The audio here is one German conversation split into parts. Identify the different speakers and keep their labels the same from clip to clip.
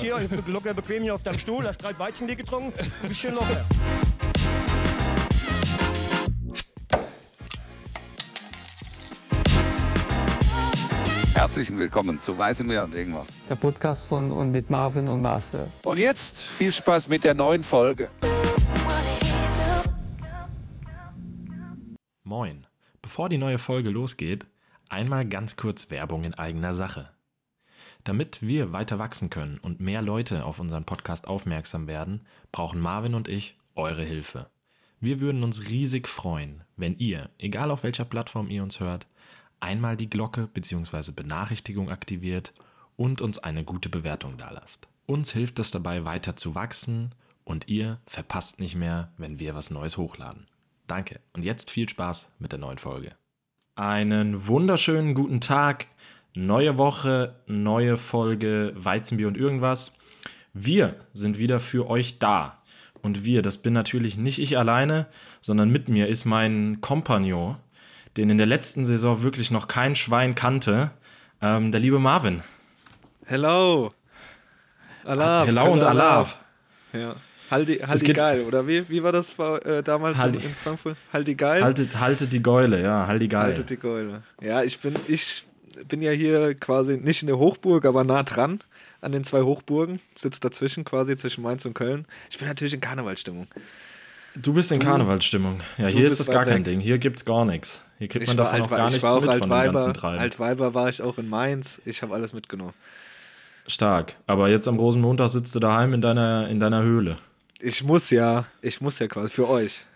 Speaker 1: hier, locker bequem hier auf deinem Stuhl, hast drei Weizenbier getrunken, du bist schön locker.
Speaker 2: Herzlich willkommen zu Weiße Meer und irgendwas.
Speaker 3: Der Podcast von und mit Marvin und Marcel.
Speaker 2: Und jetzt viel Spaß mit der neuen Folge.
Speaker 4: Moin. Bevor die neue Folge losgeht, einmal ganz kurz Werbung in eigener Sache. Damit wir weiter wachsen können und mehr Leute auf unseren Podcast aufmerksam werden, brauchen Marvin und ich eure Hilfe. Wir würden uns riesig freuen, wenn ihr, egal auf welcher Plattform ihr uns hört, einmal die Glocke bzw. Benachrichtigung aktiviert und uns eine gute Bewertung dalasst. Uns hilft es dabei weiter zu wachsen und ihr verpasst nicht mehr, wenn wir was Neues hochladen. Danke und jetzt viel Spaß mit der neuen Folge. Einen wunderschönen guten Tag, neue Woche, neue Folge Weizenbier und irgendwas. Wir sind wieder für euch da. Und wir, das bin natürlich nicht ich alleine, sondern mit mir ist mein Kompagnon, den in der letzten Saison wirklich noch kein Schwein kannte, ähm, der liebe Marvin.
Speaker 5: Hello.
Speaker 4: Alav. Hello und Alav.
Speaker 5: Ja. Haldi, haldi geil, oder wie, wie war das äh, damals haldi, in Frankfurt? Haldi geil?
Speaker 4: Haltet, haltet die Geule, ja, halti geil.
Speaker 5: Haltet die Geule. Ja, ich bin, ich bin ja hier quasi nicht in der Hochburg, aber nah dran an den zwei Hochburgen, sitzt dazwischen quasi zwischen Mainz und Köln. Ich bin natürlich in Karnevalstimmung.
Speaker 4: Du bist in Karnevalsstimmung. Ja, hier ist das gar kein weg. Ding. Hier gibt's gar nichts. Hier kriegt man davon auch gar nichts mit
Speaker 5: von dem ganzen Treiben. Altweiber war ich auch in Mainz. Ich habe alles mitgenommen.
Speaker 4: Stark. Aber jetzt am Rosenmontag sitzt du daheim in deiner, in deiner Höhle.
Speaker 5: Ich muss ja. Ich muss ja quasi. Für euch.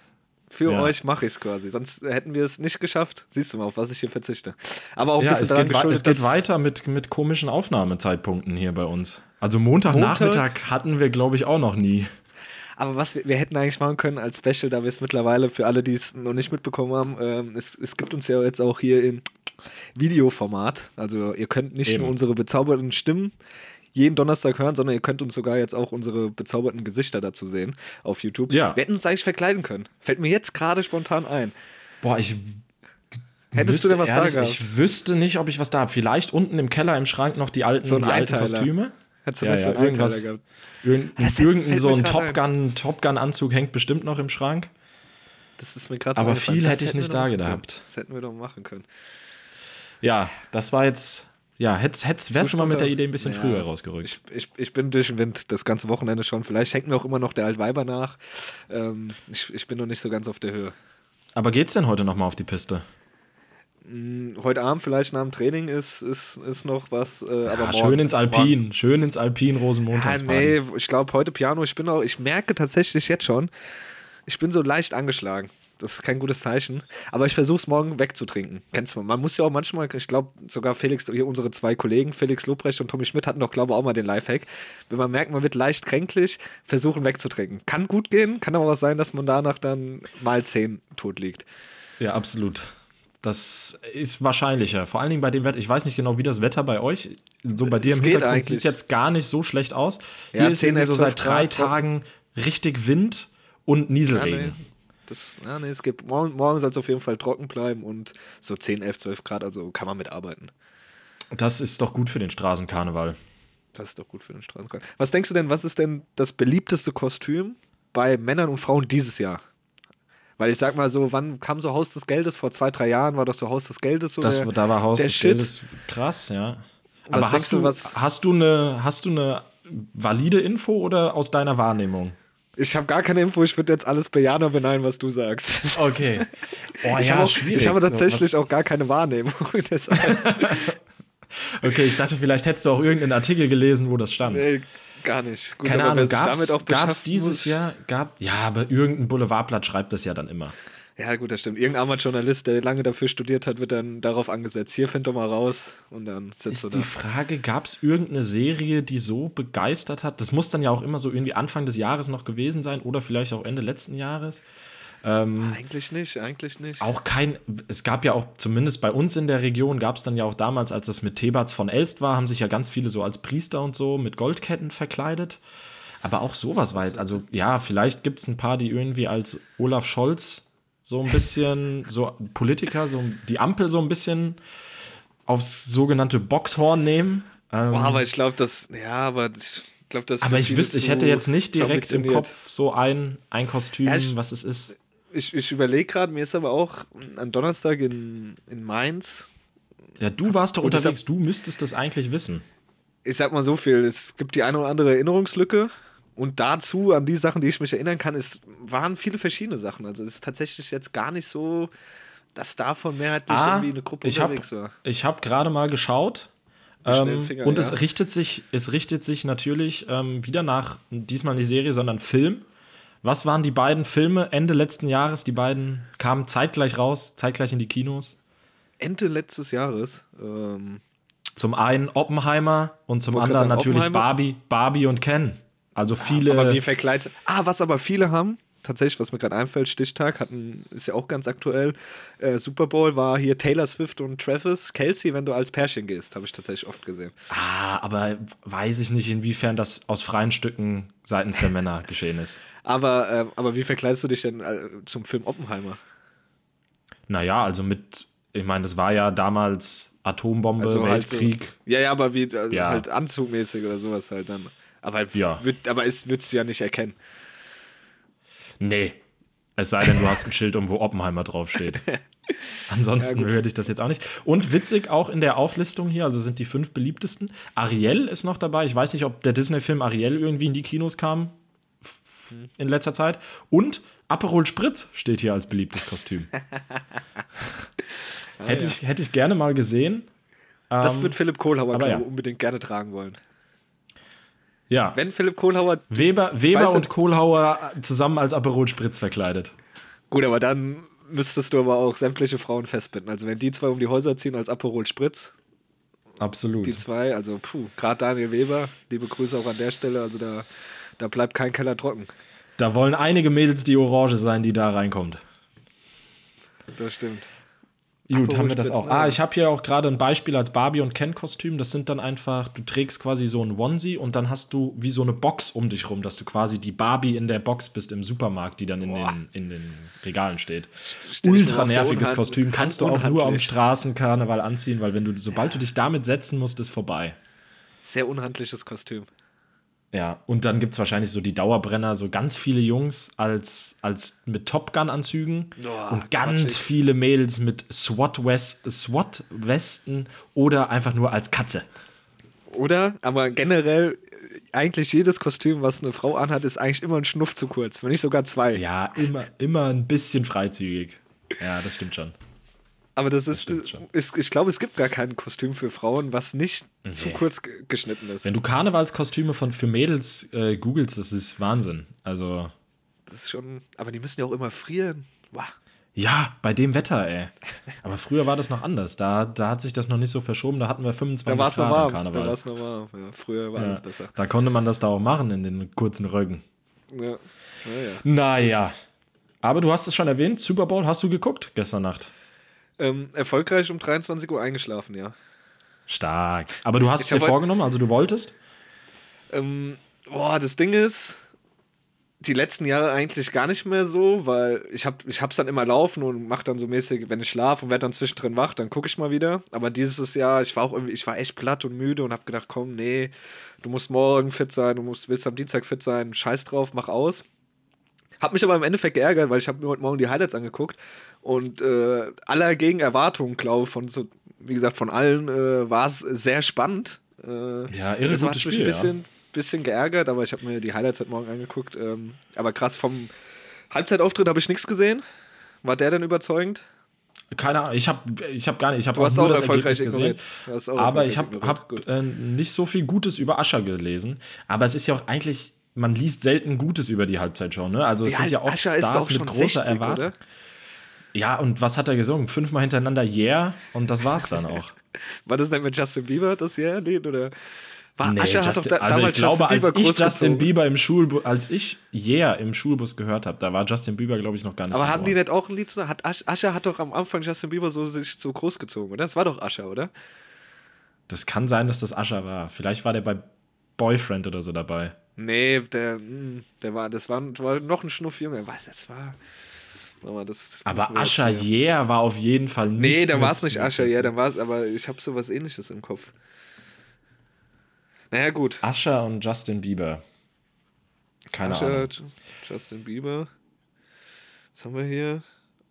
Speaker 5: Für ja. euch mache ich es quasi. Sonst hätten wir es nicht geschafft. Siehst du mal, auf was ich hier verzichte. Aber auch
Speaker 4: ja, es geht, es geht weiter mit, mit komischen Aufnahmezeitpunkten hier bei uns. Also Montagnachmittag Montag hatten wir, glaube ich, auch noch nie.
Speaker 5: Aber was wir, wir, hätten eigentlich machen können als Special, da wir es mittlerweile für alle, die es noch nicht mitbekommen haben, ähm, es, es gibt uns ja jetzt auch hier in Videoformat. Also ihr könnt nicht Eben. nur unsere bezaubernden Stimmen jeden Donnerstag hören, sondern ihr könnt uns sogar jetzt auch unsere bezauberten Gesichter dazu sehen auf YouTube. Ja. Wir hätten uns eigentlich verkleiden können. Fällt mir jetzt gerade spontan ein.
Speaker 4: Boah, ich
Speaker 5: Hättest du denn was ehrlich, da gehabt?
Speaker 4: Ich wüsste nicht, ob ich was da habe. Vielleicht unten im Keller im Schrank noch die alten,
Speaker 5: so
Speaker 4: die alten Kostüme.
Speaker 5: Hättest du ja, nicht ja, so irgendwas, gehabt?
Speaker 4: Irgendein, irgendein so ein Top Gun, Top Gun Anzug hängt bestimmt noch im Schrank.
Speaker 5: Das ist mir gerade
Speaker 4: Aber viel hätte ich nicht da gehabt.
Speaker 5: Das hätten wir doch machen können.
Speaker 4: Ja, das war jetzt. Ja, hätt's, hätt's, wärst du mal mit der Idee ein bisschen ja, früher rausgerückt.
Speaker 5: Ich, ich, ich bin durch den Wind das ganze Wochenende schon. Vielleicht hängt mir auch immer noch der Altweiber nach. Ähm, ich, ich bin noch nicht so ganz auf der Höhe.
Speaker 4: Aber geht's denn heute nochmal auf die Piste?
Speaker 5: Hm, heute Abend vielleicht nach dem Training ist, ist, ist noch was. Äh, ja, aber morgen,
Speaker 4: schön ins Alpin, morgen. schön ins Alpin Rosenmontag.
Speaker 5: Ja, nee, ich glaube heute Piano. Ich bin auch, ich merke tatsächlich jetzt schon, ich bin so leicht angeschlagen. Das ist kein gutes Zeichen. Aber ich versuche es morgen wegzutrinken. Kennst du? Man muss ja auch manchmal, ich glaube, sogar Felix, hier unsere zwei Kollegen, Felix Lobrecht und Tommy Schmidt, hatten doch, glaube ich, auch mal den Lifehack. Wenn man merkt, man wird leicht kränklich, versuchen wegzutrinken. Kann gut gehen, kann aber was sein, dass man danach dann mal zehn tot liegt.
Speaker 4: Ja, absolut. Das ist wahrscheinlicher. Vor allen Dingen bei dem Wetter. Ich weiß nicht genau, wie das Wetter bei euch, so bei dir im Hintergrund sieht jetzt gar nicht so schlecht aus. Hier ja, ist irgendwie so seit drei Grad Tagen richtig Wind und Nieselregen.
Speaker 5: Das, ja, nee, es gibt, morgen, morgen soll es auf jeden Fall trocken bleiben und so 10, 11, 12 Grad, also kann man mitarbeiten.
Speaker 4: Das ist doch gut für den Straßenkarneval.
Speaker 5: Das ist doch gut für den Straßenkarneval. Was denkst du denn, was ist denn das beliebteste Kostüm bei Männern und Frauen dieses Jahr? Weil ich sag mal so, wann kam so Haus des Geldes? Vor zwei, drei Jahren war das so Haus des Geldes so
Speaker 4: das,
Speaker 5: der,
Speaker 4: Da war Haus des Shit. Geldes krass, ja. Aber hast du, was hast du eine, hast du eine valide Info oder aus deiner Wahrnehmung?
Speaker 5: Ich habe gar keine Info, ich würde jetzt alles bejahen oder beneiden, was du sagst.
Speaker 4: Okay.
Speaker 5: Oh, ich ja, habe schwierig. Ich habe tatsächlich so, auch gar keine Wahrnehmung.
Speaker 4: okay, ich dachte, vielleicht hättest du auch irgendeinen Artikel gelesen, wo das stand.
Speaker 5: Nee, Gar nicht.
Speaker 4: Gut, Keine Ahnung, gab es dieses muss? Jahr? Gab, ja, aber irgendein Boulevardblatt schreibt das ja dann immer.
Speaker 5: Ja, gut, das stimmt. Irgendein Journalist, der lange dafür studiert hat, wird dann darauf angesetzt. Hier, find doch mal raus und dann sitzt
Speaker 4: du
Speaker 5: da.
Speaker 4: die Frage, gab es irgendeine Serie, die so begeistert hat? Das muss dann ja auch immer so irgendwie Anfang des Jahres noch gewesen sein oder vielleicht auch Ende letzten Jahres.
Speaker 5: Ähm, eigentlich nicht, eigentlich nicht.
Speaker 4: Auch kein, es gab ja auch, zumindest bei uns in der Region, gab es dann ja auch damals, als das mit Thebats von Elst war, haben sich ja ganz viele so als Priester und so mit Goldketten verkleidet. Aber auch sowas war jetzt, also ja, vielleicht gibt es ein paar, die irgendwie als Olaf Scholz so ein bisschen, so Politiker, so die Ampel so ein bisschen aufs sogenannte Boxhorn nehmen.
Speaker 5: Ähm, Boah, aber ich glaube, das, ja, aber Ich glaub, das
Speaker 4: Aber ich wüsste, ich hätte jetzt nicht direkt im. Kopf so ein, ein Kostüm,
Speaker 5: Ja, ich-
Speaker 4: was es ist.
Speaker 5: Ich, ich überlege gerade, mir ist aber auch am Donnerstag in, in Mainz,
Speaker 4: Ja, du warst doch unterwegs, du müsstest das eigentlich wissen.
Speaker 5: ich sag mal so viel, es gibt die eine oder andere Erinnerungslücke und dazu, an die Sachen, die ich mich erinnern kann, es waren viele verschiedene Sachen. Also es ist tatsächlich jetzt gar nicht so, dass davon mehrheitlich
Speaker 4: Ah,
Speaker 5: irgendwie eine Gruppe
Speaker 4: ich hab-
Speaker 5: unterwegs war.
Speaker 4: Ich habe gerade mal geschaut. Ähm,
Speaker 5: Finger,
Speaker 4: und
Speaker 5: ja.
Speaker 4: es richtet sich, es richtet sich natürlich ähm, wieder nach, diesmal nicht Serie, sondern Film. Was waren die beiden Filme Ende letzten Jahres? Die beiden kamen zeitgleich raus, zeitgleich in die Kinos.
Speaker 5: Ende letztes Jahres. Ähm,
Speaker 4: Zum einen Oppenheimer und zum anderen natürlich. Barbie, Barbie und Ken. Also viele.
Speaker 5: aber wie verkleidet. Ah, was aber viele haben, tatsächlich, was mir gerade einfällt, Stichtag hatten, ist ja auch ganz aktuell. Äh, Super Bowl war hier Taylor Swift und Travis Kelsey, wenn du als Pärchen gehst, habe ich tatsächlich oft gesehen.
Speaker 4: ah, aber weiß ich nicht, inwiefern das aus freien Stücken seitens der Männer geschehen ist.
Speaker 5: Aber, äh, aber wie verkleidest du dich denn äh, zum Film Oppenheimer?
Speaker 4: Naja, also mit, ich meine, das war ja damals Atombombe,
Speaker 5: Also halt so-
Speaker 4: Weltkrieg.
Speaker 5: Ja, ja, aber wie also
Speaker 4: Ja.
Speaker 5: halt anzugmäßig oder sowas halt dann. Aber
Speaker 4: Ja.
Speaker 5: wird, aber es würdest du ja nicht erkennen.
Speaker 4: Nee. Es sei denn, du hast ein Schild, um wo Oppenheimer draufsteht. Ansonsten
Speaker 5: Ja,
Speaker 4: würde ich das jetzt auch nicht. Und witzig auch in der Auflistung hier, also sind die fünf beliebtesten. Ariel ist noch dabei. Ich weiß nicht, ob der Disney-Film Ariel irgendwie in die Kinos kam
Speaker 5: Hm.
Speaker 4: in letzter Zeit. Und Aperol Spritz steht hier als beliebtes Kostüm.
Speaker 5: Ah,
Speaker 4: hätte,
Speaker 5: ja.
Speaker 4: ich, hätte ich gerne mal gesehen.
Speaker 5: Das
Speaker 4: Ähm,
Speaker 5: wird Philipp Kohlhauer,
Speaker 4: aber
Speaker 5: glaube
Speaker 4: ja.
Speaker 5: unbedingt gerne tragen wollen.
Speaker 4: Ja.
Speaker 5: Wenn Philipp Kohlhauer.
Speaker 4: Weber, Weber
Speaker 5: Weißt du-
Speaker 4: und Kohlhauer zusammen als Aperol Spritz verkleidet.
Speaker 5: Gut, aber dann müsstest du aber auch sämtliche Frauen festbinden. Also wenn die zwei um die Häuser ziehen als Aperol Spritz,
Speaker 4: Absolut.
Speaker 5: die zwei, also puh, gerade Daniel Weber, liebe Grüße auch an der Stelle, also da, da bleibt kein Keller trocken.
Speaker 4: Da wollen einige Mädels die Orange sein, die da reinkommt.
Speaker 5: Das stimmt.
Speaker 4: Gut, haben wir das auch.
Speaker 5: ne?
Speaker 4: Ah, ich habe hier auch gerade ein Beispiel als Barbie und Ken-Kostüm. Das sind dann einfach, du trägst quasi so ein Onesie und dann hast du wie so eine Box um dich rum, dass du quasi die Barbie in der Box bist im Supermarkt, die dann in,
Speaker 5: Boah.
Speaker 4: den, in den Regalen steht.
Speaker 5: Stell
Speaker 4: Ultra nerviges
Speaker 5: unhand-
Speaker 4: Kostüm. Kannst du auch nur am. Straßenkarneval anziehen, weil wenn du, sobald du dich damit setzen musst, ist vorbei.
Speaker 5: Sehr unhandliches Kostüm.
Speaker 4: Ja, und dann gibt es wahrscheinlich so die Dauerbrenner, so ganz viele Jungs als, als mit Top Gun-Anzügen
Speaker 5: Boah,
Speaker 4: und ganz
Speaker 5: quatschig.
Speaker 4: viele Mädels mit SWAT-Westen SWAT oder einfach nur als Katze.
Speaker 5: Oder? Aber generell, äh, eigentlich jedes Kostüm, was eine Frau anhat, ist eigentlich immer ein Schnuff zu kurz, wenn nicht sogar zwei.
Speaker 4: Ja, immer, immer ein bisschen freizügig. Ja, das stimmt schon.
Speaker 5: Aber das ist,
Speaker 4: schon.
Speaker 5: ist ich glaube, es gibt gar kein Kostüm für Frauen, was nicht zu
Speaker 4: Nee.
Speaker 5: kurz ge- geschnitten ist.
Speaker 4: Wenn du Karnevalskostüme von, für Mädels äh, googelst, das ist Wahnsinn. Also,
Speaker 5: Das ist schon, aber die müssen ja auch immer frieren. Wow.
Speaker 4: ja, bei dem Wetter, ey. Aber früher war das noch anders. Da, da hat sich das noch nicht so verschoben. Da hatten wir 25
Speaker 5: Da war es noch
Speaker 4: Grad am
Speaker 5: warm. Da
Speaker 4: Karneval.
Speaker 5: war es noch warm. Ja, früher war
Speaker 4: Ja,
Speaker 5: alles besser.
Speaker 4: da konnte man das da auch machen in den kurzen Röcken.
Speaker 5: Ja. Naja.
Speaker 4: Naja. Aber du hast es schon erwähnt, Super Bowl hast du geguckt gestern Nacht.
Speaker 5: Ähm, erfolgreich um 23 Uhr eingeschlafen, ja.
Speaker 4: Stark. Aber du hast es dir vorgenommen, also du wolltest?
Speaker 5: Ähm, boah, das Ding ist, die letzten Jahre eigentlich gar nicht mehr so, weil ich hab, ich hab's dann immer laufen und mach dann so mäßig, wenn ich schlafe und werd dann zwischendrin wach, dann gucke ich mal wieder. Aber dieses Jahr, ich war auch irgendwie, ich war echt platt und müde und hab gedacht, komm, nee, du musst morgen fit sein, du musst, willst am Dienstag fit sein, scheiß drauf, mach aus. Hab mich aber im Endeffekt geärgert, weil ich habe mir heute Morgen die Highlights angeguckt und äh, aller gegen Erwartungen, glaube ich, von so, wie gesagt, von allen äh, war es sehr spannend. Äh,
Speaker 4: Ja, irre
Speaker 5: das
Speaker 4: gutes
Speaker 5: hat mich
Speaker 4: Spiel,
Speaker 5: ein bisschen, bisschen geärgert, aber ich habe mir die Highlights heute Morgen angeguckt. Ähm, aber krass, vom Halbzeitauftritt habe ich nichts gesehen. War der denn überzeugend?
Speaker 4: ja. Keine Ahnung, ich habe ich hab gar nicht, ich habe
Speaker 5: Du
Speaker 4: auch
Speaker 5: hast
Speaker 4: nur
Speaker 5: auch
Speaker 4: das
Speaker 5: erfolgreich
Speaker 4: Ergebnis gesehen. Aber ich habe hab, äh, nicht so viel Gutes über Ascher gelesen. Aber es ist ja auch eigentlich, man liest selten Gutes über die Halbzeitshow, ne? Also es
Speaker 5: Wie
Speaker 4: sind
Speaker 5: alt
Speaker 4: ja oft
Speaker 5: ist
Speaker 4: Stars mit großer
Speaker 5: 60,
Speaker 4: Erwartung.
Speaker 5: oder?
Speaker 4: Ja, und was hat er gesungen? Fünfmal hintereinander Yeah und das war's dann auch.
Speaker 5: War das denn mit Justin Bieber das Jahr? Nee, oder? War
Speaker 4: Nee,
Speaker 5: Usher hat doch
Speaker 4: Justin,
Speaker 5: da,
Speaker 4: also ich glaube, als ich. Justin Bieber im Schulbus, als ich Yeah im Schulbus gehört habe, da war Justin Bieber, glaube ich, noch gar nicht
Speaker 5: Aber hatten die nicht auch ein Lied? zusammen? Hat Ash- Usher hat doch am Anfang Justin Bieber so sich so großgezogen, oder? Das war doch Usher, oder?
Speaker 4: Das kann sein, dass das Ascher war. Vielleicht war der bei Boyfriend oder so dabei.
Speaker 5: Nee, der, mh, der war, das war, war noch ein Schnuff jünger. Was, das war. Mal, das,
Speaker 4: Aber
Speaker 5: hier-
Speaker 4: Yeah war auf jeden Fall nicht.
Speaker 5: Nee,
Speaker 4: mit-
Speaker 5: war es nicht ja,
Speaker 4: dessen-
Speaker 5: dann war es, aber ich habe sowas ähnliches im Kopf. Naja, gut.
Speaker 4: Usher und Justin Bieber. Keine
Speaker 5: Usher,
Speaker 4: Ahnung.
Speaker 5: Ju- Justin Bieber. Was haben wir hier?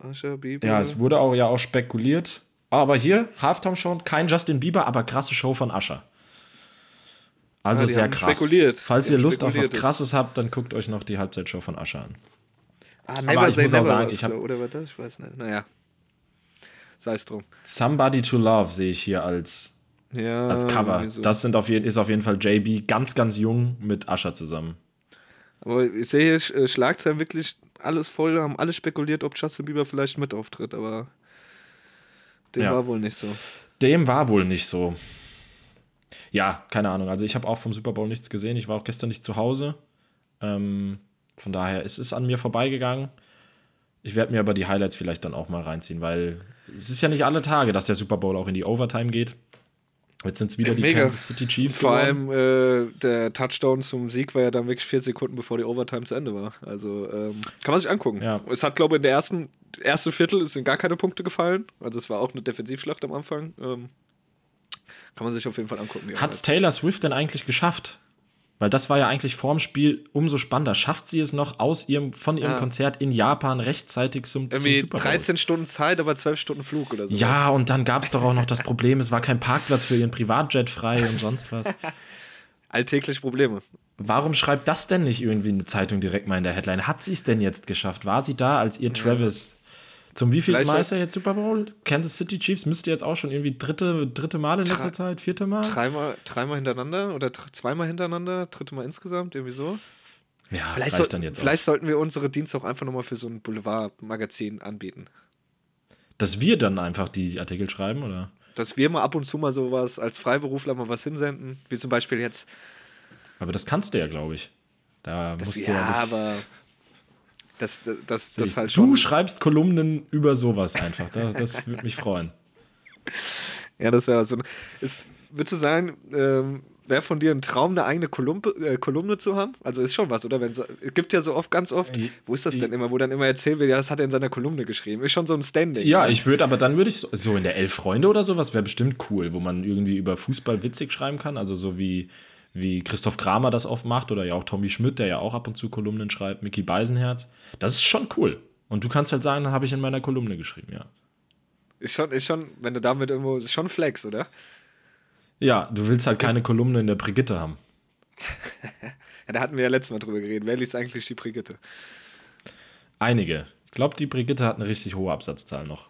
Speaker 5: Usher, Bieber.
Speaker 4: Ja, es wurde auch ja auch spekuliert. Aber hier, Halftime Show, kein Justin Bieber, aber krasse Show von Usher. Also
Speaker 5: die
Speaker 4: sehr krass.
Speaker 5: spekuliert.
Speaker 4: Falls
Speaker 5: Die
Speaker 4: ihr Lust auf was krasses habt, dann guckt euch noch die Halbzeitshow von Usher an.
Speaker 5: Ah, Never
Speaker 4: Aber ich
Speaker 5: Say
Speaker 4: muss auch
Speaker 5: Never
Speaker 4: sagen,
Speaker 5: war's,
Speaker 4: ich hab-
Speaker 5: glaub- Oder war das? Ich weiß nicht. Naja. Sei es drum.
Speaker 4: Somebody to Love sehe ich hier als,
Speaker 5: Ja,
Speaker 4: als Cover.
Speaker 5: so.
Speaker 4: Das sind auf jeden, ist auf jeden Fall JB ganz, ganz jung mit Usher zusammen.
Speaker 5: Aber ich sehe hier äh, Schlagzeilen wirklich alles voll, haben alle spekuliert, ob Justin Bieber vielleicht mit auftritt, aber dem
Speaker 4: Ja.
Speaker 5: war wohl nicht so.
Speaker 4: Dem war wohl nicht so. Ja, keine Ahnung. Also ich habe auch vom Super Bowl nichts gesehen. Ich war auch gestern nicht zu Hause. Ähm, von daher ist es an mir vorbeigegangen. Ich werde mir aber die Highlights vielleicht dann auch mal reinziehen, weil es ist ja nicht alle Tage, dass der Super Bowl auch in die Overtime geht. Jetzt sind es wieder
Speaker 5: Ja,
Speaker 4: die
Speaker 5: mega.
Speaker 4: Kansas City Chiefs
Speaker 5: Vor
Speaker 4: geworden.
Speaker 5: allem äh, der Touchdown zum Sieg war ja dann wirklich vier Sekunden bevor die Overtime zu Ende war. Also ähm, kann man sich angucken.
Speaker 4: Ja.
Speaker 5: Es hat, glaube ich, in der ersten erste Viertel sind gar keine Punkte gefallen. Also es war auch eine Defensivschlacht am Anfang. Ähm, kann man sich auf jeden Fall angucken.
Speaker 4: Hat es. Taylor Swift denn eigentlich geschafft? Weil das war ja eigentlich vorm Spiel umso spannender. Schafft sie es noch aus ihrem, von ihrem
Speaker 5: Ja.
Speaker 4: Konzert in Japan rechtzeitig zum, zum Super Bowl?
Speaker 5: 13 Stunden Zeit, aber 12 Stunden Flug oder so.
Speaker 4: Ja, und dann gab es doch auch noch das Problem, es war kein Parkplatz für ihren Privatjet frei und sonst was.
Speaker 5: Alltägliche Probleme.
Speaker 4: Warum schreibt das denn nicht irgendwie eine Zeitung direkt mal in der Headline? Hat sie es denn jetzt geschafft? War sie da, als ihr Travis zum wievielten Mal ist er jetzt Super Bowl? Kansas City Chiefs müsste jetzt auch schon irgendwie dritte, dritte Mal in letzter Zeit, vierte Mal?
Speaker 5: Dreimal, dreimal hintereinander oder zweimal hintereinander, dritte Mal insgesamt, irgendwie so.
Speaker 4: Ja,
Speaker 5: Vielleicht, soll,
Speaker 4: dann jetzt
Speaker 5: vielleicht sollten wir unsere Dienste auch einfach nochmal für so ein Boulevard-Magazin anbieten.
Speaker 4: auch. Dass wir dann einfach die Artikel schreiben, oder?
Speaker 5: Dass wir mal ab und zu mal sowas als Freiberufler mal was hinsenden, wie zum Beispiel jetzt.
Speaker 4: Aber das kannst du ja, glaube ich. Da
Speaker 5: Das,
Speaker 4: musst
Speaker 5: ja,
Speaker 4: du ja nicht,
Speaker 5: aber das, das, das, halt
Speaker 4: du
Speaker 5: schon.
Speaker 4: schreibst Kolumnen über sowas einfach. Das, das würde mich freuen.
Speaker 5: Ja, das wäre so. Ist, würdest du sagen, ähm, wäre von dir ein Traum, eine eigene Kolumne, äh, Kolumne zu haben? Also ist schon was, oder? Wenn so, es gibt ja so oft, ganz oft,
Speaker 4: I-
Speaker 5: wo ist das denn immer, wo dann immer erzählt wird, ja, das hat er in seiner Kolumne geschrieben. Ist schon so ein Standing.
Speaker 4: Ja,
Speaker 5: ne?
Speaker 4: ich würde, aber dann würde ich so, so in der Elf Freunde oder sowas wäre bestimmt cool, wo man irgendwie über Fußball witzig schreiben kann. Also so wie, wie Christoph Kramer das oft macht oder ja auch Tommy Schmidt, der ja auch ab und zu Kolumnen schreibt, Mickey Beisenherz. Das ist schon cool. Und du kannst halt sagen, habe ich in meiner Kolumne geschrieben, ja.
Speaker 5: Ist schon, ist schon, wenn du damit irgendwo, ist schon Flex, oder?
Speaker 4: Ja, du willst halt keine Kolumne in der Brigitte haben.
Speaker 5: Ja, da hatten wir ja letztes Mal drüber geredet. Wer liest eigentlich die Brigitte?
Speaker 4: Einige. Ich glaube, die Brigitte hat eine richtig hohe Absatzzahl noch.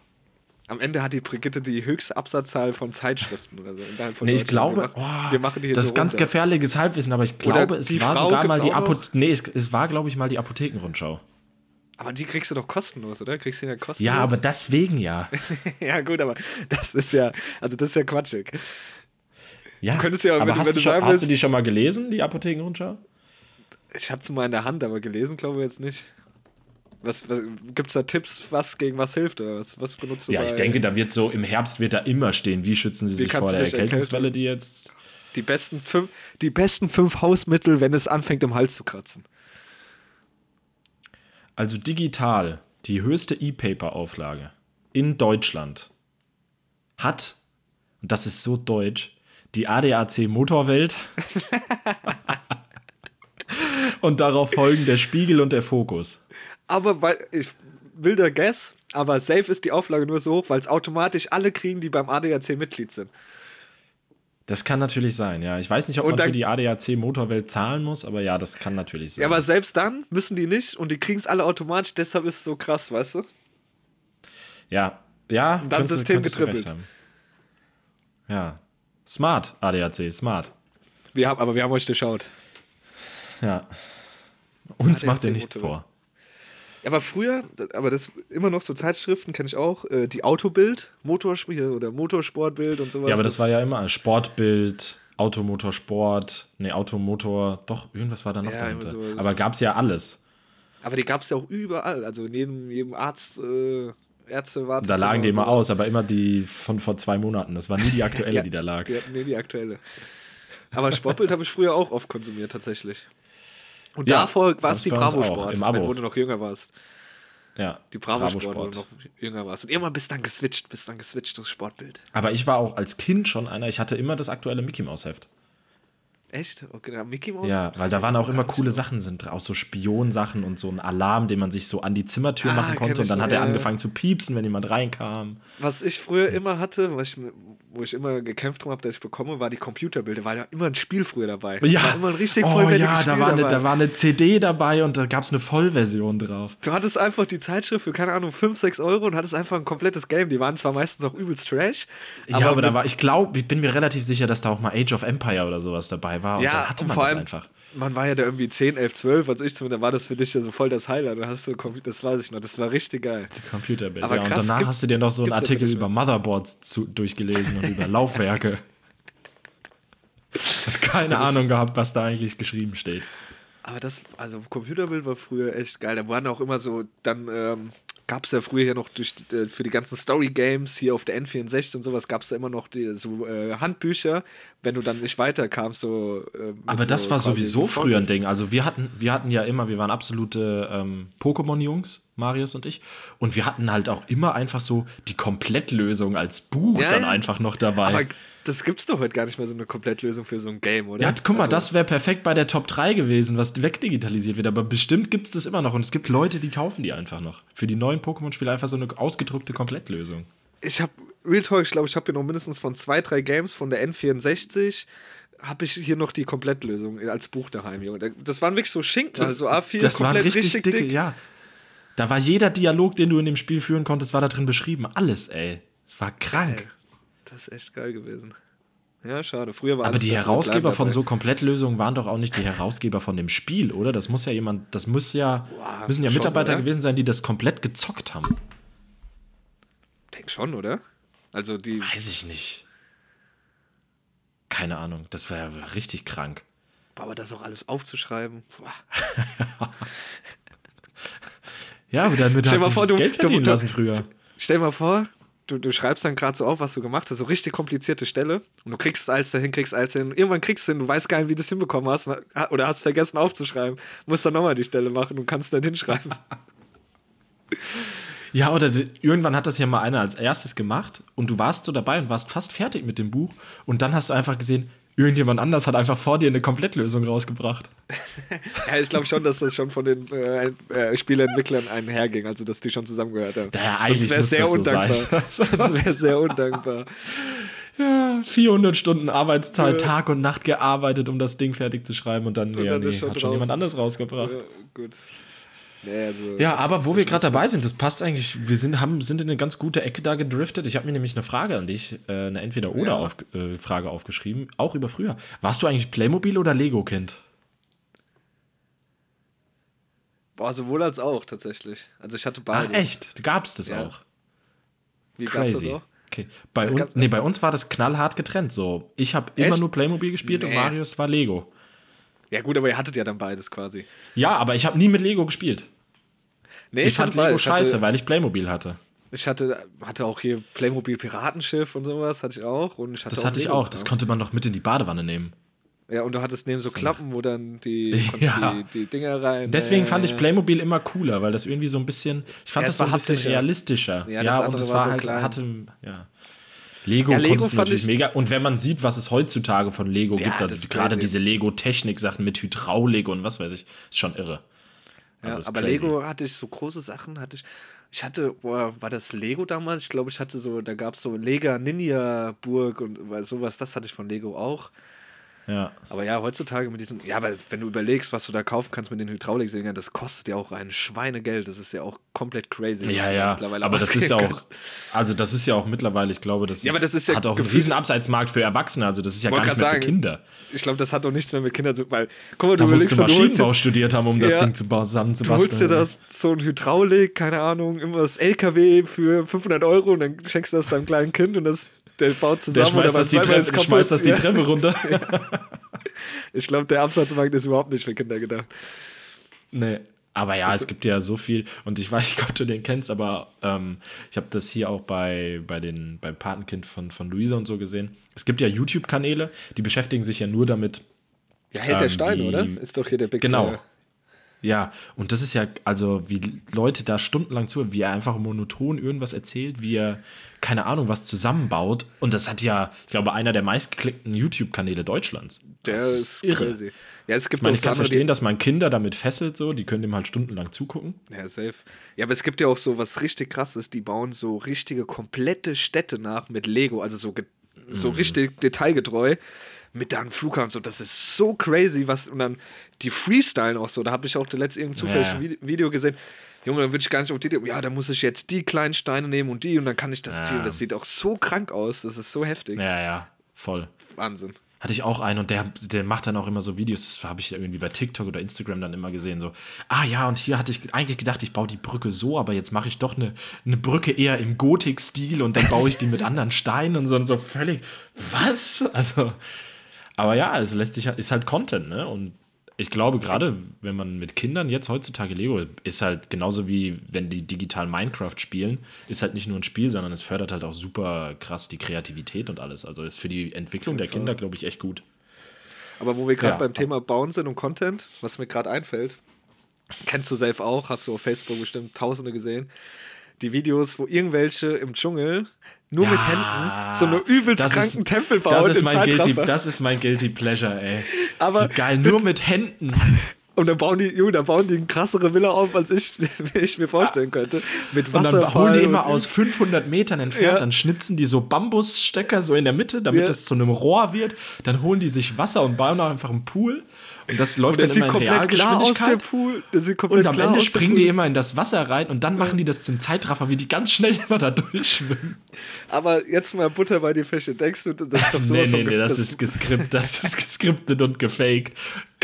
Speaker 5: Am Ende hat die Brigitte die höchste Absatzzahl von Zeitschriften oder so. von
Speaker 4: Nee, ich glaube,
Speaker 5: wir machen,
Speaker 4: oh,
Speaker 5: wir machen die
Speaker 4: das ist ganz
Speaker 5: runter.
Speaker 4: gefährliches Halbwissen, aber ich
Speaker 5: Oder
Speaker 4: glaube, es war
Speaker 5: Frau
Speaker 4: sogar mal die? Apotheken. Nee, es, es war, glaube ich, mal die Apothekenrundschau.
Speaker 5: Aber die kriegst du doch kostenlos, oder? Kriegst du ja kostenlos?
Speaker 4: Ja, aber deswegen ja.
Speaker 5: ja, gut, aber das ist ja, also das ist ja quatschig.
Speaker 4: Ja,
Speaker 5: Du könntest ja, wenn
Speaker 4: aber
Speaker 5: du-
Speaker 4: hast,
Speaker 5: wenn
Speaker 4: du schon, hast du die schon mal gelesen, die Apothekenrundschau?
Speaker 5: Ich hatte es mal in der Hand, aber gelesen glaube ich jetzt nicht. Was, was gibt's da Tipps, was gegen was hilft oder was? Was benutzt du
Speaker 4: Ja, ich denke, da wird so, im Herbst wird da immer stehen, wie schützen sie
Speaker 5: Wie
Speaker 4: sich vor der Erkältungswelle, die jetzt.
Speaker 5: die besten fünf, die besten fünf Hausmittel, wenn es anfängt im Hals zu kratzen?
Speaker 4: Also digital, die höchste E-Paper-Auflage in Deutschland hat, und das ist so deutsch, die ADAC Motorwelt. und darauf folgen der Spiegel und der Fokus.
Speaker 5: Aber weil ich wilder Guess, aber safe ist die Auflage nur so hoch, weil es automatisch alle kriegen, die beim ADAC Mitglied sind.
Speaker 4: Das kann natürlich sein, ja. Ich weiß nicht, ob
Speaker 5: Und
Speaker 4: man
Speaker 5: dann-
Speaker 4: für die ADAC Motorwelt zahlen muss, aber ja, das kann natürlich sein.
Speaker 5: Ja, aber selbst dann müssen die nicht und die kriegen es alle automatisch, deshalb ist es so krass, weißt du?
Speaker 4: Ja, ja,
Speaker 5: dann
Speaker 4: könntest
Speaker 5: System
Speaker 4: könntest
Speaker 5: getrippelt.
Speaker 4: Ja. Smart, ADAC, smart.
Speaker 5: Wir haben, aber wir haben euch durchschaut.
Speaker 4: Ja. Uns macht ihr nichts vor.
Speaker 5: Aber früher, aber das immer noch so Zeitschriften kenne ich auch, äh, die Autobild, Motorspiel oder Motorsportbild und sowas.
Speaker 4: Ja, aber das war ja immer Sportbild, Automotorsport, nee, Automotor, doch, irgendwas war da noch
Speaker 5: Ja,
Speaker 4: dahinter. Aber gab's ja alles.
Speaker 5: Aber die gab es ja auch überall, also in jedem, jedem Arzt, äh, Ärzte
Speaker 4: Da lagen die immer aus, aber immer die von vor zwei Monaten. Das war nie die aktuelle,
Speaker 5: Ja,
Speaker 4: die da lag.
Speaker 5: Die nee, die aktuelle. Aber Sportbild habe ich früher auch oft konsumiert, tatsächlich. Und
Speaker 4: Ja,
Speaker 5: davor war es die Bravo Sport,
Speaker 4: im Abo.
Speaker 5: wenn du noch jünger warst.
Speaker 4: Ja,
Speaker 5: Die Bravo,
Speaker 4: Bravo
Speaker 5: Sport, du noch jünger warst. Und irgendwann bist dann geswitcht, bist dann geswitcht, das Sportbild.
Speaker 4: Aber ich war auch als Kind schon einer, ich hatte immer das aktuelle Mickey Mouse Heft.
Speaker 5: Echt? Okay, ja, Mickey Mouse?
Speaker 4: Ja, weil da waren auch immer coole. Sachen, sind auch so Spionsachen und so ein Alarm, den man sich so an die Zimmertür
Speaker 5: Ah,
Speaker 4: machen konnte und dann hat er angefangen zu piepsen, wenn jemand reinkam.
Speaker 5: Was ich früher immer hatte, was ich, wo ich immer gekämpft drum habe, dass ich bekomme, war die Computerbilder. War ja immer ein Spiel früher dabei.
Speaker 4: Ja,
Speaker 5: War immer ein richtig
Speaker 4: oh ja, da war, eine, da war eine CD dabei und da gab es eine Vollversion drauf.
Speaker 5: Du hattest einfach die Zeitschrift für, keine Ahnung, 5, 6 Euro und hattest einfach ein komplettes Game. Die waren zwar meistens auch übelst trash.
Speaker 4: ja, aber da
Speaker 5: mit-
Speaker 4: war, ich glaube, ich bin mir relativ sicher, dass da auch mal Age of Empire oder sowas dabei war und
Speaker 5: Ja,
Speaker 4: dann hatte
Speaker 5: und
Speaker 4: man
Speaker 5: vor
Speaker 4: das
Speaker 5: allem-
Speaker 4: einfach.
Speaker 5: Man war ja da irgendwie 10, 11, 12, also ich zumindest, da war das für dich ja so voll das Highlight. Dann hast du, das weiß ich noch, das war richtig geil.
Speaker 4: Die Computerbild.
Speaker 5: Aber
Speaker 4: Ja, und
Speaker 5: krass,
Speaker 4: danach
Speaker 5: gibt's-
Speaker 4: hast du dir noch so einen Artikel über. Motherboards zu, durchgelesen und über Laufwerke. Hat keine
Speaker 5: das-
Speaker 4: Ahnung gehabt, was da eigentlich geschrieben steht.
Speaker 5: Aber das, also Computerbild war früher echt geil. Da waren auch immer so, dann ähm, gab es ja früher ja noch durch, äh, für die ganzen Story-Games hier auf der N64 und sowas, gab es da immer noch die, so äh, Handbücher, wenn du dann nicht weiterkamst. So, äh,
Speaker 4: Aber das
Speaker 5: so
Speaker 4: war sowieso früher ein. Ding. Also wir hatten, wir hatten ja immer, wir waren absolute ähm, Pokémon-Jungs, Marius und ich. Und wir hatten halt auch immer einfach so die Komplettlösung als Buch
Speaker 5: Ja,
Speaker 4: dann
Speaker 5: ja.
Speaker 4: einfach noch dabei.
Speaker 5: Aber das gibt's doch heute gar nicht mehr so eine Komplettlösung für so ein Game, oder?
Speaker 4: ja, guck mal,
Speaker 5: Also,
Speaker 4: das wäre perfekt bei der Top 3 gewesen, was wegdigitalisiert wird. Aber bestimmt gibt es das immer noch. Und es gibt Leute, die kaufen die einfach noch. Für die neuen Pokémon-Spiele einfach so eine ausgedruckte Komplettlösung.
Speaker 5: Ich habe, Real Talk, ich glaube, ich habe hier noch mindestens von zwei, drei Games von der N64 habe ich hier noch die Komplettlösung als Buch daheim, Junge. Das waren wirklich so Schinken, also A4
Speaker 4: das
Speaker 5: komplett
Speaker 4: richtig, dicke,
Speaker 5: dick.
Speaker 4: ja. Da war jeder Dialog, den du in dem Spiel führen konntest, war da drin beschrieben. Alles, ey. Es war krank.
Speaker 5: Geil. Das ist echt geil gewesen. Ja, schade. Früher war
Speaker 4: Aber die Herausgeber von so Komplettlösungen waren doch auch nicht die Herausgeber von dem Spiel, oder? Das muss ja jemand, das muss ja,
Speaker 5: Boah,
Speaker 4: müssen ja
Speaker 5: schon,
Speaker 4: Mitarbeiter
Speaker 5: oder?
Speaker 4: gewesen sein, die das komplett gezockt haben.
Speaker 5: Denk schon, oder? Also die.
Speaker 4: Weiß ich nicht. Keine Ahnung, das war ja richtig krank.
Speaker 5: Aber das auch alles aufzuschreiben.
Speaker 4: Ja, aber damit hat sich
Speaker 5: vor, du-
Speaker 4: Geld
Speaker 5: du-
Speaker 4: verdienen
Speaker 5: du-
Speaker 4: lassen früher.
Speaker 5: Stell mal vor, du, du schreibst dann gerade so auf, was du gemacht hast, so richtig komplizierte Stelle und du kriegst es als dahin, kriegst als hin. Irgendwann kriegst du hin, du weißt gar nicht, wie du es hinbekommen hast oder hast vergessen aufzuschreiben. Musst dann nochmal die Stelle machen und kannst dann hinschreiben.
Speaker 4: Ja, oder irgendwann hat das ja mal einer als erstes gemacht und du warst so dabei und warst fast fertig mit dem Buch und dann hast du einfach gesehen, irgendjemand anders hat einfach vor dir eine Komplettlösung rausgebracht.
Speaker 5: ja, ich glaube schon, dass das schon von den äh, äh, Spieleentwicklern einherging, also dass die schon zusammengehört haben. Sonst
Speaker 4: eigentlich
Speaker 5: wäre es sehr
Speaker 4: das so
Speaker 5: undankbar. Sonst wäre sehr undankbar.
Speaker 4: Ja, 400 Stunden Arbeitszeit,
Speaker 5: Ja.
Speaker 4: Tag und Nacht gearbeitet, um das Ding fertig zu schreiben und dann,
Speaker 5: Und
Speaker 4: ja,
Speaker 5: dann ist
Speaker 4: nee,
Speaker 5: schon
Speaker 4: hat schon
Speaker 5: draußen.
Speaker 4: jemand anderes rausgebracht.
Speaker 5: Ja, gut. Also,
Speaker 4: Ja,
Speaker 5: das-
Speaker 4: aber
Speaker 5: das
Speaker 4: wo wir gerade dabei sind, das passt eigentlich. Wir sind, haben, sind in eine ganz gute Ecke da gedriftet. Ich habe mir nämlich eine Frage an dich, äh, eine
Speaker 5: Ja.
Speaker 4: Entweder-Oder-Frage äh, Frage aufgeschrieben, auch über früher. Warst du eigentlich Playmobil oder Lego-Kind?
Speaker 5: Boah, sowohl als auch tatsächlich. Also ich hatte beides.
Speaker 4: Ah, echt? Gab's das
Speaker 5: Ja.
Speaker 4: auch?
Speaker 5: Wie gab's das
Speaker 4: Crazy.
Speaker 5: auch?
Speaker 4: Okay. Bei,
Speaker 5: gab-
Speaker 4: nee, bei uns war das knallhart getrennt. So, ich habe immer nur Playmobil gespielt und
Speaker 5: Nee.
Speaker 4: Marius war Lego.
Speaker 5: Ja gut, aber ihr hattet ja dann beides quasi.
Speaker 4: Ja, aber ich habe nie mit Lego gespielt.
Speaker 5: Nee,
Speaker 4: ich, fand
Speaker 5: hatte
Speaker 4: Lego.
Speaker 5: Ich hatte-
Speaker 4: scheiße, weil ich Playmobil hatte.
Speaker 5: Ich hatte, hatte auch hier Playmobil Piratenschiff und sowas, hatte ich auch. Und ich hatte
Speaker 4: Das
Speaker 5: auch
Speaker 4: hatte ich
Speaker 5: Lego
Speaker 4: auch. Das konnte man noch mit in die Badewanne nehmen.
Speaker 5: Ja, und du hattest neben so Klappen, wo dann die,
Speaker 4: Ja.
Speaker 5: die, die Dinger rein.
Speaker 4: Deswegen
Speaker 5: äh,
Speaker 4: fand ich Playmobil immer cooler, weil das irgendwie so ein bisschen, ich fand
Speaker 5: Ja,
Speaker 4: das so ein
Speaker 5: war
Speaker 4: bisschen realistischer.
Speaker 5: Ja,
Speaker 4: Ja,
Speaker 5: das
Speaker 4: und es
Speaker 5: war
Speaker 4: war
Speaker 5: so
Speaker 4: halt,
Speaker 5: klein.
Speaker 4: hatte, ja. Lego,
Speaker 5: Ja, Lego fand
Speaker 4: natürlich
Speaker 5: ich-
Speaker 4: mega. Und wenn man sieht, was es heutzutage von Lego
Speaker 5: Ja,
Speaker 4: gibt, also gerade diese Lego-Technik-Sachen mit Hydraulik und was weiß ich, ist schon irre.
Speaker 5: Ja,
Speaker 4: Also
Speaker 5: aber
Speaker 4: crazy.
Speaker 5: Lego hatte ich so große Sachen, hatte ich. Ich hatte, boah, war das Lego damals? Ich glaube, ich hatte so, da gab es so Lega Ninja Burg und sowas, das hatte ich von Lego auch.
Speaker 4: Ja.
Speaker 5: Aber ja, heutzutage mit diesem, ja, aber wenn du überlegst, was du da kaufen kannst mit den Hydrauliksägern, das kostet ja auch ein Schweinegeld. Das ist ja auch komplett crazy.
Speaker 4: Ja,
Speaker 5: da
Speaker 4: ja,
Speaker 5: mittlerweile
Speaker 4: aber das ist ja auch, also das ist ja auch mittlerweile, ich glaube, das,
Speaker 5: Ja, aber das ist ja
Speaker 4: hat auch einen riesen Abseitsmarkt für Erwachsene, also das ist ja gar nicht mehr für
Speaker 5: sagen,
Speaker 4: Kinder.
Speaker 5: Ich glaube, das hat doch nichts mehr mit Kindern zu weil, guck mal,
Speaker 4: Da
Speaker 5: du
Speaker 4: musst
Speaker 5: überlegst,
Speaker 4: du Maschinenbau
Speaker 5: jetzt,
Speaker 4: studiert haben, um das
Speaker 5: Ja.
Speaker 4: Ding zu ba-
Speaker 5: du
Speaker 4: zusammenzubasteln.
Speaker 5: holst dir das, so ein Hydraulik, keine Ahnung, immer das LKW für 500 Euro und dann schenkst du das deinem kleinen Kind und das, der baut
Speaker 4: Der
Speaker 5: zusammen
Speaker 4: schmeißt
Speaker 5: und
Speaker 4: das, die Treppe, schmeißt das die. Treppe runter.
Speaker 5: Ich glaube, der Absatzmarkt ist überhaupt nicht für Kinder gedacht.
Speaker 4: Nee. Aber ja,
Speaker 5: Das-
Speaker 4: es gibt ja so viel und ich weiß nicht, ob du den kennst, aber ähm, ich habe das hier auch bei, bei den, beim Patenkind von, von Luisa und so gesehen. Es gibt ja YouTube-Kanäle, die beschäftigen sich ja nur damit.
Speaker 5: Ja, der
Speaker 4: Ähm,
Speaker 5: Steine,
Speaker 4: die-
Speaker 5: oder? Ist doch hier der Big
Speaker 4: Genau.
Speaker 5: Player.
Speaker 4: Ja, und das ist ja, also wie Leute da stundenlang zuhören, wie er einfach monoton irgendwas erzählt, wie er, keine Ahnung, was zusammenbaut. Und das hat ja, ich glaube, einer der meistgeklickten YouTube-Kanäle Deutschlands.
Speaker 5: Der
Speaker 4: das
Speaker 5: ist crazy. Ja, es
Speaker 4: Ich
Speaker 5: gibt
Speaker 4: meine,
Speaker 5: auch
Speaker 4: ich kann
Speaker 5: andere,
Speaker 4: verstehen, dass man Kinder damit fesselt, so, die können dem halt stundenlang zugucken.
Speaker 5: Ja, safe. Ja, aber es gibt ja auch so, was richtig krass ist, die bauen so richtige, komplette Städte nach mit Lego, also so, so
Speaker 4: Mhm.
Speaker 5: richtig detailgetreu. Mit dann Flughafen und so, das ist so crazy, was, und dann die Freestylen auch so, da habe ich auch zuletzt irgendein zufälliges
Speaker 4: Ja.
Speaker 5: Vide- Video gesehen, Junge, dann würde ich gar nicht auf die Idee, ja, da muss ich jetzt die kleinen Steine nehmen und die und dann kann ich das
Speaker 4: Ja.
Speaker 5: ziehen. Das sieht auch so krank aus, das ist so heftig.
Speaker 4: Ja, ja, voll.
Speaker 5: Wahnsinn.
Speaker 4: Hatte ich auch einen und der, der macht dann auch immer so Videos, das habe ich irgendwie bei TikTok oder Instagram dann immer gesehen, so, ah ja, und hier hatte ich eigentlich gedacht, ich baue die Brücke so, aber jetzt mache ich doch eine, eine Brücke eher im Gotik-Stil und dann baue ich die mit anderen Steinen und so und so völlig, was? Also, aber ja, es lässt sich, ist halt Content, ne? Und ich glaube, gerade wenn man mit Kindern jetzt heutzutage Lego ist halt genauso wie wenn die digital Minecraft spielen, ist halt nicht nur ein Spiel, sondern es fördert halt auch super krass die Kreativität und alles. Also ist für die Entwicklung der. Kinder, glaube ich, echt gut.
Speaker 5: Aber wo wir gerade
Speaker 4: Ja.
Speaker 5: beim Thema Bauen sind und Content, was mir gerade einfällt, kennst du selbst auch, hast du auf Facebook bestimmt tausende gesehen, die Videos, wo irgendwelche im Dschungel nur
Speaker 4: Ja,
Speaker 5: mit Händen so eine übelst
Speaker 4: das
Speaker 5: kranken
Speaker 4: ist-
Speaker 5: Tempel bauen
Speaker 4: Das ist, mein guilty, das ist mein Guilty Pleasure, ey.
Speaker 5: Aber
Speaker 4: Wie geil, nur mit Händen.
Speaker 5: Und dann bauen die, Junge, dann bauen die eine krassere Villa auf, als ich, ich mir vorstellen könnte. Mit
Speaker 4: Und dann
Speaker 5: Wasserfall.
Speaker 4: holen die immer aus 500 Metern entfernt,
Speaker 5: Ja.
Speaker 4: dann schnitzen die so Bambusstecker so in der Mitte, damit
Speaker 5: Ja.
Speaker 4: es zu einem Rohr wird. Dann holen die sich Wasser und bauen da einfach einen Pool. Und das läuft
Speaker 5: Und der
Speaker 4: dann immer in
Speaker 5: komplett klar aus, der
Speaker 4: Realgeschwindigkeit. Und am Ende springen die immer in das Wasser rein und dann machen die das zum Zeitraffer, wie die ganz schnell immer da durchschwimmen.
Speaker 5: Aber jetzt mal Butter bei die Fische. Denkst du, das ist doch
Speaker 4: Nee,
Speaker 5: sowas
Speaker 4: nee, nee,
Speaker 5: gef-
Speaker 4: das ist geskriptet, das ist geskriptet und gefaked.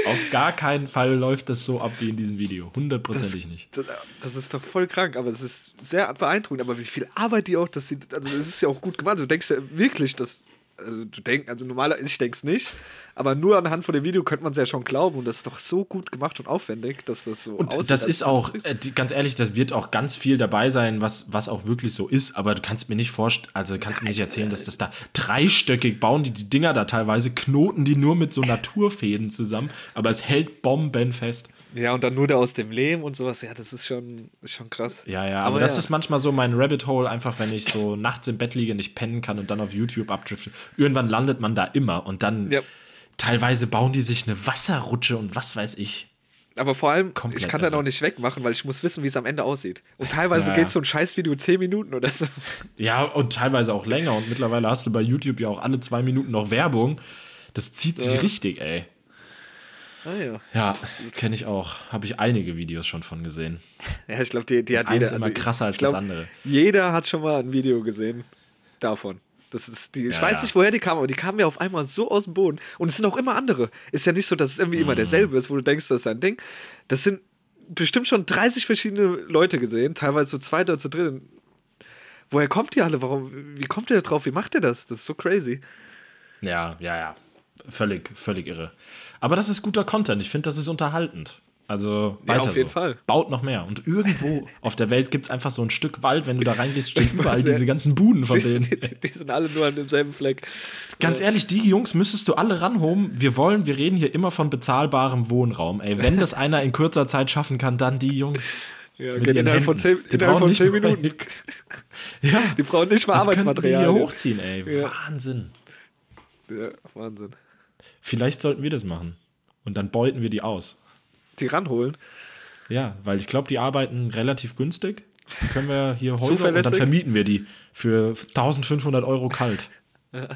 Speaker 4: Auf gar keinen Fall läuft das so ab wie in diesem Video. Hundertprozentig nicht.
Speaker 5: Das, das ist doch voll krank, aber es ist sehr beeindruckend. Aber wie viel Arbeit die auch, das sieht, also das ist ja auch gut gemacht. Du denkst ja wirklich, dass, also du denkst, also normaler, ich denk's nicht, aber nur anhand von dem Video könnte man es ja schon glauben und das ist doch so gut gemacht und aufwendig, dass das so
Speaker 4: Und
Speaker 5: aussieht.
Speaker 4: das ist auch, äh, ganz ehrlich, das wird auch ganz viel dabei sein, was, was auch wirklich so ist, aber du kannst mir nicht vorstellen, also kannst mir nicht erzählen, dass das da dreistöckig bauen, die die Dinger da teilweise, knoten die nur mit so Naturfäden zusammen, aber es hält bombenfest.
Speaker 5: Ja, und dann nur da aus dem Lehm und sowas, ja, das ist schon, schon krass.
Speaker 4: Ja, ja, aber,
Speaker 5: Aber
Speaker 4: das
Speaker 5: ja.
Speaker 4: ist manchmal so mein Rabbit Hole, einfach wenn ich so nachts im Bett liege, nicht pennen kann und dann auf YouTube abdrifte. Irgendwann landet man da immer und dann
Speaker 5: Ja.
Speaker 4: teilweise bauen die sich eine Wasserrutsche und was weiß ich.
Speaker 5: Aber vor allem,
Speaker 4: Komplett
Speaker 5: ich kann dann
Speaker 4: irre.
Speaker 5: auch nicht wegmachen, weil ich muss wissen, wie es am Ende aussieht. Und teilweise
Speaker 4: Ja,
Speaker 5: geht so ein Scheißvideo 10 Minuten oder so.
Speaker 4: Ja, und teilweise auch länger. Und mittlerweile hast du bei YouTube ja auch alle zwei Minuten noch Werbung. Das zieht sich richtig, ey.
Speaker 5: Ah ja.
Speaker 4: Ja, kenne ich auch. Habe ich einige Videos schon von gesehen.
Speaker 5: Ja, ich glaube, die, die hat
Speaker 4: Eins
Speaker 5: jeder.
Speaker 4: immer
Speaker 5: also,
Speaker 4: krasser als
Speaker 5: glaub,
Speaker 4: das andere.
Speaker 5: Jeder hat schon mal ein Video gesehen davon. Das ist die, ich
Speaker 4: Ja,
Speaker 5: weiß nicht, woher die kamen, aber die kamen ja auf einmal so aus dem Boden. Und es sind auch immer andere. Ist ja nicht so, dass es irgendwie
Speaker 4: Mhm.
Speaker 5: immer derselbe ist, wo du denkst, das ist ein Ding. Das sind bestimmt schon 30 verschiedene Leute gesehen, teilweise zu zweit oder zu dritt. Woher kommt ihr alle? Warum, wie kommt ihr da drauf? Wie macht ihr das? Das ist so crazy.
Speaker 4: Ja, ja, ja. Völlig, völlig irre. Aber das ist guter Content. Ich finde, das ist unterhaltend. Also
Speaker 5: Ja,
Speaker 4: weiter
Speaker 5: auf jeden
Speaker 4: so.
Speaker 5: Fall.
Speaker 4: Baut noch mehr. Und irgendwo auf der Welt gibt es einfach so ein Stück Wald, wenn du da reingehst, stehen überall
Speaker 5: Ja.
Speaker 4: diese ganzen Buden von
Speaker 5: Die,
Speaker 4: denen.
Speaker 5: die, die sind alle nur an demselben Fleck.
Speaker 4: Ganz ehrlich, die Jungs müsstest du alle ranholen. Wir wollen, wir reden hier immer von bezahlbarem Wohnraum. Ey, wenn das einer in kurzer Zeit schaffen kann, dann die Jungs.
Speaker 5: Ja,
Speaker 4: ihren
Speaker 5: innerhalb von. 10,
Speaker 4: Die
Speaker 5: innerhalb von
Speaker 4: nicht
Speaker 5: 10
Speaker 4: mal-
Speaker 5: Minuten.
Speaker 4: Ja,
Speaker 5: Die brauchen nicht mal
Speaker 4: das
Speaker 5: Arbeitsmaterial.
Speaker 4: hier hochziehen, ey.
Speaker 5: Ja.
Speaker 4: Wahnsinn.
Speaker 5: Ja, Wahnsinn.
Speaker 4: Vielleicht sollten wir das machen. Und dann beuten wir die aus.
Speaker 5: Die ranholen.
Speaker 4: Ja, weil ich glaube, die arbeiten relativ günstig. Die können wir hier Häuser und dann vermieten wir die für 1500 Euro kalt.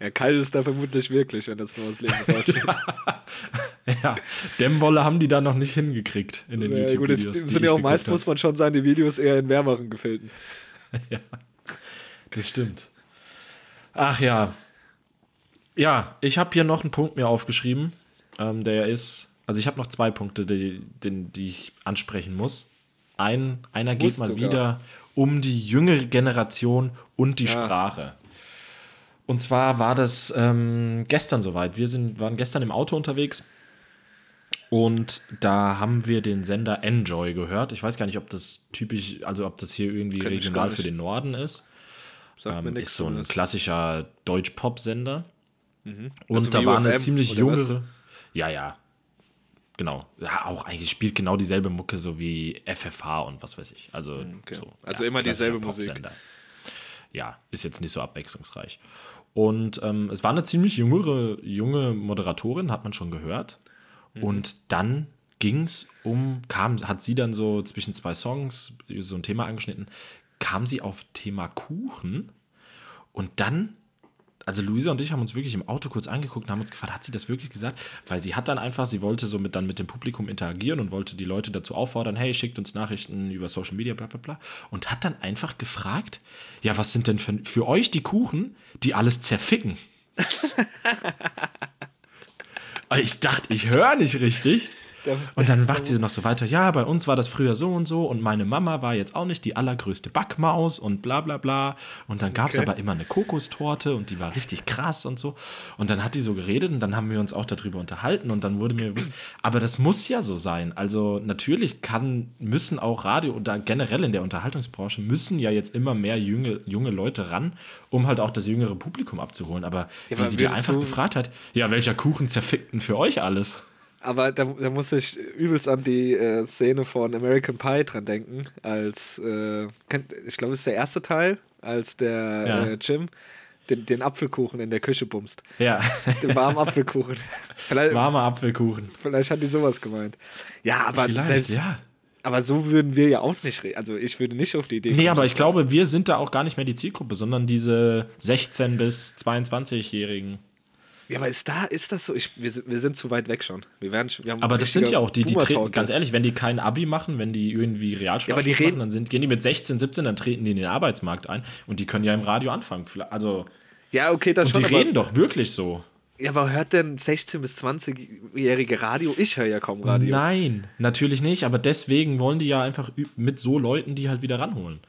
Speaker 5: Ja, kalt ist da vermutlich wirklich, wenn das nur aus Leben raussteht.
Speaker 4: ja, Dämmwolle haben die da noch nicht hingekriegt in den
Speaker 5: ja, gut,
Speaker 4: YouTube-Videos. die
Speaker 5: sind
Speaker 4: ich
Speaker 5: ja auch meist, muss man schon sagen, die Videos eher in wärmeren Gefilden.
Speaker 4: ja, das stimmt. Ach ja. Ja, ich habe hier noch einen Punkt mir aufgeschrieben. Ähm, der ist, also ich habe noch zwei Punkte, die, die, die ich ansprechen muss. Ein, einer geht mal
Speaker 5: sogar.
Speaker 4: wieder um die jüngere Generation und die
Speaker 5: Ja.
Speaker 4: Sprache. Und zwar war das ähm, gestern soweit. Wir sind, waren gestern im Auto unterwegs und da haben wir den Sender Enjoy gehört. Ich weiß gar nicht, ob das typisch, also ob das hier irgendwie
Speaker 5: Kenn
Speaker 4: regional für den Norden ist. Ähm, ist so ein klassischer Deutsch-Pop-Sender.
Speaker 5: Mhm.
Speaker 4: Und
Speaker 5: Also
Speaker 4: da war eine ziemlich
Speaker 5: was?
Speaker 4: jüngere. Ja, ja. genau. Ja, auch eigentlich spielt genau dieselbe Mucke so wie FFH und was weiß ich. Also,
Speaker 5: Hm, Okay.
Speaker 4: so,
Speaker 5: Also
Speaker 4: ja,
Speaker 5: immer dieselbe Musik.
Speaker 4: Ja, ist jetzt nicht so abwechslungsreich. Und ähm, es war eine ziemlich jüngere, junge Moderatorin, hat man schon gehört.
Speaker 5: Mhm.
Speaker 4: Und dann ging es um, kam, hat sie dann so zwischen zwei Songs so ein Thema angeschnitten, kam sie auf Thema Kuchen und dann, also Luisa und ich haben uns wirklich im Auto kurz angeguckt und haben uns gefragt, hat sie das wirklich gesagt? Weil sie hat dann einfach, sie wollte so mit, dann mit dem Publikum interagieren und wollte die Leute dazu auffordern, hey, schickt uns Nachrichten über Social Media, bla bla bla. Und hat dann einfach gefragt, ja, was sind denn für, für euch die Kuchen, die alles zerficken? Ich dachte, ich höre nicht richtig. Und dann macht sie noch so weiter, ja, bei uns war das früher so und so und meine Mama war jetzt auch nicht die allergrößte Backmaus und bla bla bla. Und dann gab es
Speaker 5: Okay.
Speaker 4: aber immer eine Kokostorte und die war richtig krass und so. Und dann hat die so geredet und dann haben wir uns auch darüber unterhalten und dann wurde mir bewusst, aber das muss ja so sein. Also natürlich kann, müssen auch Radio oder generell in der Unterhaltungsbranche müssen ja jetzt immer mehr junge, junge Leute ran, um halt auch das jüngere Publikum abzuholen. Aber
Speaker 5: Ja,
Speaker 4: wie sie dir einfach gefragt hat, ja, welcher Kuchen zerfickt denn für euch alles?
Speaker 5: Aber da, da muss ich übelst an die äh, Szene von American Pie dran denken, als, äh, ich glaube, es ist der erste Teil, als der
Speaker 4: Ja.
Speaker 5: äh, Jim den, den Apfelkuchen in der Küche bumst.
Speaker 4: Ja,
Speaker 5: Den warmen Apfelkuchen. Vielleicht,
Speaker 4: warmer Apfelkuchen.
Speaker 5: vielleicht hat die sowas gemeint. Ja, aber
Speaker 4: Vielleicht,
Speaker 5: selbst,
Speaker 4: ja.
Speaker 5: aber so würden wir ja auch nicht reden. Also ich würde nicht auf die Idee
Speaker 4: Nee,
Speaker 5: kommen,
Speaker 4: aber
Speaker 5: so-
Speaker 4: ich glaube, wir sind da auch gar nicht mehr die Zielgruppe, sondern diese 16- bis 22-Jährigen.
Speaker 5: Ja, aber ist da, ist das so? Ich, wir, sind, wir sind zu weit weg schon. Wir werden, schon- wir
Speaker 4: Aber das sind ja auch die, die treten, ganz ehrlich, wenn die kein Abi machen, wenn die irgendwie Realschulabschluss
Speaker 5: Ja, aber die reden-
Speaker 4: machen, dann sind, gehen die mit 16, 17, dann treten die in den Arbeitsmarkt ein und die können ja im Radio anfangen. Also,
Speaker 5: Ja, okay, das
Speaker 4: und
Speaker 5: schon,
Speaker 4: die
Speaker 5: aber,
Speaker 4: reden doch wirklich so.
Speaker 5: Ja, aber hört denn 16- bis 20-jährige Radio? Ich höre ja kaum Radio.
Speaker 4: Nein, natürlich nicht, aber deswegen wollen die ja einfach mit so Leuten die halt wieder ranholen.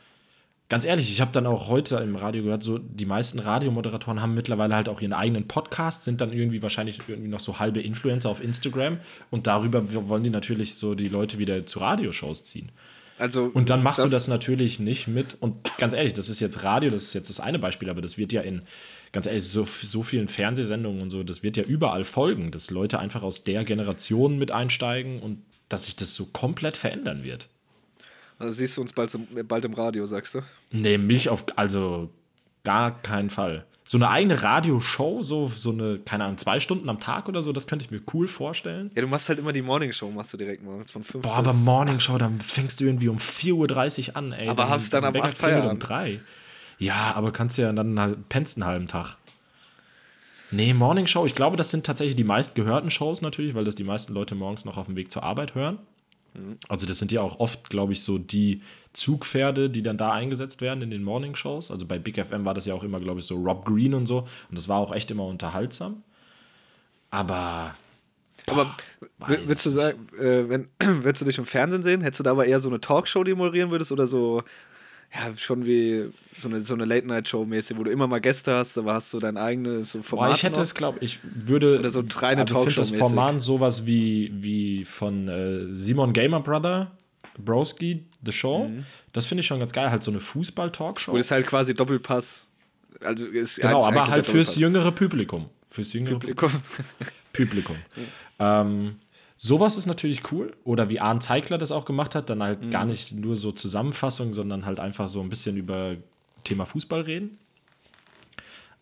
Speaker 4: Ganz ehrlich, ich habe dann auch heute im Radio gehört, so die meisten Radiomoderatoren haben mittlerweile halt auch ihren eigenen Podcast, sind dann irgendwie wahrscheinlich irgendwie noch so halbe Influencer auf Instagram und darüber wollen die natürlich so die Leute wieder zu Radioshows ziehen.
Speaker 5: Also,
Speaker 4: Und dann machst du das natürlich nicht mit. Und ganz ehrlich, das ist jetzt Radio, das ist jetzt das eine Beispiel, aber das wird ja in, ganz ehrlich, so, so vielen Fernsehsendungen und so, das wird ja überall folgen, dass Leute einfach aus der Generation mit einsteigen und dass sich das so komplett verändern wird.
Speaker 5: Also siehst du uns bald, im- bald im Radio, sagst du?
Speaker 4: Nee, mich auf, also gar keinen Fall. So eine eigene Radioshow, so, so eine, keine Ahnung, zwei Stunden am Tag oder so, das könnte ich mir cool vorstellen.
Speaker 5: Ja, du machst halt immer die Morningshow, machst du direkt morgens von 5
Speaker 4: Boah, aber Morning Show, dann fängst du irgendwie um 4.30 Uhr an, ey.
Speaker 5: Aber hast dann am
Speaker 4: Wecker
Speaker 5: acht
Speaker 4: klingelt um
Speaker 5: Feierabend.
Speaker 4: drei. Ja, aber kannst ja dann halt pennst einen halben Tag. Nee, Morning Show, ich glaube, das sind tatsächlich die meistgehörten Shows natürlich, weil das die meisten Leute morgens noch auf dem Weg zur Arbeit hören. Also das sind ja auch oft, glaube ich, so die Zugpferde, die dann da eingesetzt werden in den Morning Shows. Also bei Big FM war das ja auch immer, glaube ich, so Rob Green und so. Und das war auch echt immer unterhaltsam. Aber
Speaker 5: Aber
Speaker 4: weiß
Speaker 5: w- würdest du sagen, äh, wenn, würdest du dich im Fernsehen sehen? Hättest du da aber eher so eine Talkshow, die moderieren würdest oder so, ja, schon wie so eine, so eine Late-Night-Show mäßig, wo du immer mal Gäste hast, aber hast du dein eigenes so Format
Speaker 4: Boah, ich hätte
Speaker 5: noch?
Speaker 4: es, glaube ich, würde.
Speaker 5: Oder so reine
Speaker 4: also ich finde das. Format sowas wie, wie von äh, Simon Gamer Brother, Broski, The Show. Das finde ich schon ganz geil. Halt so eine Fußball-Talkshow.
Speaker 5: Wo das halt quasi Doppelpass, also ist
Speaker 4: Genau, aber halt fürs jüngere Publikum. Fürs jüngere
Speaker 5: Publikum.
Speaker 4: Publikum. Ähm, sowas ist natürlich cool. Oder wie Arne Zeigler das auch gemacht hat, dann
Speaker 5: Mhm.
Speaker 4: halt gar nicht nur so Zusammenfassung, sondern halt einfach so ein bisschen über Thema Fußball reden.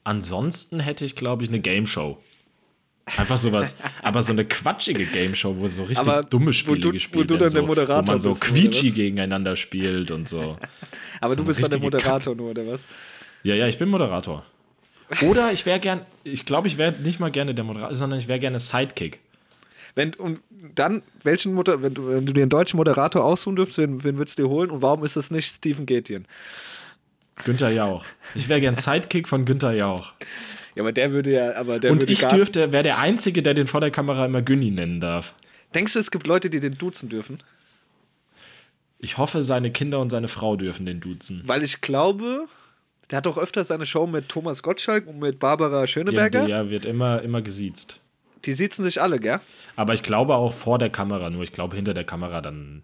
Speaker 4: Ansonsten hätte ich, glaube ich, eine Game Show. Einfach sowas, aber so eine quatschige Game Show, wo so richtig
Speaker 5: Aber
Speaker 4: dumme
Speaker 5: wo
Speaker 4: Spiele
Speaker 5: du- wo
Speaker 4: gespielt
Speaker 5: du dann
Speaker 4: werden,
Speaker 5: der
Speaker 4: so,
Speaker 5: Moderator
Speaker 4: wo man so
Speaker 5: bist,
Speaker 4: Quietschi gegeneinander spielt und so.
Speaker 5: Aber
Speaker 4: So
Speaker 5: du bist dann der Moderator nur, oder was?
Speaker 4: Ja, ja, ich bin Moderator. Oder ich wäre gern, ich glaube, ich wäre nicht mal gerne der Moderator, sondern ich wäre gerne Sidekick.
Speaker 5: Wenn, und dann, welchen Moder wenn du, wenn du dir einen deutschen Moderator aussuchen dürftest, wen, wen würdest du dir holen und warum ist es nicht Stephen Gätjen?
Speaker 4: Günther Jauch. Ich wäre gern Sidekick von Günther Jauch.
Speaker 5: Ja, aber der würde ja, aber der
Speaker 4: Und
Speaker 5: würde
Speaker 4: ich dürfte, wäre der Einzige, der den vor der Kamera immer Günni nennen darf.
Speaker 5: Denkst du, es gibt Leute, die den duzen dürfen?
Speaker 4: Ich hoffe, seine Kinder und seine Frau dürfen den duzen.
Speaker 5: Weil ich glaube, der hat doch öfter seine Show mit Thomas Gottschalk und mit Barbara Schöneberger.
Speaker 4: ja, wird immer, immer gesiezt.
Speaker 5: Die sitzen sich alle, gell?
Speaker 4: Aber ich glaube auch vor der Kamera, nur ich glaube hinter der Kamera dann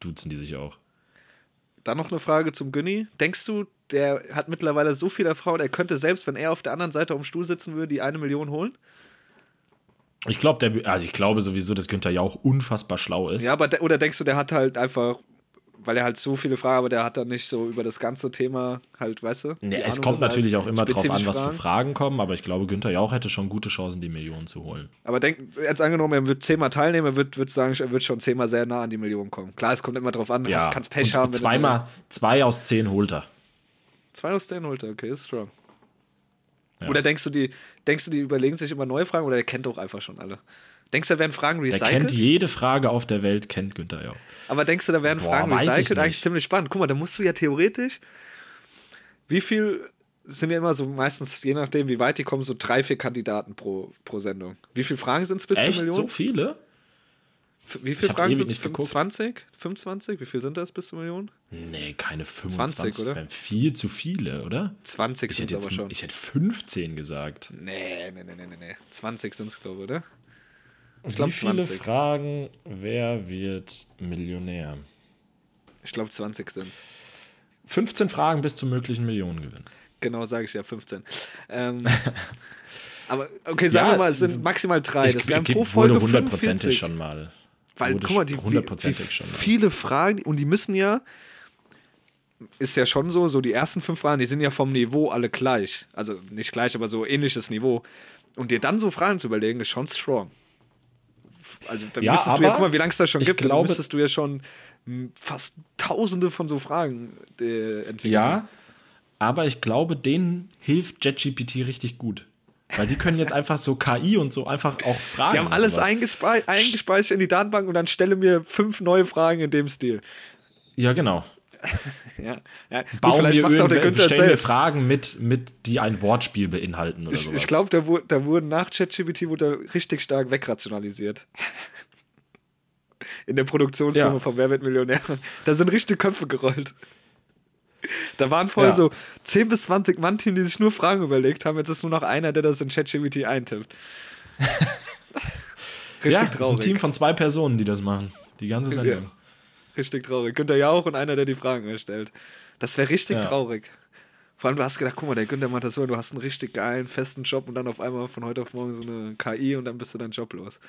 Speaker 4: duzen die sich auch.
Speaker 5: Dann noch eine Frage zum Günni. Denkst du, der hat mittlerweile so viel Erfahrung, er könnte selbst, wenn er auf der anderen Seite am Stuhl sitzen würde, die eine Million holen?
Speaker 4: Ich glaube, also ich glaube sowieso, dass Günther Jauch unfassbar schlau ist.
Speaker 5: Ja, aber de- oder denkst du, der hat halt einfach, weil er halt so viele Fragen, aber der hat dann nicht so über das ganze Thema halt, weißt du?
Speaker 4: Nee, es
Speaker 5: Ahnung,
Speaker 4: kommt natürlich
Speaker 5: halt
Speaker 4: auch immer drauf an, was für Fragen kommen, aber ich glaube, Günther Jauch hätte schon gute Chancen, die Millionen zu holen.
Speaker 5: Aber denk, jetzt angenommen, er wird zehnmal teilnehmen, er wird, wird sagen, er wird schon zehnmal sehr nah an die Million kommen. Klar, es kommt immer drauf an,
Speaker 4: Ja,
Speaker 5: kannst Pech
Speaker 4: und
Speaker 5: haben.
Speaker 4: zweimal, zwei aus zehn holt er.
Speaker 5: Zwei aus zehn holt er, okay, ist strong.
Speaker 4: Ja.
Speaker 5: Oder denkst du, die, denkst du, die überlegen sich immer neue Fragen oder der kennt doch einfach schon alle? Denkst du, da werden Fragen
Speaker 4: Der
Speaker 5: recycelt?
Speaker 4: kennt jede Frage auf der Welt, kennt Günther Jauch.
Speaker 5: Aber denkst du, da werden
Speaker 4: Boah,
Speaker 5: Fragen recycelt? Eigentlich ziemlich spannend. Guck mal, da musst du ja theoretisch. Wie viel sind ja immer so meistens, je nachdem, wie weit die kommen, so drei, vier Kandidaten pro, pro Sendung. Wie viele Fragen sind es bis
Speaker 4: Echt?
Speaker 5: zur Million?
Speaker 4: So viele?
Speaker 5: Wie viele
Speaker 4: hab's
Speaker 5: Fragen sind es?
Speaker 4: nicht geguckt.
Speaker 5: 20? 25? Wie viel sind das bis zur Million?
Speaker 4: Nee, keine 25.
Speaker 5: 20, oder?
Speaker 4: Das wären viel zu viele, oder?
Speaker 5: 20
Speaker 4: Ich
Speaker 5: sind es aber schon.
Speaker 4: ich hätte 15 gesagt.
Speaker 5: Nee, nee, nee, nee, nee, nee. 20 sind es, glaube ich, oder? Ich glaube
Speaker 4: viele
Speaker 5: 20.
Speaker 4: Fragen, wer wird Millionär?
Speaker 5: Ich glaube 20 sind
Speaker 4: 15 Fragen bis zum möglichen Millionengewinn.
Speaker 5: Genau, sage ich ja, 15. Ähm, aber okay, sagen
Speaker 4: Ja,
Speaker 5: wir mal, es sind maximal drei. Das wären pro
Speaker 4: wurde
Speaker 5: Folge
Speaker 4: hundertprozentig
Speaker 5: 45.
Speaker 4: schon mal.
Speaker 5: Weil, guck mal, die, die viele Fragen, und die müssen ja, ist ja schon so, so die ersten fünf Fragen, die sind ja vom Niveau alle gleich. Also nicht gleich, aber so ähnliches Niveau. Und dir dann so Fragen zu überlegen, ist schon strong. Also dann
Speaker 4: Ja,
Speaker 5: müsstest du ja, guck mal, wie lange es das schon gibt, dann
Speaker 4: glaube-
Speaker 5: müsstest du ja schon hm, fast tausende von so Fragen äh, entwickeln.
Speaker 4: Ja, aber ich glaube, denen hilft JetGPT richtig gut. Weil die können jetzt einfach so KI und so einfach auch Fragen.
Speaker 5: Die haben alles
Speaker 4: sowas.
Speaker 5: eingespei eingespeichert in die Datenbank und dann stelle mir fünf neue Fragen in dem Stil.
Speaker 4: Ja, genau.
Speaker 5: Ja, ja. Gut,
Speaker 4: Bauen
Speaker 5: vielleicht
Speaker 4: wir
Speaker 5: auch der
Speaker 4: irgendwel-
Speaker 5: Günther
Speaker 4: stellen wir
Speaker 5: selbst.
Speaker 4: Fragen mit, mit, die ein Wortspiel beinhalten oder
Speaker 5: Ich,
Speaker 4: sowas.
Speaker 5: ich glaube, da, wurde, da wurden nach ChatGPT wurde richtig stark wegrationalisiert. In der Produktionsfirma
Speaker 4: Ja.
Speaker 5: von Wer Millionär. Da sind richtig Köpfe gerollt. Da waren vorher
Speaker 4: Ja.
Speaker 5: so 10 bis 20 Mann-Team, die sich nur Fragen überlegt haben. Jetzt ist nur noch einer, der das in ChatGPT eintippt. richtig
Speaker 4: ja, das ist ein
Speaker 5: traurig.
Speaker 4: Team von zwei Personen, die das machen. Die ganze Sendung.
Speaker 5: Richtig traurig. Günther Jauch und einer, der die Fragen erstellt. Das wäre richtig
Speaker 4: Ja.
Speaker 5: traurig. Vor allem, du hast gedacht, guck mal, der Günther macht das so, du hast einen richtig geilen, festen Job und dann auf einmal von heute auf morgen so eine KI und dann bist du deinen Job los.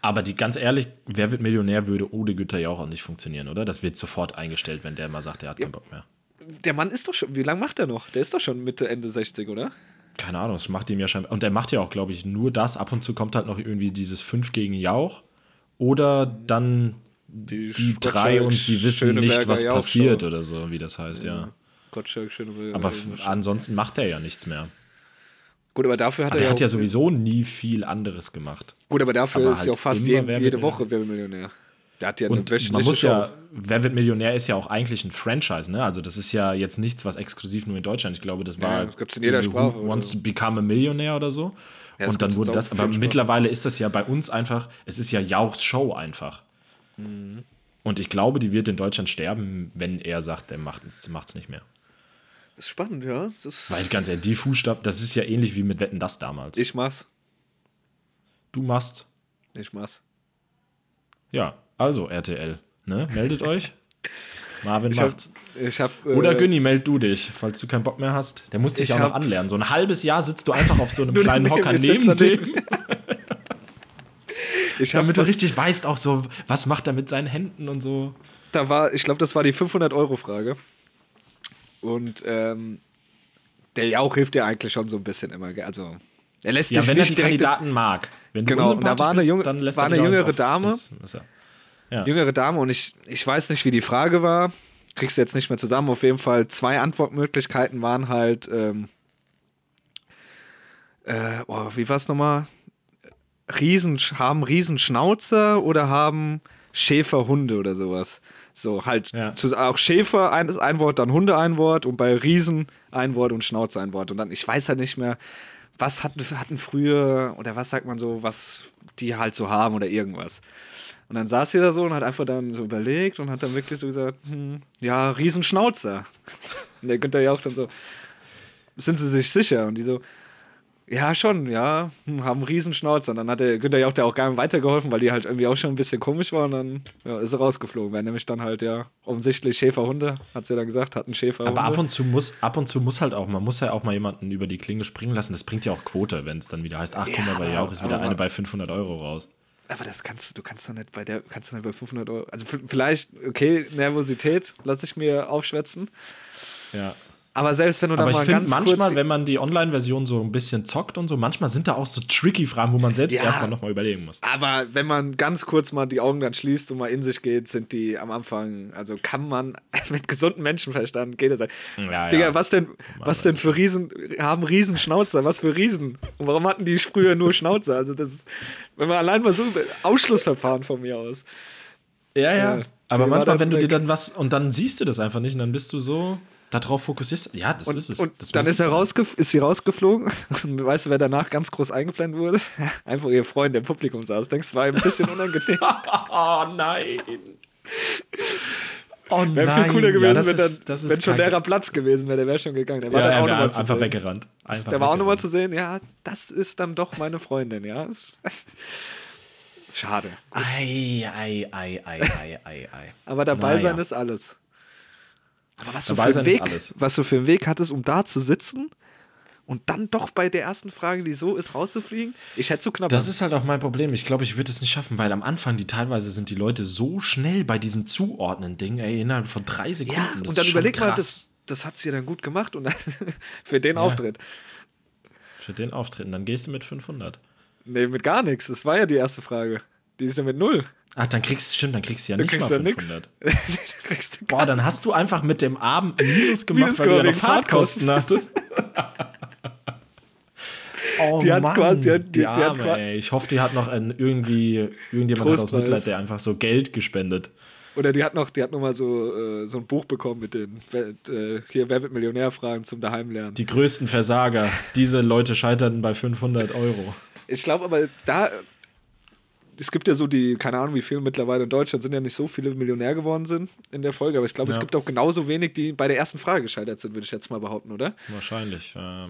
Speaker 4: Aber die ganz ehrlich, wer wird Millionär würde ohne Günther ja auch nicht funktionieren, oder? Das wird sofort eingestellt, wenn der mal sagt, er hat
Speaker 5: Ja.
Speaker 4: keinen Bock mehr.
Speaker 5: Der Mann ist doch schon, wie lange macht er noch? Der ist doch schon Mitte, Ende 60, oder?
Speaker 4: Keine Ahnung, das macht ihm ja scheinbar. Und er macht ja auch, glaube ich, nur das. Ab und zu kommt halt noch irgendwie dieses 5 gegen Jauch. Oder dann die, drei und sie wissen nicht, was
Speaker 5: Jauch-Show.
Speaker 4: passiert oder so, wie das heißt, ja.
Speaker 5: Gottschalk, Schöneberger
Speaker 4: Aber ansonsten macht er ja nichts mehr.
Speaker 5: Gut, aber dafür hat
Speaker 4: Aber
Speaker 5: er
Speaker 4: er
Speaker 5: ja,
Speaker 4: hat ja
Speaker 5: auch,
Speaker 4: sowieso nie viel anderes gemacht.
Speaker 5: Gut, aber dafür
Speaker 4: aber
Speaker 5: ist
Speaker 4: halt
Speaker 5: ja auch fast jeden, jede. Woche Wer wird Millionär. Der hat ja
Speaker 4: Und
Speaker 5: eine
Speaker 4: man muss ja, Wer wird Millionär ist ja auch eigentlich ein Franchise, ne? Also das ist ja jetzt nichts, was exklusiv nur in Deutschland. Ich glaube, das
Speaker 5: Ja,
Speaker 4: war
Speaker 5: das gibt's in jeder
Speaker 4: Who
Speaker 5: Sprache, oder?
Speaker 4: Wants to Become a Millionaire oder so.
Speaker 5: Ja, das
Speaker 4: und dann wurde das, aber mittlerweile ist das ja bei uns einfach, es ist ja Jauchs Show einfach.
Speaker 5: Mhm.
Speaker 4: Und ich glaube, die wird in Deutschland sterben, wenn er sagt, er macht es macht's nicht mehr.
Speaker 5: Ist spannend, ja. Das
Speaker 4: Weil ganz ehrlich, die Fußstapfen, das ist ja ähnlich wie mit Wetten das damals.
Speaker 5: ich mach's.
Speaker 4: du machst,
Speaker 5: Ich mach's.
Speaker 4: Ja, also RTL, ne? Meldet euch. Marvin
Speaker 5: Ich hab,
Speaker 4: macht's.
Speaker 5: ich hab,
Speaker 4: Oder
Speaker 5: äh,
Speaker 4: Günni, meld du dich, falls du keinen Bock mehr hast. Der muss dich
Speaker 5: Ich
Speaker 4: auch noch
Speaker 5: hab-
Speaker 4: anlernen. So ein halbes Jahr sitzt du einfach auf so einem kleinen
Speaker 5: daneben,
Speaker 4: Hocker neben dem,
Speaker 5: Ich hab
Speaker 4: damit du
Speaker 5: was-
Speaker 4: richtig weißt auch so, was macht er mit seinen Händen und so.
Speaker 5: da war, ich glaube, das war die 500-Euro-Frage. Und ähm, der Jauch hilft dir eigentlich schon so ein bisschen immer. Also, er lässt
Speaker 4: Ja,
Speaker 5: dich
Speaker 4: wenn er
Speaker 5: nicht
Speaker 4: die
Speaker 5: direkt.
Speaker 4: Kandidaten mag. Wenn du
Speaker 5: Genau, und da war eine
Speaker 4: bist,
Speaker 5: junge-
Speaker 4: lässt
Speaker 5: war
Speaker 4: er
Speaker 5: eine
Speaker 4: ins
Speaker 5: jüngere Dame.
Speaker 4: ins- er- Ja.
Speaker 5: Jüngere Dame und ich, ich weiß nicht, wie die Frage war. Kriegst du jetzt nicht mehr zusammen. Auf jeden Fall zwei Antwortmöglichkeiten waren halt. Ähm, äh, oh, wie war's nochmal? Riesen, haben Riesenschnauzer oder haben Schäferhunde oder sowas. So, halt,
Speaker 4: Ja.
Speaker 5: zu, auch Schäfer ein, ein Wort, dann Hunde ein Wort und bei Riesen ein Wort und Schnauze ein Wort. Und dann, ich weiß halt nicht mehr, was hatten, hatten früher, oder was sagt man so, was die halt so haben oder irgendwas. Und dann saß sie da so und hat einfach dann so überlegt und hat dann wirklich so gesagt, hm, ja, Riesenschnauzer. Und der Günther Jauch dann so, sind Sie sich sicher? Und die so, Ja, schon, ja. Hm, Haben einen Riesenschnauzer. Dann hat der Günther ja auch der auch gar nicht weitergeholfen, weil die halt irgendwie auch schon ein bisschen komisch war und dann ja, ist er rausgeflogen. Weil nämlich dann halt ja offensichtlich Schäferhunde, hat sie ja dann gesagt, hatten Schäferhunde.
Speaker 4: Aber ab und zu muss, ab und zu muss halt auch, man muss ja auch mal jemanden über die Klinge springen lassen. Das bringt ja auch Quote, wenn es dann wieder heißt, ach guck
Speaker 5: Ja,
Speaker 4: mal, bei Jauch ist wieder eine bei 500 Euro raus.
Speaker 5: Aber das kannst du, du kannst doch nicht bei der, kannst du nicht bei 500 Euro. Also vielleicht, okay, Nervosität, lass ich mir aufschwätzen.
Speaker 4: Ja.
Speaker 5: Aber selbst wenn du
Speaker 4: Aber
Speaker 5: dann
Speaker 4: ich
Speaker 5: mal
Speaker 4: finde
Speaker 5: ganz
Speaker 4: manchmal, wenn man die Online-Version so ein bisschen zockt und so, manchmal sind da auch so tricky Fragen, wo man selbst
Speaker 5: Ja.
Speaker 4: erstmal nochmal überlegen muss.
Speaker 5: aber wenn man ganz kurz mal die Augen dann schließt und mal in sich geht, sind die am Anfang, also kann man mit gesundem Menschenverstand, geht das.
Speaker 4: Ja,
Speaker 5: Digga,
Speaker 4: ja.
Speaker 5: was denn, was denn für Riesen, haben Riesenschnauzer, was für Riesen? Und warum hatten die früher nur Schnauzer? Also das ist, wenn man allein mal so, Ausschlussverfahren von mir aus.
Speaker 4: Ja, ja.
Speaker 5: Ja,
Speaker 4: Aber manchmal, wenn du dir dann was und dann siehst du das einfach nicht und dann bist du so darauf fokussierst. Ja, das
Speaker 5: Und,
Speaker 4: ist es.
Speaker 5: und
Speaker 4: das
Speaker 5: dann ist, rausgef ist sie rausgeflogen. Und weißt du, wer danach ganz groß eingeblendet wurde? Einfach ihr Freund, der im Publikum saß. Denkst du, es war ein bisschen unangenehm.
Speaker 4: Oh nein. Oh nein.
Speaker 5: Wäre viel cooler gewesen,
Speaker 4: ja,
Speaker 5: wenn,
Speaker 4: ist,
Speaker 5: dann, wenn schon leerer Platz gewesen wäre. Der wäre schon gegangen. Der war
Speaker 4: ja,
Speaker 5: dann auch nochmal zu
Speaker 4: einfach
Speaker 5: sehen.
Speaker 4: weggerannt. Einfach
Speaker 5: Der war auch nochmal zu sehen. Ja, das ist dann doch meine Freundin. Ja, schade.
Speaker 4: Ei, ei, ei, ei, ei, ei, ei.
Speaker 5: Aber dabei
Speaker 4: Naja.
Speaker 5: sein ist alles. Aber was du, für einen Weg,
Speaker 4: alles.
Speaker 5: was du für einen Weg hattest, um da zu sitzen und dann doch bei der ersten Frage, die so ist, rauszufliegen, ich hätte zu knapp.
Speaker 4: Das ist halt auch mein Problem. Ich glaube, ich würde es nicht schaffen, weil am Anfang, die teilweise sind die Leute so schnell bei diesem Zuordnen-Ding, ey, innerhalb von drei Sekunden.
Speaker 5: ja,
Speaker 4: das
Speaker 5: und dann überleg mal, das, das hat sie dann gut gemacht und dann für den
Speaker 4: Ja.
Speaker 5: Auftritt.
Speaker 4: Für den Auftritten, dann gehst du mit 500.
Speaker 5: Nee, mit gar nichts. Das war ja die erste Frage. Die ist ja mit null.
Speaker 4: Ach, dann kriegst stimmt, dann kriegst du ja
Speaker 5: Du
Speaker 4: nicht
Speaker 5: kriegst
Speaker 4: mal
Speaker 5: ja nix.
Speaker 4: 500.
Speaker 5: du kriegst
Speaker 4: Boah, dann hast du einfach mit dem Abend Minus gemacht,
Speaker 5: Minus
Speaker 4: weil du ja noch Fahrtkosten hattest. oh
Speaker 5: Die hat
Speaker 4: Mann,
Speaker 5: quasi- die hat- die-
Speaker 4: die
Speaker 5: die hat
Speaker 4: Arme,
Speaker 5: qua-
Speaker 4: ey. Ich hoffe, die hat noch ein, irgendwie, irgendjemand hat aus. Mitleid, der einfach so Geld gespendet.
Speaker 5: Oder die hat noch, die hat noch mal so, äh, so ein Buch bekommen mit den äh, hier Wer wird Millionär-Fragen zum Daheimlernen.
Speaker 4: Die größten Versager. Diese Leute scheiterten bei 500 Euro.
Speaker 5: Ich glaube aber, da. Es gibt ja so die, keine Ahnung, wie viele mittlerweile in Deutschland sind ja nicht so viele Millionär geworden sind in der Folge, aber ich glaube, es
Speaker 4: Ja.
Speaker 5: gibt auch genauso wenig, die bei der ersten Frage gescheitert sind, würde ich jetzt mal behaupten, oder?
Speaker 4: Wahrscheinlich. Äh,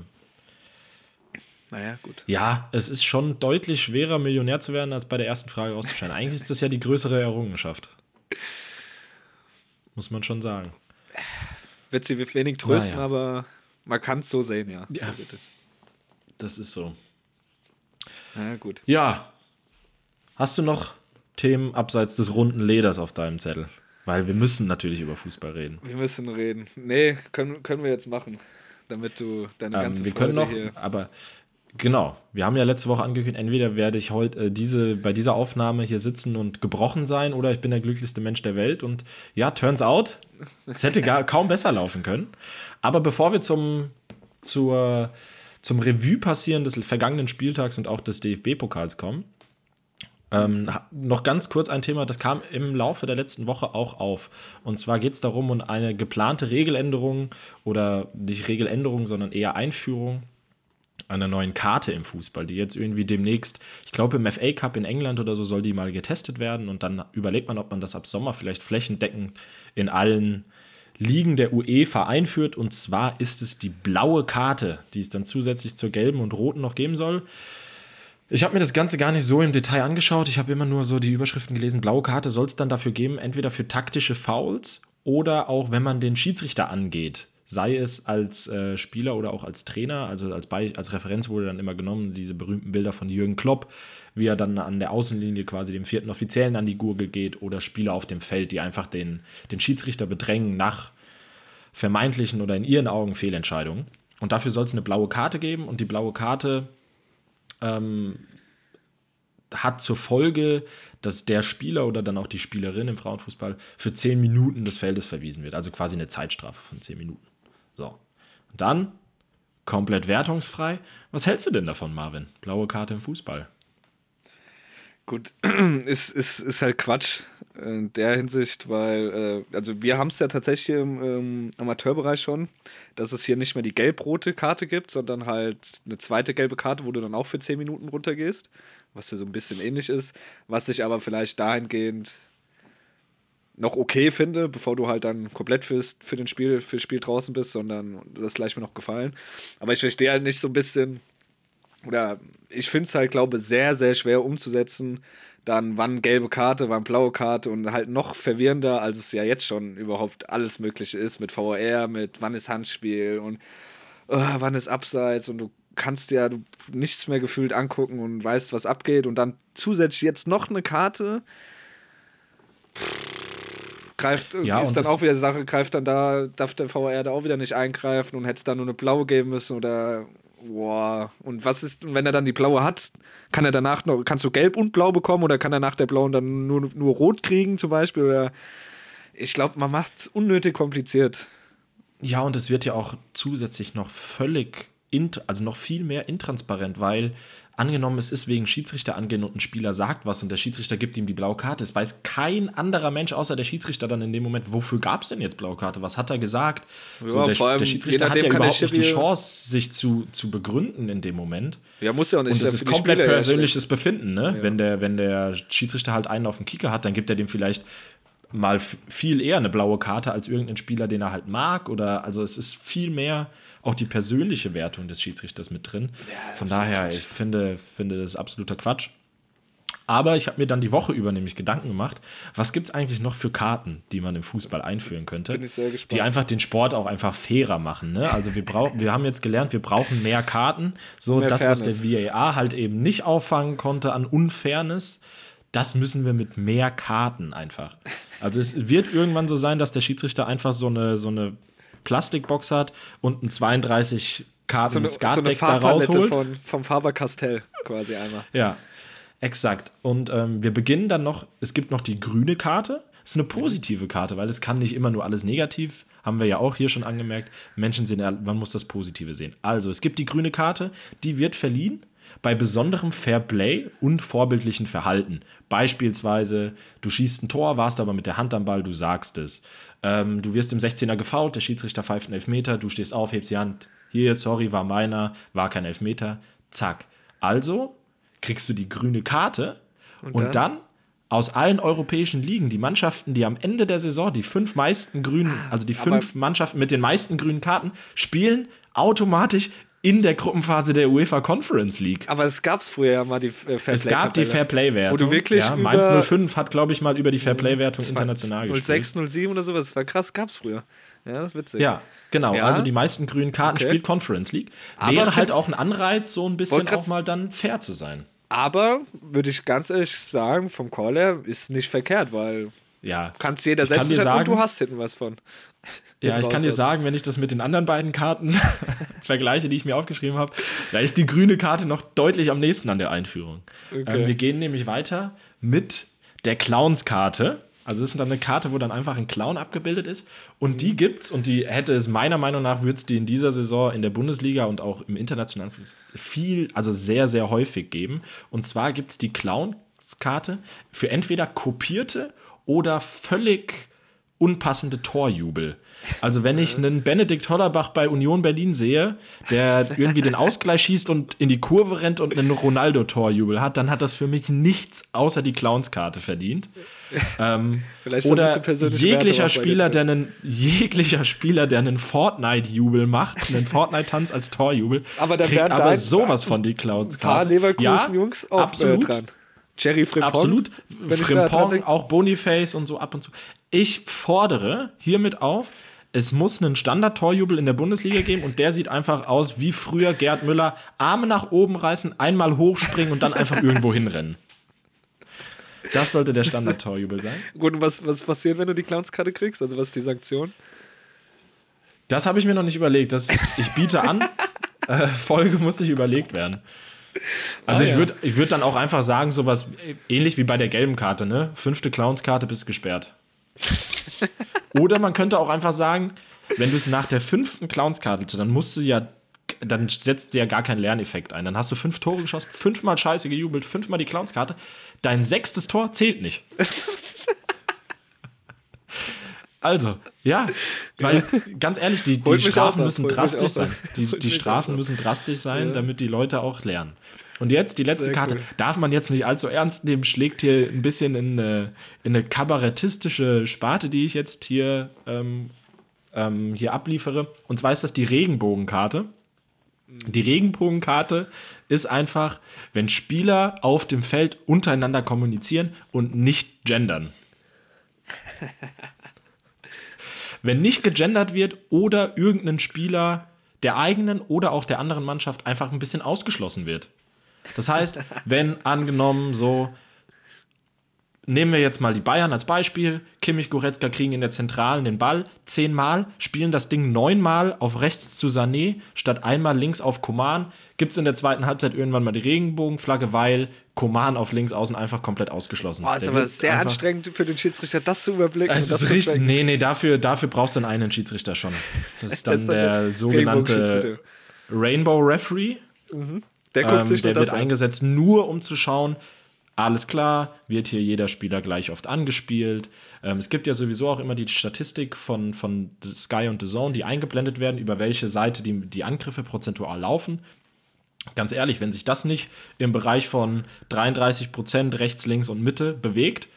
Speaker 5: Naja, gut.
Speaker 4: ja, es ist schon deutlich schwerer, Millionär zu werden, als bei der ersten Frage auszuscheiden. Eigentlich ist das ja die größere Errungenschaft. Muss man schon sagen.
Speaker 5: Wird sie wenig trösten,
Speaker 4: Naja.
Speaker 5: aber man kann es so sehen, ja.
Speaker 4: Ja. Das ist so.
Speaker 5: Na gut.
Speaker 4: Ja. Hast du noch Themen abseits des runden Leders auf deinem Zettel? Weil wir müssen natürlich über Fußball reden.
Speaker 5: Wir müssen reden. Nee, können, können wir jetzt machen, damit du deine ganze
Speaker 4: Ähm, wir
Speaker 5: Freude
Speaker 4: können noch,
Speaker 5: hier.
Speaker 4: aber genau, wir haben ja letzte Woche angekündigt, entweder werde ich heute äh, diese, bei dieser Aufnahme hier sitzen und gebrochen sein oder ich bin der glücklichste Mensch der Welt und ja, turns out, es hätte gar kaum besser laufen können. Aber bevor wir zum, zur, zum Revue passieren des vergangenen Spieltags und auch des DFB-Pokals kommen, ähm, noch ganz kurz ein Thema, das kam im Laufe der letzten Woche auch auf. Und zwar geht es darum, um eine geplante Regeländerung oder nicht Regeländerung, sondern eher Einführung einer neuen Karte im Fußball, die jetzt irgendwie demnächst, ich glaube im FA Cup in England oder so soll die mal getestet werden und dann überlegt man, ob man das ab Sommer vielleicht flächendeckend in allen Ligen der UEFA einführt. Und zwar ist es die blaue Karte, die es dann zusätzlich zur gelben und roten noch geben soll. Ich habe mir das Ganze gar nicht so im Detail angeschaut. Ich habe immer nur so die Überschriften gelesen. Blaue Karte soll es dann dafür geben, entweder für taktische Fouls oder auch, wenn man den Schiedsrichter angeht. Sei es als äh, Spieler oder auch als Trainer. Also als, Be als Referenz wurde dann immer genommen, diese berühmten Bilder von Jürgen Klopp, wie er dann an der Außenlinie quasi dem vierten Offiziellen an die Gurgel geht oder Spieler auf dem Feld, die einfach den, den Schiedsrichter bedrängen nach vermeintlichen oder in ihren Augen Fehlentscheidungen. Und dafür soll es eine blaue Karte geben und die blaue Karte ähm, hat zur Folge, dass der Spieler oder dann auch die Spielerin im Frauenfußball für 10 Minuten des Feldes verwiesen wird. Also quasi eine Zeitstrafe von 10 Minuten. So. Und dann komplett wertungsfrei. Was hältst du denn davon, Marvin? Blaue Karte im Fußball.
Speaker 5: Gut, ist, ist, ist halt Quatsch in der Hinsicht, weil, äh, also wir haben es ja tatsächlich im ähm, Amateurbereich schon, dass es hier nicht mehr die gelb-rote Karte gibt, sondern halt eine zweite gelbe Karte, wo du dann auch für 10 Minuten runtergehst, was ja so ein bisschen ähnlich ist, was ich aber vielleicht dahingehend noch okay finde, bevor du halt dann komplett fürs, für den Spiel, fürs Spiel draußen bist, sondern das gleich mir noch gefallen. Aber ich verstehe halt nicht so ein bisschen, oder ich finde es halt, glaube sehr, sehr schwer umzusetzen. Dann wann gelbe Karte, wann blaue Karte und halt noch verwirrender, als es ja jetzt schon überhaupt alles Mögliche ist mit VR, mit wann ist Handspiel und uh, wann ist Abseits und du kannst ja nichts mehr gefühlt angucken und weißt, was abgeht und dann zusätzlich jetzt noch eine Karte. greift, ja, ist dann auch wieder Sache, greift dann da, darf der VR da auch wieder nicht eingreifen und hätte es da nur eine blaue geben müssen oder boah. Und was ist, wenn er dann die blaue hat, kann er danach noch, kannst du gelb und blau bekommen oder kann er nach der blauen dann nur, nur rot kriegen zum Beispiel oder ich glaube, man macht es unnötig kompliziert.
Speaker 4: Ja, und es wird ja auch zusätzlich noch völlig, also noch viel mehr intransparent, weil angenommen, es ist wegen Schiedsrichter angehen und ein Spieler sagt was und der Schiedsrichter gibt ihm die blaue Karte. Es weiß kein anderer Mensch außer der Schiedsrichter dann in dem Moment, wofür gab es denn jetzt blaue Karte? Was hat er gesagt? Ja, so, der, der, Schiedsrichter hat ja überhaupt nicht die Chance, sich zu, zu begründen in dem Moment.
Speaker 5: Ja, muss ja auch nicht.
Speaker 4: Und das ist komplett persönliches Befinden, ne? Ja. Wenn, der, wenn der Schiedsrichter halt einen auf den Kicker hat, dann gibt er dem vielleicht mal viel eher eine blaue Karte als irgendein Spieler, den er halt mag. Oder also es ist viel mehr auch die persönliche Wertung des Schiedsrichters mit drin. Ja, Von daher, ich finde, finde das absoluter Quatsch. Aber ich habe mir dann die Woche über nämlich Gedanken gemacht, was gibt es eigentlich noch für Karten, die man im Fußball einführen könnte, die einfach den Sport auch einfach fairer machen. Ne? Also wir brauchen, wir haben jetzt gelernt, wir brauchen mehr Karten, so mehr das, Fairness. was der VAR halt eben nicht auffangen konnte an Unfairness das müssen wir mit mehr Karten einfach. Also es wird irgendwann so sein, dass der Schiedsrichter einfach so eine, so eine Plastikbox hat und ein 32 Karten so eine, Skatdeck so eine da rausholt.
Speaker 5: Von, vom Faber-Castell quasi einmal.
Speaker 4: Ja, exakt. Und ähm, wir beginnen dann noch, es gibt noch die grüne Karte. Das ist eine positive Karte, weil es kann nicht immer nur alles negativ, haben wir ja auch hier schon angemerkt. Menschen sehen, man muss das Positive sehen. Also, es gibt die grüne Karte, die wird verliehen bei besonderem Fairplay und vorbildlichen Verhalten. Beispielsweise, du schießt ein Tor, warst aber mit der Hand am Ball, du sagst es. Ähm, du wirst im 16er gefault, der Schiedsrichter pfeift einen Elfmeter, du stehst auf, hebst die Hand. Hier, sorry, war meiner, war kein Elfmeter. Zack. Also kriegst du die grüne Karte und, und dann? dann? aus allen europäischen Ligen die Mannschaften, die am Ende der Saison die fünf meisten grünen, ah, also die fünf Mannschaften mit den meisten grünen Karten spielen automatisch in der Gruppenphase der UEFA Conference League.
Speaker 5: Aber es gab es früher ja mal die
Speaker 4: äh, Fairplay. Es gab die Fairplay-Wertung. Wo
Speaker 5: du wirklich
Speaker 4: ja, Mainz 05 hat, glaube ich, mal über die Fairplay-Wertung international 06, gespielt.
Speaker 5: 06, 07 oder sowas. Das war krass, gab es früher. Ja, das ist witzig.
Speaker 4: Ja, genau. Ja. Also die meisten grünen Karten okay. spielt Conference League. Wäre Aber halt auch ein Anreiz, so ein bisschen auch mal dann fair zu sein.
Speaker 5: Aber, würde ich ganz ehrlich sagen, vom Call her ist nicht verkehrt, weil
Speaker 4: ja.
Speaker 5: Kannst jeder selbst sagen, und du hast hinten was von.
Speaker 4: Ja, ich kann dir sagen, wenn ich das mit den anderen beiden Karten vergleiche, die ich mir aufgeschrieben habe, da ist die grüne Karte noch deutlich am nächsten an der Einführung. Okay. Ähm, wir gehen nämlich weiter mit der Clownskarte. Also das ist dann eine Karte, wo dann einfach ein Clown abgebildet ist. Und mhm. die gibt's und die hätte es meiner Meinung nach, würde es die in dieser Saison in der Bundesliga und auch im internationalen Fußball viel, also sehr, sehr häufig geben. Und zwar gibt es die Clownskarte für entweder kopierte oder völlig unpassende Torjubel. Also wenn ich einen Benedikt Hollerbach bei Union Berlin sehe, der irgendwie den Ausgleich schießt und in die Kurve rennt und einen Ronaldo-Torjubel hat, dann hat das für mich nichts außer die Clownskarte verdient. Ähm, oder jeglicher Spieler, der einen, jeglicher Spieler, der einen Fortnite-Jubel macht, einen Fortnite-Tanz als Torjubel,
Speaker 5: aber kriegt
Speaker 4: aber sowas von die Clownskarte.
Speaker 5: Ein paar Leverkusen-Jungs ja, auch absolut. Äh, dran. Jerry Frimpong.
Speaker 4: Absolut. Frimpong, auch Boniface und so ab und zu. Ich fordere hiermit auf, es muss einen Standard-Torjubel in der Bundesliga geben und der sieht einfach aus wie früher Gerd Müller. Arme nach oben reißen, einmal hochspringen und dann einfach irgendwo hinrennen. Das sollte der Standard-Torjubel sein.
Speaker 5: Gut, und was, was passiert, wenn du die Clownskarte kriegst? Also was ist die Sanktion?
Speaker 4: Das habe ich mir noch nicht überlegt. Das, ich biete an. äh, Folge muss sich überlegt werden. Also ah, ich würde ich würd dann auch einfach sagen, sowas ähnlich wie bei der gelben Karte, ne? Fünfte Clownskarte bist gesperrt. Oder man könnte auch einfach sagen, wenn du es nach der fünften Clownskarte, dann musst du ja, dann setzt dir ja gar kein Lerneffekt ein. Dann hast du fünf Tore geschossen, fünfmal scheiße gejubelt, fünfmal die Clownskarte. Dein sechstes Tor zählt nicht. Also, ja, weil ganz ehrlich, die, die Strafen müssen drastisch sein. Die, die Strafen müssen drastisch sein, ja. damit die Leute auch lernen. Und jetzt die letzte Sehr Karte. Cool. Darf man jetzt nicht allzu ernst nehmen, schlägt hier ein bisschen in eine, in eine kabarettistische Sparte, die ich jetzt hier, ähm, ähm, hier abliefere. Und zwar ist das die Regenbogenkarte. Die Regenbogenkarte ist einfach, wenn Spieler auf dem Feld untereinander kommunizieren und nicht gendern. wenn nicht gegendert wird oder irgendein Spieler der eigenen oder auch der anderen Mannschaft einfach ein bisschen ausgeschlossen wird. Das heißt, wenn angenommen so, nehmen wir jetzt mal die Bayern als Beispiel, Kimmich, Goretzka kriegen in der Zentralen den Ball zehnmal, spielen das Ding neunmal auf rechts zu Sané, statt einmal links auf Koman, gibt es in der zweiten Halbzeit irgendwann mal die Regenbogenflagge, weil Koman auf links außen einfach komplett ausgeschlossen.
Speaker 5: Ist
Speaker 4: Der
Speaker 5: aber
Speaker 4: wird
Speaker 5: sehr anstrengend für den Schiedsrichter, das zu überblicken.
Speaker 4: es ist richtig. Nee, nee, dafür, dafür brauchst du einen Schiedsrichter schon. Das ist dann
Speaker 5: Das ist dann
Speaker 4: der
Speaker 5: der
Speaker 4: sogenannte. Rainbow Referee.
Speaker 5: Der guckt
Speaker 4: Ähm, der wird eingesetzt nur um zu schauen, alles klar, wird hier jeder Spieler gleich oft angespielt. Ähm, es gibt ja sowieso auch immer die Statistik von, von The Sky und The Zone, die eingeblendet werden, über welche Seite die, die Angriffe prozentual laufen. Ganz ehrlich, wenn sich das nicht im Bereich von 33% rechts, links und Mitte bewegt,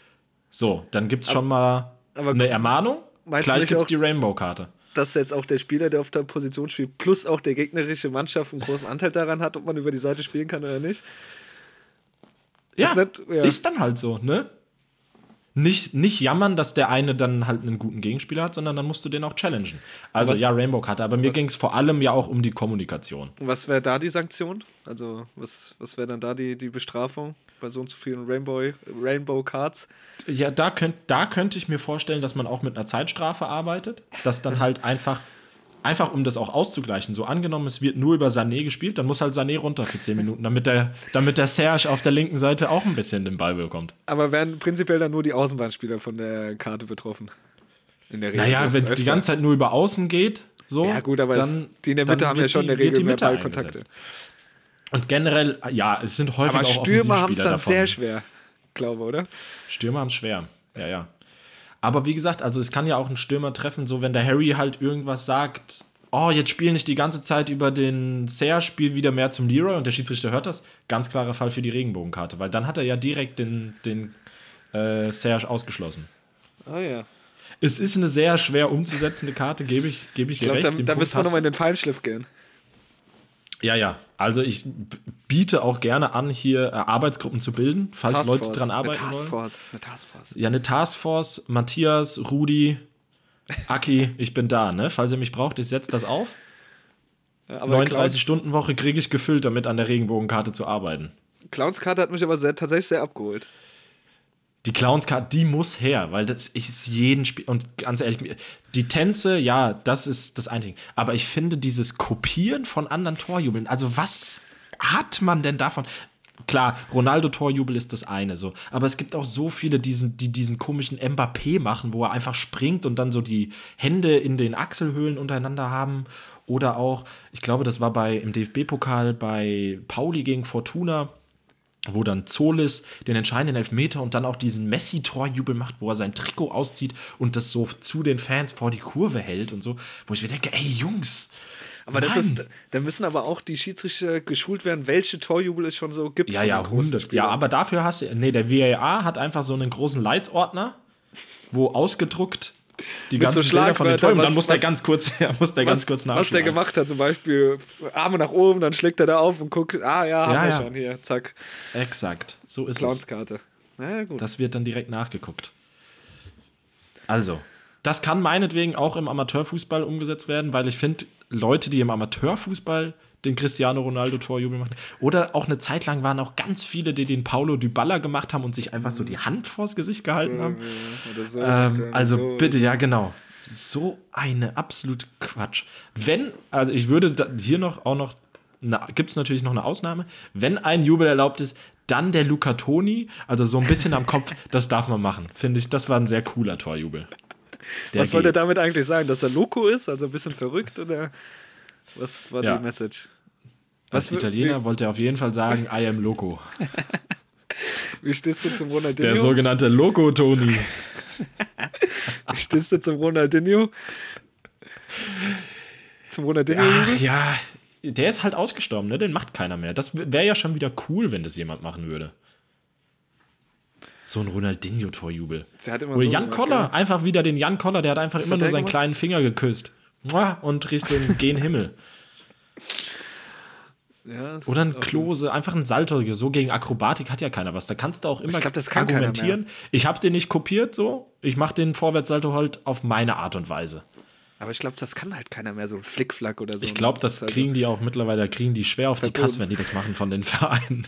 Speaker 4: so, dann gibt es schon mal eine Ermahnung. Gleich gibt es die Rainbow-Karte.
Speaker 5: dass jetzt auch der Spieler, der auf der Position spielt, plus auch der gegnerische Mannschaft einen großen Anteil daran hat, ob man über die Seite spielen kann oder nicht.
Speaker 4: Ja,
Speaker 5: Ist nicht- ja.
Speaker 4: ist dann halt so, ne? Nicht, nicht jammern, dass der eine dann halt einen guten Gegenspieler hat, sondern dann musst du den auch challengen. Also
Speaker 5: Was-
Speaker 4: ja, Rainbow-Karte, aber mir ging es vor allem ja auch um die Kommunikation.
Speaker 5: Und was wäre da die Sanktion? Also, was, was wäre dann da die, die Bestrafung bei so und so vielen Rainbow, Rainbow Cards?
Speaker 4: Ja, da, könnt, da könnte ich mir vorstellen, dass man auch mit einer Zeitstrafe arbeitet, dass dann halt einfach, einfach um das auch auszugleichen, so angenommen, es wird nur über Sané gespielt, dann muss halt Sané runter für 10 Minuten, damit der, damit der Serge auf der linken Seite auch ein bisschen den Ball bekommt.
Speaker 5: Aber wären prinzipiell dann nur die Außenbahnspieler von der Karte betroffen? In der Regel.
Speaker 4: Naja, wenn es die ganze Zeit nur über außen geht, so.
Speaker 5: Ja, gut, aber es, die in der
Speaker 4: dann
Speaker 5: Mitte haben ja schon in der Regel mehr Ballkontakte.
Speaker 4: Und generell, ja, es sind häufig
Speaker 5: Aber
Speaker 4: auch
Speaker 5: Stürmer haben es dann
Speaker 4: davon.
Speaker 5: sehr schwer, glaube oder?
Speaker 4: Stürmer haben es schwer. Ja, ja. Aber wie gesagt, also es kann ja auch ein Stürmer treffen, so wenn der Harry halt irgendwas sagt, oh, jetzt spiel nicht die ganze Zeit über den Serge, spiel wieder mehr zum Leroy und der Schiedsrichter hört das, ganz klarer Fall für die Regenbogenkarte, weil dann hat er ja direkt den, den äh, Serge ausgeschlossen.
Speaker 5: Ah ja.
Speaker 4: Es ist eine sehr schwer umzusetzende Karte, gebe ich, gebe ich,
Speaker 5: Ich
Speaker 4: dir
Speaker 5: glaube,
Speaker 4: recht.
Speaker 5: da, da müssen wir nochmal in den Feinschliff gehen.
Speaker 4: Ja, ja. Also ich biete auch gerne an, hier äh, Arbeitsgruppen zu bilden, falls Leute
Speaker 5: Taskforce.
Speaker 4: dran arbeiten
Speaker 5: eine
Speaker 4: wollen.
Speaker 5: Taskforce. Eine Taskforce.
Speaker 4: Ja, eine Taskforce, Matthias, Rudi, Aki, ich bin da, ne? Falls ihr mich braucht, ich setze das auf.
Speaker 5: Ja, aber
Speaker 4: 39-Stunden-Woche kriege ich gefüllt, damit an der Regenbogenkarte zu arbeiten.
Speaker 5: Clowns Karte hat mich aber sehr, tatsächlich sehr abgeholt.
Speaker 4: Die Clownskarte, die muss her, weil das ist jeden Spiel. Und ganz ehrlich, die Tänze, ja, das ist das eine Ding. Aber ich finde dieses Kopieren von anderen Torjubeln, also was hat man denn davon? Klar, Ronaldo-Torjubel ist das eine so. Aber es gibt auch so viele, diesen, die diesen komischen Mbappé machen, wo er einfach springt und dann so die Hände in den Achselhöhlen untereinander haben. Oder auch, ich glaube, das war bei im DFB-Pokal bei Pauli gegen Fortuna wo dann Zolis den entscheidenden Elfmeter und dann auch diesen Messi-Torjubel macht, wo er sein Trikot auszieht und das so zu den Fans vor die Kurve hält und so, wo ich mir denke, ey Jungs,
Speaker 5: Aber das
Speaker 4: Mann.
Speaker 5: ist, da müssen aber auch die Schiedsrichter geschult werden, welche Torjubel es schon so gibt.
Speaker 4: ja, ja,
Speaker 5: den großen
Speaker 4: 100.
Speaker 5: Spielern.
Speaker 4: Ja, aber dafür hast du, nee, der VAR hat einfach so einen großen Leitsordner, wo ausgedruckt die
Speaker 5: Mit so
Speaker 4: ganzen Bilder von den
Speaker 5: Schlagwörtern,
Speaker 4: Torhütern, dann
Speaker 5: was-
Speaker 4: muss der ganz kurz, ja, muss der ganz
Speaker 5: was,
Speaker 4: kurz
Speaker 5: was der gemacht hat, zum Beispiel Arme nach oben, dann schlägt er da auf und guckt, ah ja, haben
Speaker 4: Ja,
Speaker 5: wir
Speaker 4: ja.
Speaker 5: schon hier, zack,
Speaker 4: Exakt, so ist es.
Speaker 5: Clownskarte. Ja, gut.
Speaker 4: Das wird dann direkt nachgeguckt. Also, das kann meinetwegen auch im Amateurfußball umgesetzt werden, weil ich finde, Leute, die im Amateurfußball den Cristiano Ronaldo Torjubel machen, oder auch eine Zeit lang waren auch ganz viele, die den Paulo Dybala gemacht haben und sich einfach so die Hand vors Gesicht gehalten haben.
Speaker 5: Oder so,
Speaker 4: Ähm,
Speaker 5: oder
Speaker 4: also
Speaker 5: so.
Speaker 4: bitte, ja genau. So eine absolute Quatsch. Wenn, also ich würde hier noch auch noch, gibt es natürlich noch eine Ausnahme, wenn ein Jubel erlaubt ist, dann der Luca Toni, also so ein bisschen am Kopf, das darf man machen. Finde ich, das war ein sehr cooler Torjubel. Der
Speaker 5: Was wollte er damit eigentlich sagen? Dass er Loco ist, also ein bisschen verrückt oder was war
Speaker 4: Ja.
Speaker 5: die Message?
Speaker 4: Als
Speaker 5: was-
Speaker 4: Italiener wollte er auf jeden Fall sagen, I am Loco.
Speaker 5: Wie, wie stehst du zum
Speaker 4: Der
Speaker 5: Ronaldinho?
Speaker 4: sogenannte Loco Toni.
Speaker 5: Wie stehst du zum Ronaldinho? Zum Ronaldinho?
Speaker 4: Ach ja, der ist halt ausgestorben, ne? Den macht keiner mehr. Das wäre ja schon wieder cool, wenn das jemand machen würde. So ein Ronaldinho-Torjubel. Oder
Speaker 5: so
Speaker 4: Jan Koller,
Speaker 5: gell?
Speaker 4: einfach wieder den Jan Koller, der hat einfach
Speaker 5: Was
Speaker 4: immer
Speaker 5: hat
Speaker 4: nur seinen
Speaker 5: gemacht?
Speaker 4: kleinen Finger geküsst. Und Richtung gen Himmel.
Speaker 5: Ja,
Speaker 4: Oder ein Klose, einfach ein Salto. So gegen Akrobatik hat ja keiner was. Da kannst du auch immer
Speaker 5: glaub, das
Speaker 4: argumentieren. Ich habe den nicht kopiert so. Ich mache den Vorwärtssalto halt auf meine Art und Weise.
Speaker 5: Aber ich glaube, das kann halt keiner mehr, so ein Flickflack oder so.
Speaker 4: Ich glaube, das
Speaker 5: Also-
Speaker 4: kriegen die auch mittlerweile, kriegen die schwer auf die
Speaker 5: Verboten.
Speaker 4: Kasse, wenn die das machen von den Vereinen.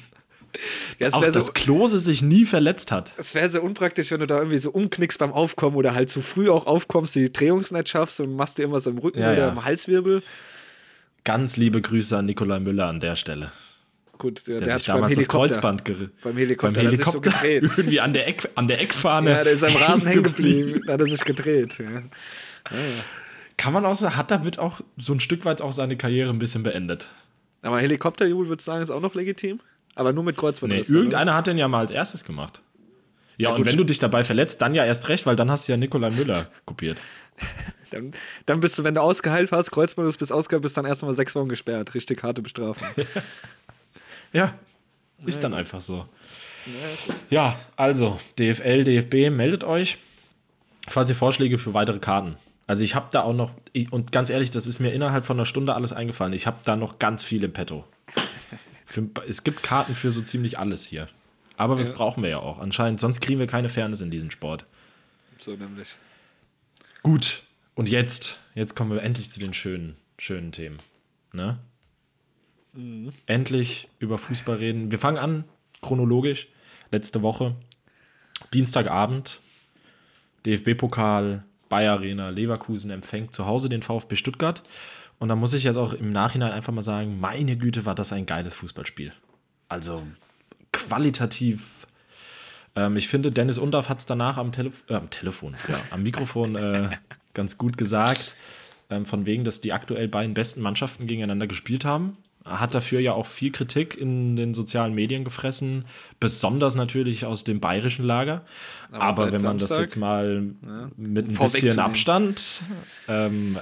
Speaker 5: Ja,
Speaker 4: Auch
Speaker 5: wäre so,
Speaker 4: dass Klose sich nie verletzt hat.
Speaker 5: es wär sehr unpraktisch, wenn du da irgendwie so umknickst beim Aufkommen oder halt zu früh auch aufkommst, die Drehung nicht schaffst und machst dir immer so im Rücken
Speaker 4: Ja,
Speaker 5: oder
Speaker 4: ja.
Speaker 5: im Halswirbel.
Speaker 4: Ganz liebe Grüße an Nikolai Müller an der Stelle.
Speaker 5: Gut, der,
Speaker 4: Der,
Speaker 5: der hat
Speaker 4: sich damals das
Speaker 5: Helikopter,
Speaker 4: Kreuzband geri-
Speaker 5: beim Helikopter,
Speaker 4: beim
Speaker 5: hat er sich so
Speaker 4: Helikopter
Speaker 5: gedreht.
Speaker 4: irgendwie an der, Eck, an der Eckfahne.
Speaker 5: Ja, der ist am Rasen hängen
Speaker 4: geblieben.
Speaker 5: Da hat er sich gedreht. Ja.
Speaker 4: Kann man auch sagen, hat damit auch so ein Stück weit auch seine Karriere ein bisschen beendet.
Speaker 5: Aber Helikopterjubel, würdest du sagen, ist auch noch legitim? Aber nur mit Kreuzband.
Speaker 4: Nee, irgendeiner hat den ja mal als erstes gemacht. Ja,
Speaker 5: Ja,
Speaker 4: und wenn du dich dabei verletzt, dann ja erst recht, weil dann hast du ja Nikolai Müller kopiert.
Speaker 5: Dann, dann bist du, wenn du ausgeheilt hast, Kreuzband ist bis ausgeheilt, bist dann erstmal sechs Wochen gesperrt. Richtig harte Bestrafung.
Speaker 4: Ja, ist dann einfach so. Ja, also, DFL, DFB, meldet euch, falls ihr Vorschläge für weitere Karten. Also ich habe da auch noch, ich, und ganz ehrlich, das ist mir innerhalb von einer Stunde alles eingefallen. Ich habe da noch ganz viel im Petto. Für, es gibt Karten für so ziemlich alles hier. Aber das
Speaker 5: Ja.
Speaker 4: brauchen wir ja auch. Anscheinend, sonst kriegen wir keine Fairness in diesem Sport.
Speaker 5: So nämlich.
Speaker 4: Gut, und jetzt, jetzt kommen wir endlich zu den schönen, schönen Themen. Ne? Endlich über Fußball reden. Wir fangen an, chronologisch. Letzte Woche, Dienstagabend, DFB-Pokal, Bayer Arena, Leverkusen empfängt zu Hause den VfB Stuttgart. Und da muss ich jetzt auch im Nachhinein einfach mal sagen, meine Güte, war das ein geiles Fußballspiel. Also qualitativ. Ähm, ich finde, Dennis Undaff hat es danach am, Telef äh, am Telefon, ja, am Mikrofon äh, ganz gut gesagt, ähm, von wegen, dass die aktuell beiden besten Mannschaften gegeneinander gespielt haben. Er hat dafür ja auch viel Kritik in den sozialen Medien gefressen, besonders natürlich aus dem bayerischen Lager.
Speaker 5: Aber
Speaker 4: Aber, wenn man das
Speaker 5: Samstag,
Speaker 4: jetzt mal
Speaker 5: ja,
Speaker 4: mit ein bisschen Abstand, ähm,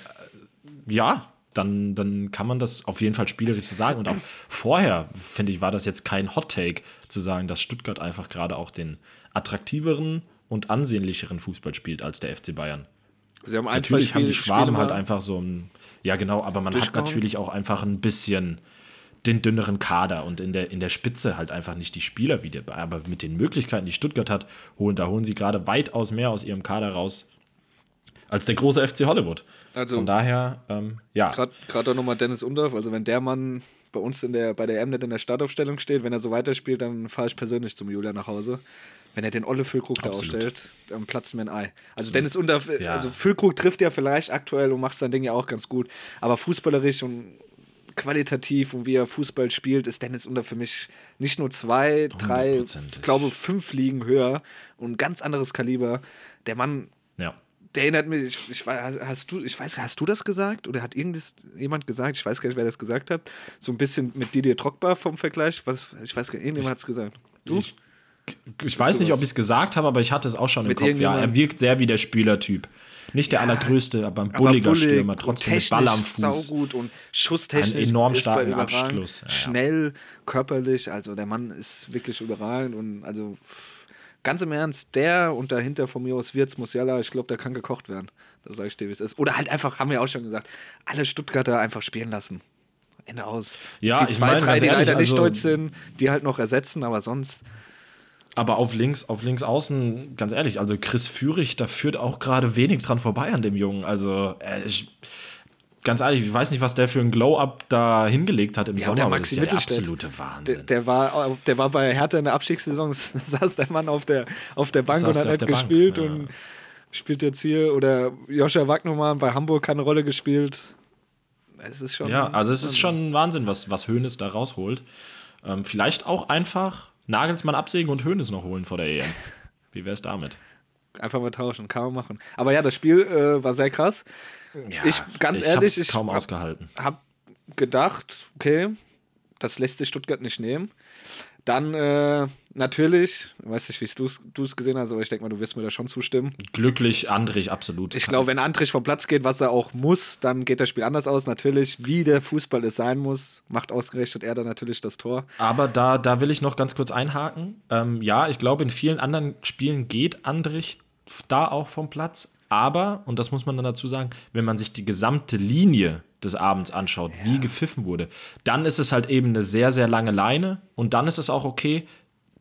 Speaker 4: ja, dann, dann kann man das auf jeden Fall spielerisch so sagen. Und auch vorher, finde ich, war das jetzt kein Hot Take zu sagen, dass Stuttgart einfach gerade auch den attraktiveren und ansehnlicheren Fußball spielt als der FC Bayern.
Speaker 5: Sie haben ein,
Speaker 4: Natürlich haben die Schwaben halt einfach so ein, ja genau, aber man hat natürlich auch einfach ein bisschen den dünneren Kader und in der, in der Spitze halt einfach nicht die Spieler wie der Bayern. Aber mit den Möglichkeiten, die Stuttgart hat, holen, da holen sie gerade weitaus mehr aus ihrem Kader raus als der große FC Hollywood.
Speaker 5: Also
Speaker 4: Von daher, ähm, ja,
Speaker 5: gerade auch nochmal Dennis Undorf, also wenn der Mann bei uns in der, bei der M nicht in der Startaufstellung steht, wenn er so weiterspielt, dann fahre ich persönlich zum Julia nach Hause. Wenn er den Olle Füllkrug da
Speaker 4: Absolut.
Speaker 5: aufstellt, dann platzt mir ein Ei. Also Dennis Undorf, äh,
Speaker 4: Ja.
Speaker 5: also Füllkrug trifft ja vielleicht aktuell und macht sein Ding ja auch ganz gut, aber fußballerisch und qualitativ und wie er Fußball spielt, ist Dennis Undorf für mich nicht nur zwei, drei, ich glaube fünf Ligen höher und ein ganz anderes Kaliber. Der Mann
Speaker 4: ja.
Speaker 5: Der erinnert mich, ich, ich, weiß- hast du, ich weiß, hast du das gesagt? Oder hat irgendes, jemand gesagt? Ich weiß gar nicht, wer das gesagt hat. So ein bisschen mit Didier Drogba vom Vergleich. Was, ich weiß gar nicht, irgendjemand hat es gesagt. Du?
Speaker 4: Ich, ich weiß nicht, ob ich es gesagt habe, aber ich hatte es auch schon im Kopf. Ja,
Speaker 5: irgendjemand-
Speaker 4: er wirkt sehr wie der Spielertyp. Nicht der
Speaker 5: Ja,
Speaker 4: allergrößte, aber ein
Speaker 5: Aber
Speaker 4: bulliger
Speaker 5: bullig
Speaker 4: Stürmer, trotzdem mit Ball am Fuß.
Speaker 5: Saugut und schusstechnisch.
Speaker 4: Einen enorm starken. Abschluss. Ja.
Speaker 5: Schnell, körperlich. Also der Mann ist wirklich überragend und also ganz im Ernst, der und dahinter von mir aus Wirtz, Musiala, ich glaube, der kann gekocht werden. Das sage ich dir, wie es ist. Oder halt einfach, haben wir auch schon gesagt, alle Stuttgarter einfach spielen lassen. Ende aus.
Speaker 4: Ja,
Speaker 5: die
Speaker 4: ich
Speaker 5: zwei,
Speaker 4: meine,
Speaker 5: drei, die
Speaker 4: ehrlich,
Speaker 5: leider nicht
Speaker 4: also-
Speaker 5: deutsch sind, die halt noch ersetzen, aber sonst.
Speaker 4: Aber auf links, auf links außen, ganz ehrlich, also Chris Führig, da führt auch gerade wenig dran vorbei an dem Jungen. Also, äh, ich, ganz ehrlich, ich weiß nicht, was der für ein Glow-Up da hingelegt hat im
Speaker 5: Ja,
Speaker 4: Sommer,
Speaker 5: der
Speaker 4: aber das
Speaker 5: Maxi
Speaker 4: ist ja der absolute
Speaker 5: Der,
Speaker 4: Wahnsinn.
Speaker 5: der, war, der war bei Hertha in der Abstiegssaison, saß der Mann auf der, auf der Bank
Speaker 4: Saß
Speaker 5: und hat
Speaker 4: der
Speaker 5: nicht
Speaker 4: der Bank,
Speaker 5: gespielt
Speaker 4: ja.
Speaker 5: und spielt jetzt hier. Oder Joscha Wagnermann bei Hamburg keine Rolle gespielt. Es ist schon.
Speaker 4: ja, also es ist schon Wahnsinn, was, was Hoeneß da rausholt. Ähm, vielleicht auch einfach Nagelsmann absägen und Hoeneß noch holen vor der EM. Wie wäre es damit?
Speaker 5: Einfach mal tauschen, kann man machen. Aber ja, das Spiel äh, war sehr krass.
Speaker 4: Ja,
Speaker 5: Ich- ganz
Speaker 4: ich
Speaker 5: ehrlich, ich
Speaker 4: kaum
Speaker 5: hab-
Speaker 4: ausgehalten.
Speaker 5: Hab gedacht, okay, das lässt sich Stuttgart nicht nehmen. Dann äh, natürlich, ich weiß nicht, wie du es gesehen hast, aber ich denke mal, du wirst mir da schon zustimmen.
Speaker 4: Glücklich, Andrich, absolut.
Speaker 5: Ich glaube, wenn Antrich vom Platz geht, was er auch muss, dann geht das Spiel anders aus. Natürlich, wie der Fußball es sein muss, macht ausgerechnet er dann natürlich das Tor.
Speaker 4: Aber da, da will ich noch ganz kurz einhaken. Ähm, ja, ich glaube, in vielen anderen Spielen geht Andrich da auch vom Platz. Aber, und das muss man dann dazu sagen, wenn man sich die gesamte Linie des Abends anschaut, wie gepfiffen wurde, dann ist es halt eben eine sehr, sehr lange Leine und dann ist es auch okay,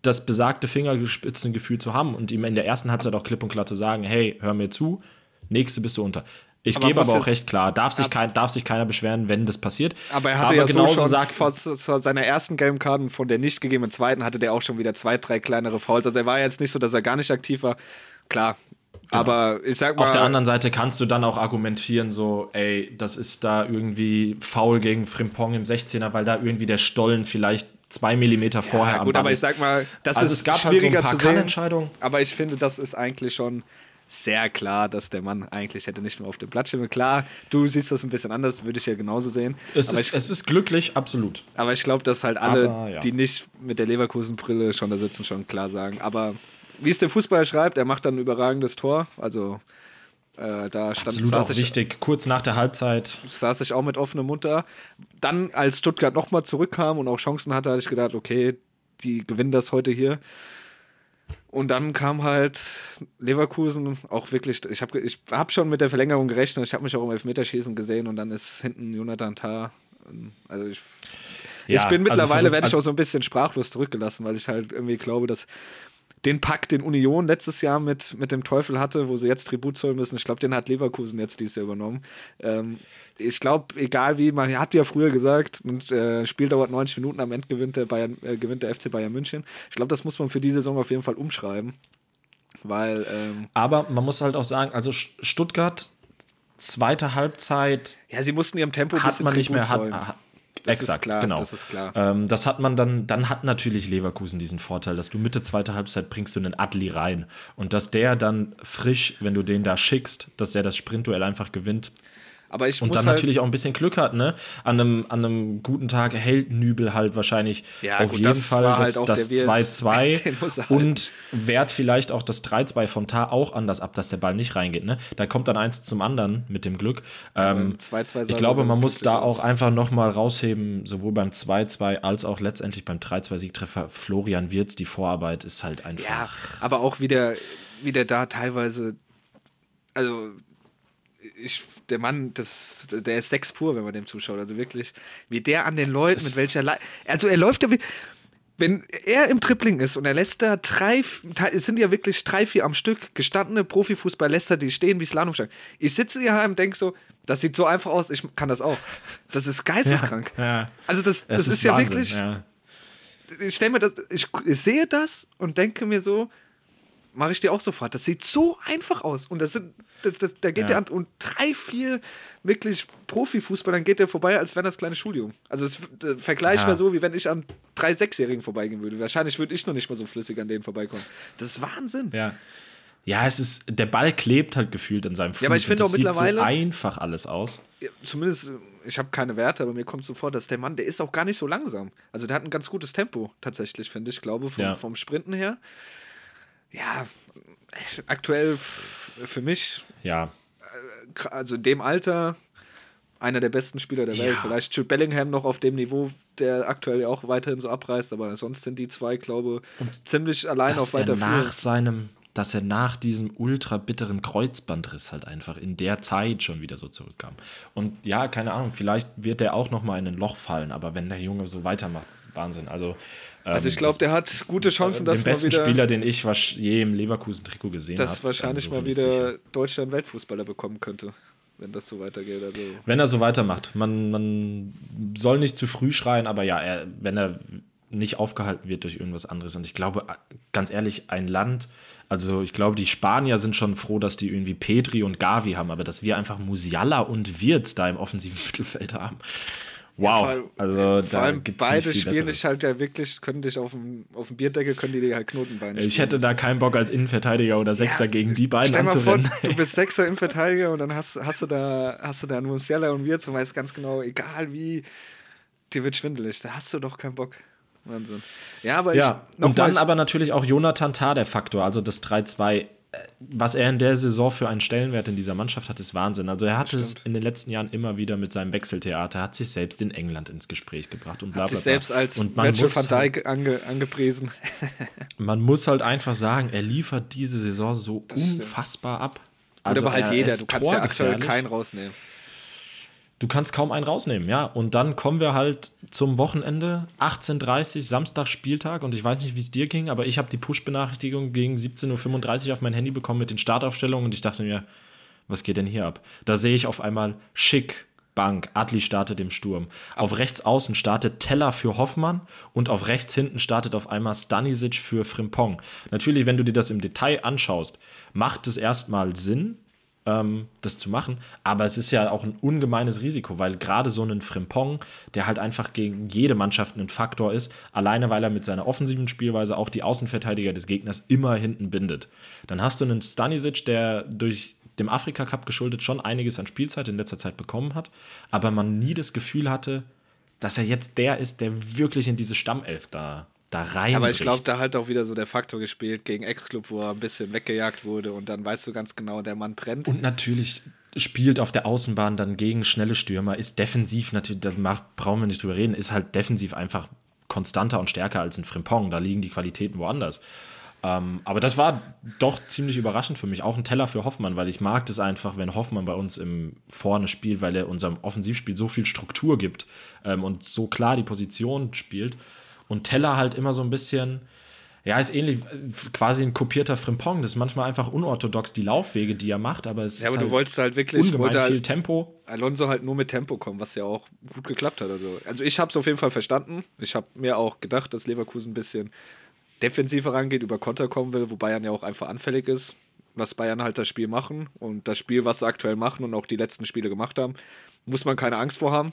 Speaker 4: das besagte Fingerspitzengefühl zu haben und ihm in der ersten Halbzeit auch klipp und klar zu sagen, hey, hör mir zu, nächste bist du unter. Ich
Speaker 5: Aber
Speaker 4: gebe aber auch recht klar, darf sich, kein, darf sich keiner beschweren, wenn das passiert.
Speaker 5: Aber er hatte ja so
Speaker 4: genauso
Speaker 5: schon
Speaker 4: sagt,
Speaker 5: vor, vor seiner ersten gelben Karten von der nicht gegebenen zweiten hatte der auch schon wieder zwei, drei kleinere Fouls. Also er war jetzt nicht so, dass er gar nicht aktiv war. Klar. Aber ich sag mal.
Speaker 4: Auf der anderen Seite kannst du dann auch argumentieren, so, ey, das ist da irgendwie faul gegen Frimpong im 16er, weil da irgendwie der Stollen vielleicht zwei Millimeter vorher
Speaker 5: ja,
Speaker 4: am
Speaker 5: gut,
Speaker 4: Ball
Speaker 5: aber ich sag mal, das
Speaker 4: Also
Speaker 5: ist
Speaker 4: es gab halt so ein
Speaker 5: schwieriger
Speaker 4: paar
Speaker 5: zu sehen. Aber ich finde, das ist eigentlich schon sehr klar, dass der Mann eigentlich hätte nicht nur auf dem Blatt stehen. Klar, du siehst das ein bisschen anders, würde ich ja genauso sehen.
Speaker 4: Es ist,
Speaker 5: ich,
Speaker 4: es ist glücklich, absolut.
Speaker 5: aber ich glaube, dass halt alle,
Speaker 4: Aber, ja.
Speaker 5: die nicht mit der Leverkusen-Brille schon da sitzen, schon klar sagen. Aber wie es der Fußballer schreibt, er macht dann ein überragendes Tor. Also äh, da stand
Speaker 4: Absolut auch
Speaker 5: ich,
Speaker 4: wichtig. Kurz nach der Halbzeit.
Speaker 5: saß ich auch mit offenem Mund da. Dann, als Stuttgart nochmal zurückkam und auch Chancen hatte, hatte ich gedacht, okay, die gewinnen das heute hier. Und dann kam halt Leverkusen auch wirklich, ich habe ich hab schon mit der Verlängerung gerechnet, ich habe mich auch im Elfmeterschießen gesehen und dann ist hinten Jonathan Tah. ähm, Also ich, ich
Speaker 4: Ja,
Speaker 5: bin
Speaker 4: also
Speaker 5: mittlerweile,
Speaker 4: verrückt.
Speaker 5: werde ich
Speaker 4: Also-
Speaker 5: auch so ein bisschen sprachlos zurückgelassen, weil ich halt irgendwie glaube, dass den Pakt, den Union letztes Jahr mit, mit dem Teufel hatte, wo sie jetzt Tribut zollen müssen, ich glaube, den hat Leverkusen jetzt dieses Jahr übernommen. Ähm, ich glaube, egal wie, man hat ja früher gesagt, ein äh, Spiel dauert 90 Minuten, am Ende gewinnt der, Bayern, äh, gewinnt der FC Bayern München. Ich glaube, das muss man für die Saison auf jeden Fall umschreiben. Weil, ähm,
Speaker 4: Aber man muss halt auch sagen, also Stuttgart, zweite Halbzeit
Speaker 5: ja, sie mussten ihrem Tempo ein
Speaker 4: hat
Speaker 5: bisschen
Speaker 4: man nicht
Speaker 5: Tribut
Speaker 4: mehr.
Speaker 5: zollen.
Speaker 4: Hat, hat,
Speaker 5: Das
Speaker 4: exakt,
Speaker 5: klar,
Speaker 4: genau.
Speaker 5: das ist klar.
Speaker 4: Ähm, das hat man dann, dann hat natürlich Leverkusen diesen Vorteil, dass du Mitte zweiter Halbzeit bringst du einen Adli rein und dass der dann frisch, wenn du den da schickst, dass der das Sprintduell einfach gewinnt
Speaker 5: Aber ich
Speaker 4: und dann
Speaker 5: halt,
Speaker 4: natürlich auch ein bisschen Glück hat, ne? An einem, an einem guten Tag hält Nübel halt wahrscheinlich
Speaker 5: Ja,
Speaker 4: auf
Speaker 5: gut,
Speaker 4: jeden
Speaker 5: das
Speaker 4: Fall das,
Speaker 5: halt
Speaker 4: das
Speaker 5: der Wirt.
Speaker 4: 2-2
Speaker 5: Den muss er halten.
Speaker 4: und wehrt vielleicht auch das 3-2 vom Tar auch anders ab, dass der Ball nicht reingeht, ne? Da kommt dann eins zum anderen mit dem Glück. Ähm,
Speaker 5: beim 2-2 sah
Speaker 4: ich glaube, man muss da
Speaker 5: aus.
Speaker 4: auch einfach nochmal rausheben, sowohl beim 2-2 als auch letztendlich beim 3-2-Siegtreffer Florian Wirtz, die Vorarbeit ist halt
Speaker 5: Ja,
Speaker 4: einfach.
Speaker 5: aber auch wieder, wieder da teilweise, also ich, der Mann, das, der ist sechs pur, wenn man dem zuschaut. Also wirklich, wie der an den Leuten,
Speaker 4: Das-
Speaker 5: mit welcher Le Also er läuft ja wie. Wenn er im Tripling ist und er lässt da drei, es sind ja wirklich drei, vier am Stück, gestandene Profifußball lässt er die stehen wie Slalomstangen. Ich sitze hier und denke so, das sieht so einfach aus, ich kann das auch. Das ist geisteskrank.
Speaker 4: Ja,
Speaker 5: Also das,
Speaker 4: es
Speaker 5: das ist, ja
Speaker 4: Wahnsinn,
Speaker 5: wirklich,
Speaker 4: ja.
Speaker 5: ich stelle mir das, ich, ich sehe das und denke mir so, mache ich dir auch sofort. Das sieht so einfach aus. Und das sind, das, das, da geht
Speaker 4: Ja.
Speaker 5: der an und drei, vier wirklich Profifußball, dann geht der vorbei, als wenn das kleine Schuljung. Also es, der Vergleich
Speaker 4: Ja.
Speaker 5: wäre so, wie wenn ich an drei Sechsjährigen vorbeigehen würde. Wahrscheinlich würde ich noch nicht mal so flüssig an denen vorbeikommen. Das ist Wahnsinn.
Speaker 4: Ja. Ja, es ist, der Ball klebt halt gefühlt an seinem Fuß.
Speaker 5: Ja, aber ich finde auch
Speaker 4: sieht
Speaker 5: mittlerweile-
Speaker 4: so einfach alles aus.
Speaker 5: Ja, zumindest, äh, ich habe keine Werte, aber mir kommt so vor, dass der Mann, der ist auch gar nicht so langsam. Also der hat ein ganz gutes Tempo, tatsächlich, finde ich, glaube, vom,
Speaker 4: Ja.
Speaker 5: vom Sprinten her. Ja, äh, aktuell für mich,
Speaker 4: Ja,
Speaker 5: gra- also in dem Alter, einer der besten Spieler der Welt.
Speaker 4: Ja.
Speaker 5: Vielleicht Jude Bellingham noch auf dem Niveau, der aktuell ja auch weiterhin so abreißt, aber sonst sind die zwei, glaube ziemlich allein auf weiter
Speaker 4: er nach
Speaker 5: Flur.
Speaker 4: seinem, dass er nach diesem ultra bitteren Kreuzbandriss halt einfach in der Zeit schon wieder so zurückkam. Und ja, keine Ahnung, vielleicht wird er auch noch mal in ein Loch fallen, aber wenn der Junge so weitermacht, Wahnsinn. Also,
Speaker 5: Also
Speaker 4: ähm,
Speaker 5: ich glaube, der hat gute Chancen,
Speaker 4: den
Speaker 5: dass mal
Speaker 4: besten
Speaker 5: wieder,
Speaker 4: Spieler, den ich je im Leverkusen-Trikot gesehen habe.
Speaker 5: dass wahrscheinlich mal wieder Deutschland Weltfußballer bekommen könnte, wenn das so weitergeht. Also
Speaker 4: Wenn er so weitermacht. Man, man soll nicht zu früh schreien, aber ja, er, wenn er nicht aufgehalten wird durch irgendwas anderes. Und ich glaube, ganz ehrlich, ein Land, also ich glaube, die Spanier sind schon froh, dass die irgendwie Petri und Gavi haben, aber dass wir einfach Musiala und Wirtz da im offensiven Mittelfeld haben. Wow.
Speaker 5: vor allem-
Speaker 4: also
Speaker 5: vor allem beide spielen dich halt ja wirklich, können dich auf dem, auf dem Bierdeckel, können die dir halt Knotenbeine
Speaker 4: Ich
Speaker 5: spielen.
Speaker 4: hätte da keinen Bock als Innenverteidiger oder Sechster
Speaker 5: Ja,
Speaker 4: gegen die beiden
Speaker 5: Stell mal vor, du bist Sechser im Verteidiger und dann hast, hast du da, hast du da Musiala und Wirtz und weißt ganz genau, egal wie, dir wird schwindelig, da hast du doch keinen Bock. Wahnsinn. Ja, aber
Speaker 4: Ja,
Speaker 5: ich,
Speaker 4: und dann aber natürlich auch Jonathan Tah der Faktor, also das 3-2. äh, Was er in der Saison für einen Stellenwert in dieser Mannschaft hat, ist Wahnsinn. Also er hat es
Speaker 5: stimmt.
Speaker 4: in den letzten Jahren immer wieder mit seinem Wechseltheater, hat sich selbst in England ins Gespräch gebracht und bla
Speaker 5: hat
Speaker 4: bla
Speaker 5: sich
Speaker 4: bla.
Speaker 5: selbst als
Speaker 4: und man muss,
Speaker 5: van
Speaker 4: halt,
Speaker 5: Dijk ange, angepriesen.
Speaker 4: man muss halt einfach sagen, er liefert diese Saison so
Speaker 5: Das stimmt.
Speaker 4: unfassbar ab.
Speaker 5: Oder aber halt
Speaker 4: er
Speaker 5: jeder, du kannst ja aktuell keinen rausnehmen.
Speaker 4: Du kannst kaum einen rausnehmen, ja. Und dann kommen wir halt zum Wochenende, 18.30 Samstag Spieltag und ich weiß nicht, wie es dir ging, aber ich habe die Push-Benachrichtigung gegen 17.35 Uhr auf mein Handy bekommen mit den Startaufstellungen und ich dachte mir, was geht denn hier ab? Da sehe ich auf einmal Schick, Bank, Adli startet im Sturm. Auf rechts außen startet Teller für Hoffmann und auf rechts hinten startet auf einmal Stanisic für Frimpong. Natürlich, wenn du dir das im Detail anschaust, macht es erstmal Sinn, ähm, das zu machen. Aber es ist ja auch ein ungemeines Risiko, weil gerade so ein Frimpong, der halt einfach gegen jede Mannschaft ein Faktor ist, alleine weil er mit seiner offensiven Spielweise auch die Außenverteidiger des Gegners immer hinten bindet. Dann hast du einen Stanisic, der durch dem Afrika Cup geschuldet schon einiges an Spielzeit in letzter Zeit bekommen hat, aber man nie das Gefühl hatte, dass er jetzt der ist, der wirklich in diese Stammelf da da rein.
Speaker 5: Aber ich glaube, da hat auch wieder so der Faktor gespielt gegen Ex-Club, wo er ein bisschen weggejagt wurde und dann weißt du ganz genau, der Mann brennt.
Speaker 4: Und natürlich spielt auf der Außenbahn dann gegen schnelle Stürmer, ist defensiv natürlich, das brauchen wir nicht drüber reden, ist halt defensiv einfach konstanter und stärker als ein Frimpong. Da liegen die Qualitäten woanders. Ähm, aber das war doch ziemlich überraschend für mich. Auch ein Teller für Hoffmann, weil ich mag das einfach, wenn Hoffmann bei uns im Vorne spielt, weil er unserem Offensivspiel so viel Struktur gibt ähm, und so klar die Position spielt. Und Teller halt immer so ein bisschen, ja, ist ähnlich, quasi ein kopierter Frimpong. Das ist manchmal einfach unorthodox, die Laufwege, die er macht, aber es
Speaker 5: ja, aber
Speaker 4: ist
Speaker 5: du halt wolltest halt wirklich
Speaker 4: ungemein viel
Speaker 5: halt
Speaker 4: Tempo.
Speaker 5: Alonso halt nur mit Tempo kommen, was ja auch gut geklappt hat. Also, also ich habe es auf jeden Fall verstanden. Ich habe mir auch gedacht, dass Leverkusen ein bisschen defensiver rangeht, über Konter kommen will, wo Bayern ja auch einfach anfällig ist. Was Bayern halt das Spiel machen und das Spiel, was sie aktuell machen und auch die letzten Spiele gemacht haben, muss man keine Angst vor haben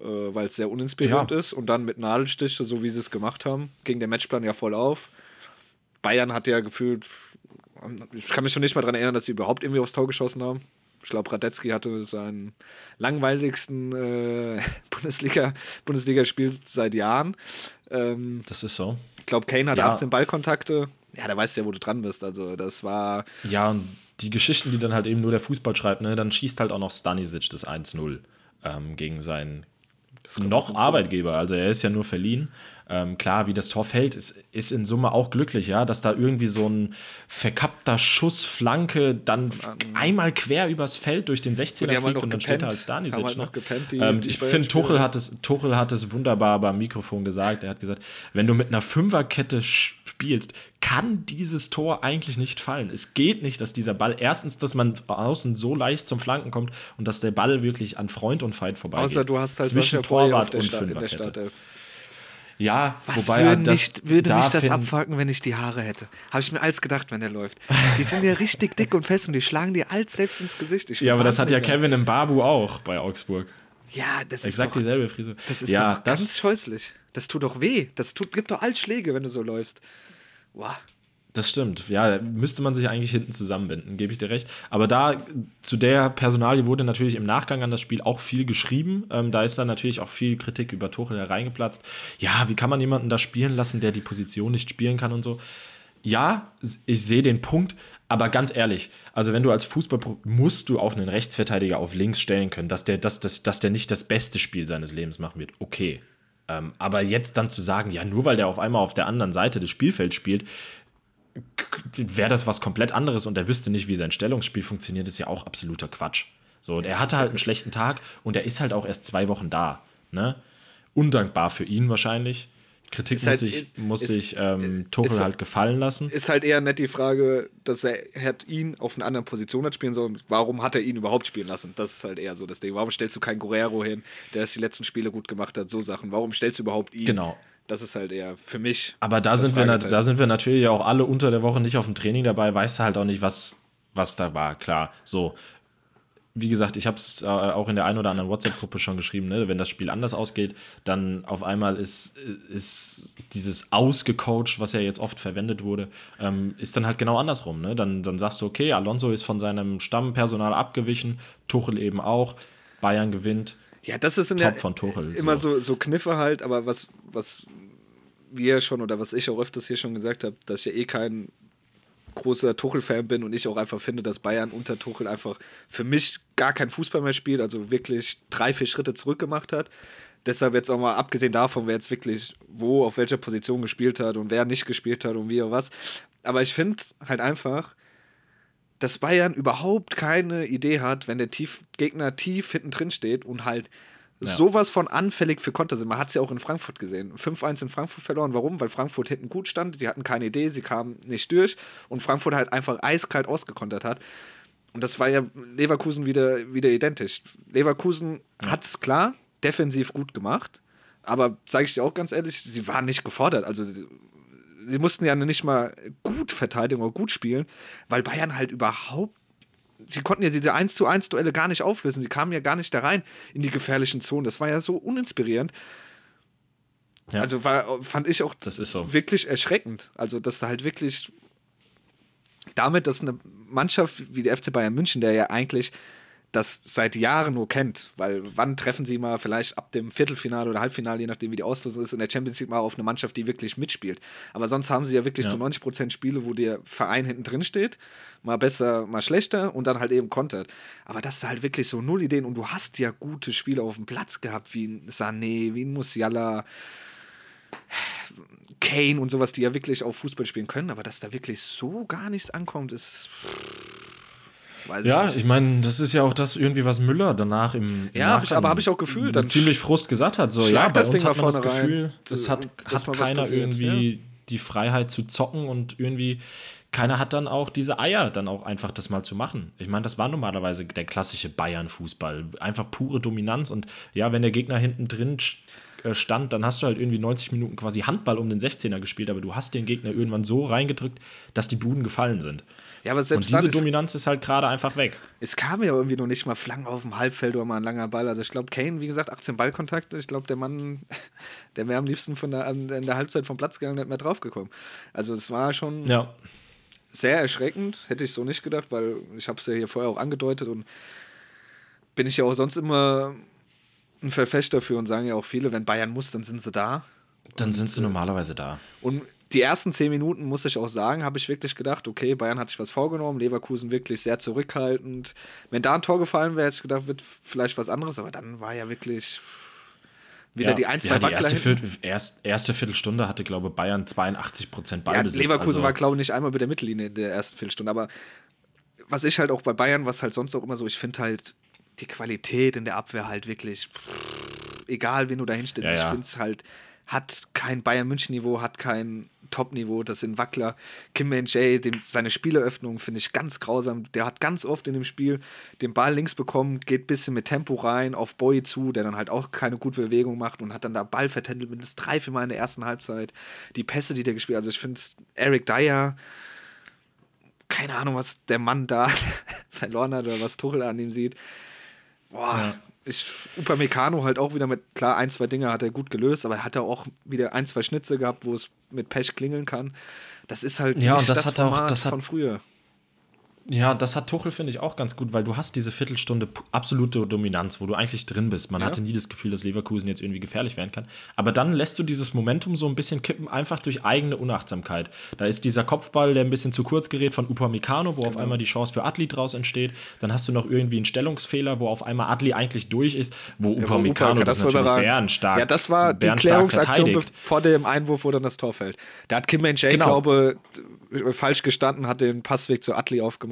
Speaker 5: äh, weil es sehr uninspiriert
Speaker 4: Ja.
Speaker 5: ist. Und dann mit Nadelstich, so wie sie es gemacht haben, ging der Matchplan ja voll auf. Bayern hat ja gefühlt, ich kann mich schon nicht mal daran erinnern, dass sie überhaupt irgendwie aufs Tor geschossen haben. Ich glaube, Radetzky hatte seinen langweiligsten äh, Bundesliga, Bundesliga-Spiel seit Jahren. Ähm,
Speaker 4: Das ist so.
Speaker 5: ich glaube, Kane hat
Speaker 4: Ja.
Speaker 5: 18 Ballkontakte. Ja, da weißt du ja, wo du dran bist. Also, das war.
Speaker 4: Ja, und die Geschichten, die dann halt eben nur der Fußball schreibt, ne, dann schießt halt auch noch Stanisic das 1-0 ähm, gegen seinen noch. Arbeitgeber. Also er ist ja nur verliehen. Ähm, klar, wie das Tor fällt, ist, ist in Summe auch glücklich, ja, dass da irgendwie so ein verkappter Schuss, Flanke dann einmal quer übers Feld durch den 16er
Speaker 5: die haben halt
Speaker 4: fliegt und dann steht da
Speaker 5: gepennt.
Speaker 4: als.
Speaker 5: Haben halt
Speaker 4: ne?
Speaker 5: noch gepennt, die-
Speaker 4: ähm,
Speaker 5: die
Speaker 4: ich finde, Tuchel hat, es, Tuchel hat es wunderbar beim Mikrofon gesagt. Er hat gesagt, wenn du mit einer Fünferkette spielst, kann dieses Tor eigentlich nicht fallen. Es geht nicht, dass dieser Ball, erstens, dass man außen so leicht zum Flanken kommt und dass der Ball wirklich an Freund und Feind vorbeigeht.
Speaker 5: Außer du hast halt
Speaker 4: zwischen Torwart und
Speaker 5: Sta- in der
Speaker 4: Fünferkette. Ja,
Speaker 5: Was
Speaker 4: wobei
Speaker 5: würde,
Speaker 4: das,
Speaker 5: nicht, würde mich das abfucken, wenn ich die Haare hätte? Habe ich mir alles gedacht, wenn der läuft. Die sind ja richtig dick und fest und die schlagen dir alles selbst ins Gesicht. Ich
Speaker 4: Ja, aber das hat ja. Kevin im Babu auch bei Augsburg.
Speaker 5: Ja, das ist
Speaker 4: Exakt
Speaker 5: doch,
Speaker 4: dieselbe Frisur.
Speaker 5: das ist
Speaker 4: ja,
Speaker 5: doch
Speaker 4: das,
Speaker 5: ganz scheußlich. Das tut doch weh. Das tut, gibt doch Altschläge, wenn du so läufst. Wow.
Speaker 4: Das stimmt. Ja, müsste man sich eigentlich hinten zusammenbinden, gebe ich dir recht. Aber da zu der Personalie wurde natürlich im Nachgang an das Spiel auch viel geschrieben. Ähm, da ist dann natürlich auch viel Kritik über Tuchel hereingeplatzt. Ja, wie kann man jemanden da spielen lassen, der die Position nicht spielen kann und so. Ja, ich sehe den Punkt, aber ganz ehrlich, also wenn du als Fußball musst du auch einen Rechtsverteidiger auf links stellen können, dass der, dass, dass, dass der nicht das beste Spiel seines Lebens machen wird. Okay. Ähm, aber jetzt dann zu sagen, ja, nur weil der auf einmal auf der anderen Seite des Spielfelds spielt, wäre das was komplett anderes und er wüsste nicht, wie sein Stellungsspiel funktioniert, ist ja auch absoluter Quatsch. So, und er hatte halt einen schlechten Tag und er ist halt auch erst zwei Wochen da. Ne? Undankbar für ihn wahrscheinlich. Kritik
Speaker 5: Ist
Speaker 4: muss
Speaker 5: halt-
Speaker 4: sich,
Speaker 5: ist-
Speaker 4: muss
Speaker 5: ist-
Speaker 4: sich ähm, Tuchel
Speaker 5: ist-
Speaker 4: halt gefallen lassen.
Speaker 5: Ist halt eher nett die Frage, dass er hat ihn auf einer anderen Position hat spielen sollen. Warum hat er ihn überhaupt spielen lassen? Das ist halt eher so das Ding. Warum stellst du keinen Guerrero hin, der es die letzten Spiele gut gemacht hat? So Sachen. Warum stellst du überhaupt ihn?
Speaker 4: Genau.
Speaker 5: Das ist halt eher für mich.
Speaker 4: Aber da sind, wir, da sind wir natürlich auch alle unter der Woche nicht auf dem Training dabei, weißt du halt auch nicht, was, was da war, klar. So, wie gesagt, ich habe es äh, auch in der einen oder anderen WhatsApp-Gruppe schon geschrieben, ne? wenn das Spiel anders ausgeht, dann auf einmal ist, ist dieses ausgecoacht, was ja jetzt oft verwendet wurde, ähm, ist dann halt genau andersrum. Ne? Dann, dann sagst du, okay, Alonso ist von seinem Stammpersonal abgewichen, Tuchel eben auch, Bayern gewinnt.
Speaker 5: Ja, das ist in
Speaker 4: Top
Speaker 5: der,
Speaker 4: von Tuchel,
Speaker 5: immer
Speaker 4: so.
Speaker 5: so. so Kniffe halt, aber was, was wir schon oder was ich auch öfters hier schon gesagt habe, dass ich ja eh kein großer Tuchel-Fan bin und ich auch einfach finde, dass Bayern unter Tuchel einfach für mich gar kein Fußball mehr spielt, also wirklich drei, vier Schritte zurück gemacht hat. Deshalb jetzt auch mal abgesehen davon, wer jetzt wirklich wo, auf welcher Position gespielt hat und wer nicht gespielt hat und wie oder was. Aber ich finde halt einfach, dass Bayern überhaupt keine Idee hat, wenn der tief, Gegner tief hinten drin steht und halt
Speaker 4: Ja.
Speaker 5: sowas von anfällig für Konter sind. Man hat es ja auch in Frankfurt gesehen. 5-1 in Frankfurt verloren. Warum? Weil Frankfurt hinten gut stand, die hatten keine Idee, sie kamen nicht durch und Frankfurt halt einfach eiskalt ausgekontert hat. Und das war ja Leverkusen wieder, wieder identisch. Leverkusen
Speaker 4: Ja.
Speaker 5: hat es klar defensiv gut gemacht, aber sage ich dir auch ganz ehrlich, sie waren nicht gefordert. Also sie, sie mussten ja nicht mal gut verteidigen oder gut spielen, weil Bayern halt überhaupt sie konnten ja diese 1 zu 1 Duelle gar nicht auflösen. Sie kamen ja gar nicht da rein in die gefährlichen Zonen. Das war ja so uninspirierend.
Speaker 4: Ja.
Speaker 5: Also war, fand ich auch
Speaker 4: so.
Speaker 5: wirklich erschreckend. Also, dass da halt wirklich damit, dass eine Mannschaft wie der FC Bayern München, der ja eigentlich das seit Jahren nur kennt, weil wann treffen sie mal vielleicht ab dem Viertelfinale oder Halbfinale, je nachdem wie die Auslosung ist, in der Champions League mal auf eine Mannschaft, die wirklich mitspielt. Aber sonst haben sie ja wirklich
Speaker 4: Ja.
Speaker 5: zu 90% Spiele, wo der Verein hinten drin steht, mal besser, mal schlechter und dann halt eben kontert. Aber das ist halt wirklich so null Ideen und du hast ja gute Spieler auf dem Platz gehabt, wie ein Sané, wie ein Musiala, Kane und sowas, die ja wirklich auch Fußball spielen können, aber dass da wirklich so gar nichts ankommt, ist. Weiß
Speaker 4: Ja,
Speaker 5: nicht.
Speaker 4: ich meine, das ist ja auch das irgendwie, was Müller danach im, im
Speaker 5: Ja, hab ich- aber hab ich auch gefühlt, dann
Speaker 4: ziemlich Frust gesagt hat. So, ja, bei
Speaker 5: das
Speaker 4: uns
Speaker 5: Ding
Speaker 4: hat man das
Speaker 5: vorne rein,
Speaker 4: Gefühl, das hat, hat keiner
Speaker 5: passiert,
Speaker 4: irgendwie die Freiheit zu zocken und irgendwie keiner hat dann auch diese Eier, dann auch einfach das mal zu machen. Ich meine, das war normalerweise der klassische Bayern-Fußball. Einfach pure Dominanz und ja, wenn der Gegner hinten drin äh, stand, dann hast du halt irgendwie 90 Minuten quasi Handball um den 16er gespielt, aber du hast den Gegner irgendwann so reingedrückt, dass die Buden gefallen sind.
Speaker 5: Ja, aber
Speaker 4: Und
Speaker 5: selbst
Speaker 4: diese
Speaker 5: dann, es,
Speaker 4: Dominanz ist halt gerade einfach weg.
Speaker 5: es kam ja irgendwie noch nicht mal Flanken auf dem Halbfeld oder mal ein langer Ball. Also ich glaube, Kane, wie gesagt, 18 Ballkontakte. Ich glaube, der Mann, der wäre am liebsten von der, in der Halbzeit vom Platz gegangen und hätte mehr draufgekommen. Also es war schon
Speaker 4: Ja,
Speaker 5: sehr erschreckend, hätte ich so nicht gedacht, weil ich habe es ja hier vorher auch angedeutet und bin ich ja auch sonst immer ein Verfechter für und sagen ja auch viele, wenn Bayern muss, dann sind sie da.
Speaker 4: dann sind sie normalerweise da.
Speaker 5: Und die ersten zehn Minuten, muss ich auch sagen, habe ich wirklich gedacht, okay, Bayern hat sich was vorgenommen, Leverkusen wirklich sehr zurückhaltend. Wenn da ein Tor gefallen wäre, hätte ich gedacht, wird vielleicht was anderes, aber dann war ja wirklich wieder
Speaker 4: ja,
Speaker 5: die ein, zwei
Speaker 4: ja, die erste. Viertel, erst, erste Viertelstunde hatte, glaube ich, Bayern 82 Prozent
Speaker 5: Ja,
Speaker 4: Ballbesitz.
Speaker 5: Leverkusen
Speaker 4: also,
Speaker 5: war, glaube ich, nicht einmal bei der Mittellinie in der ersten Viertelstunde. Aber was ich halt auch bei Bayern, was halt sonst auch immer so, ich finde halt die Qualität in der Abwehr halt wirklich, pff, egal wen du da hinstellst,
Speaker 4: Ja, ja.
Speaker 5: ich finde es halt, hat kein Bayern-München-Niveau, hat kein Top-Niveau, das sind Wackler. Kim Jae, dem, seine Spieleröffnung finde ich ganz grausam. Der hat ganz oft in dem Spiel den Ball links bekommen, geht ein bisschen mit Tempo rein auf Boy zu, der dann halt auch keine gute Bewegung macht und hat dann da Ball vertändelt, mindestens drei, vier Mal in der ersten Halbzeit. Die Pässe, die der gespielt also ich finde Eric Dyer, keine Ahnung, was der Mann da verloren hat oder was Tuchel an ihm sieht. Boah,
Speaker 4: Ja.
Speaker 5: Ich, Upamecano halt auch wieder mit, klar, ein, zwei Dinge hat er gut gelöst, aber er hat er auch wieder ein, zwei Schnitze gehabt, wo es mit Pech klingeln kann. Das ist halt
Speaker 4: Ja, und das hat auch- das hat-
Speaker 5: von früher.
Speaker 4: Ja, das hat Tuchel, finde ich, auch ganz gut, weil du hast diese Viertelstunde absolute Dominanz, wo du eigentlich drin bist. Man
Speaker 5: Ja.
Speaker 4: hatte nie das Gefühl, dass Leverkusen jetzt irgendwie gefährlich werden kann. Aber dann lässt du dieses Momentum so ein bisschen kippen, einfach durch eigene Unachtsamkeit. Da ist dieser Kopfball, der ein bisschen zu kurz gerät von Upamecano, wo auf
Speaker 5: Genau.
Speaker 4: einmal die Chance für Adli draus entsteht. Dann hast du noch irgendwie einen Stellungsfehler, wo auf einmal Adli eigentlich durch ist, wo
Speaker 5: Ja,
Speaker 4: Upamecano
Speaker 5: Upa-
Speaker 4: das,
Speaker 5: war
Speaker 4: natürlich bärenstark
Speaker 5: Ja, das war die Klärungsaktion vor dem Einwurf, wo dann das Tor fällt. Da hat Kim Man Jae,
Speaker 4: Genau.
Speaker 5: glaube falsch gestanden, hat den Passweg zu Atli aufgemacht.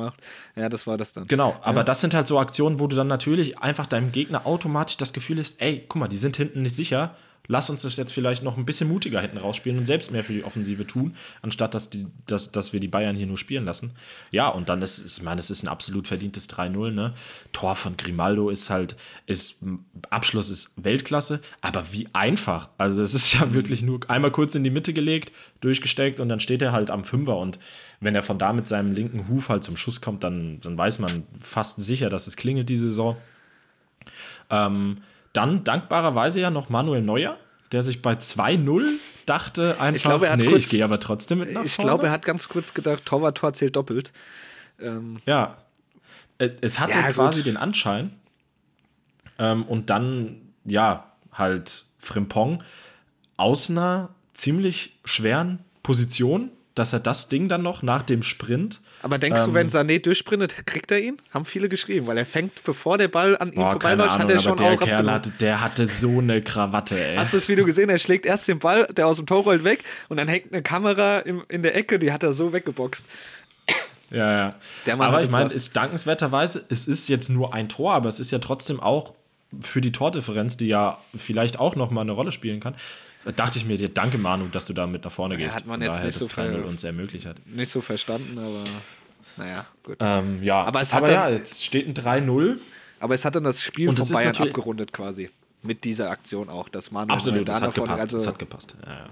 Speaker 5: Ja, das war das dann.
Speaker 4: Genau, aber
Speaker 5: Ja.
Speaker 4: das sind halt so Aktionen, wo du dann natürlich einfach deinem Gegner automatisch das Gefühl hast, ey, guck mal, die sind hinten nicht sicher, lass uns das jetzt vielleicht noch ein bisschen mutiger hinten rausspielen und selbst mehr für die Offensive tun, anstatt dass, die, dass, dass wir die Bayern hier nur spielen lassen. Ja, und dann ist, ich meine, es ist ein absolut verdientes 3-0, ne? Tor von Grimaldo ist halt, ist, Abschluss ist Weltklasse, aber wie einfach. Also es ist ja wirklich nur einmal kurz in die Mitte gelegt, durchgesteckt und dann steht er halt am Fünfer und wenn er von da mit seinem linken Huf halt zum Schuss kommt, dann, dann weiß man fast sicher, dass es klingelt die Saison. Ähm, dann dankbarerweise ja noch Manuel Neuer, der sich bei 2-0 dachte einfach,
Speaker 5: Ich glaube, er hat
Speaker 4: nee,
Speaker 5: kurz-
Speaker 4: ich gehe aber trotzdem mit nach
Speaker 5: Ich
Speaker 4: vorne.
Speaker 5: glaube, er hat ganz kurz gedacht, Torwart-Tor zählt doppelt. Ähm,
Speaker 4: Ja. Es, es hatte
Speaker 5: Ja,
Speaker 4: quasi den Anschein. Ähm, und dann, ja, halt Frimpong aus einer ziemlich schweren Position, dass er das Ding dann noch nach dem Sprint.
Speaker 5: aber denkst du,
Speaker 4: Ähm,
Speaker 5: wenn Sané durchsprintet, kriegt er ihn? Haben viele geschrieben, weil er fängt, bevor der Ball an ihm
Speaker 4: keine
Speaker 5: vorbeiläuft, hat er schon
Speaker 4: der
Speaker 5: auch
Speaker 4: Kerl hatte, der hatte so eine Krawatte, ey.
Speaker 5: Hast du das Video gesehen? Er schlägt erst den Ball, der aus dem Tor rollt, weg und dann hängt eine Kamera im, in der Ecke, die hat er so weggeboxt.
Speaker 4: Ja, ja. Aber ich meine, ist dankenswerterweise, es ist jetzt nur ein Tor, aber es ist ja trotzdem auch für die Tordifferenz, die ja vielleicht auch nochmal eine Rolle spielen kann. Da dachte ich mir dir, danke Manu, dass du da mit nach vorne
Speaker 5: Ja,
Speaker 4: gehst.
Speaker 5: hat man
Speaker 4: Von
Speaker 5: jetzt
Speaker 4: daher,
Speaker 5: nicht so
Speaker 4: 3-0
Speaker 5: viel-
Speaker 4: uns ermöglicht hat.
Speaker 5: Nicht so verstanden, aber naja, gut.
Speaker 4: Ähm, ja,
Speaker 5: Aber es hat
Speaker 4: aber
Speaker 5: dann-
Speaker 4: ja, jetzt steht ein 3-0.
Speaker 5: Aber es hat dann das Spiel von Bayern abgerundet quasi. Mit dieser Aktion auch, dass Manuel
Speaker 4: Absolut, das
Speaker 5: da
Speaker 4: hat
Speaker 5: davon-
Speaker 4: gepasst.
Speaker 5: Also,
Speaker 4: das hat gepasst. Ja, ja.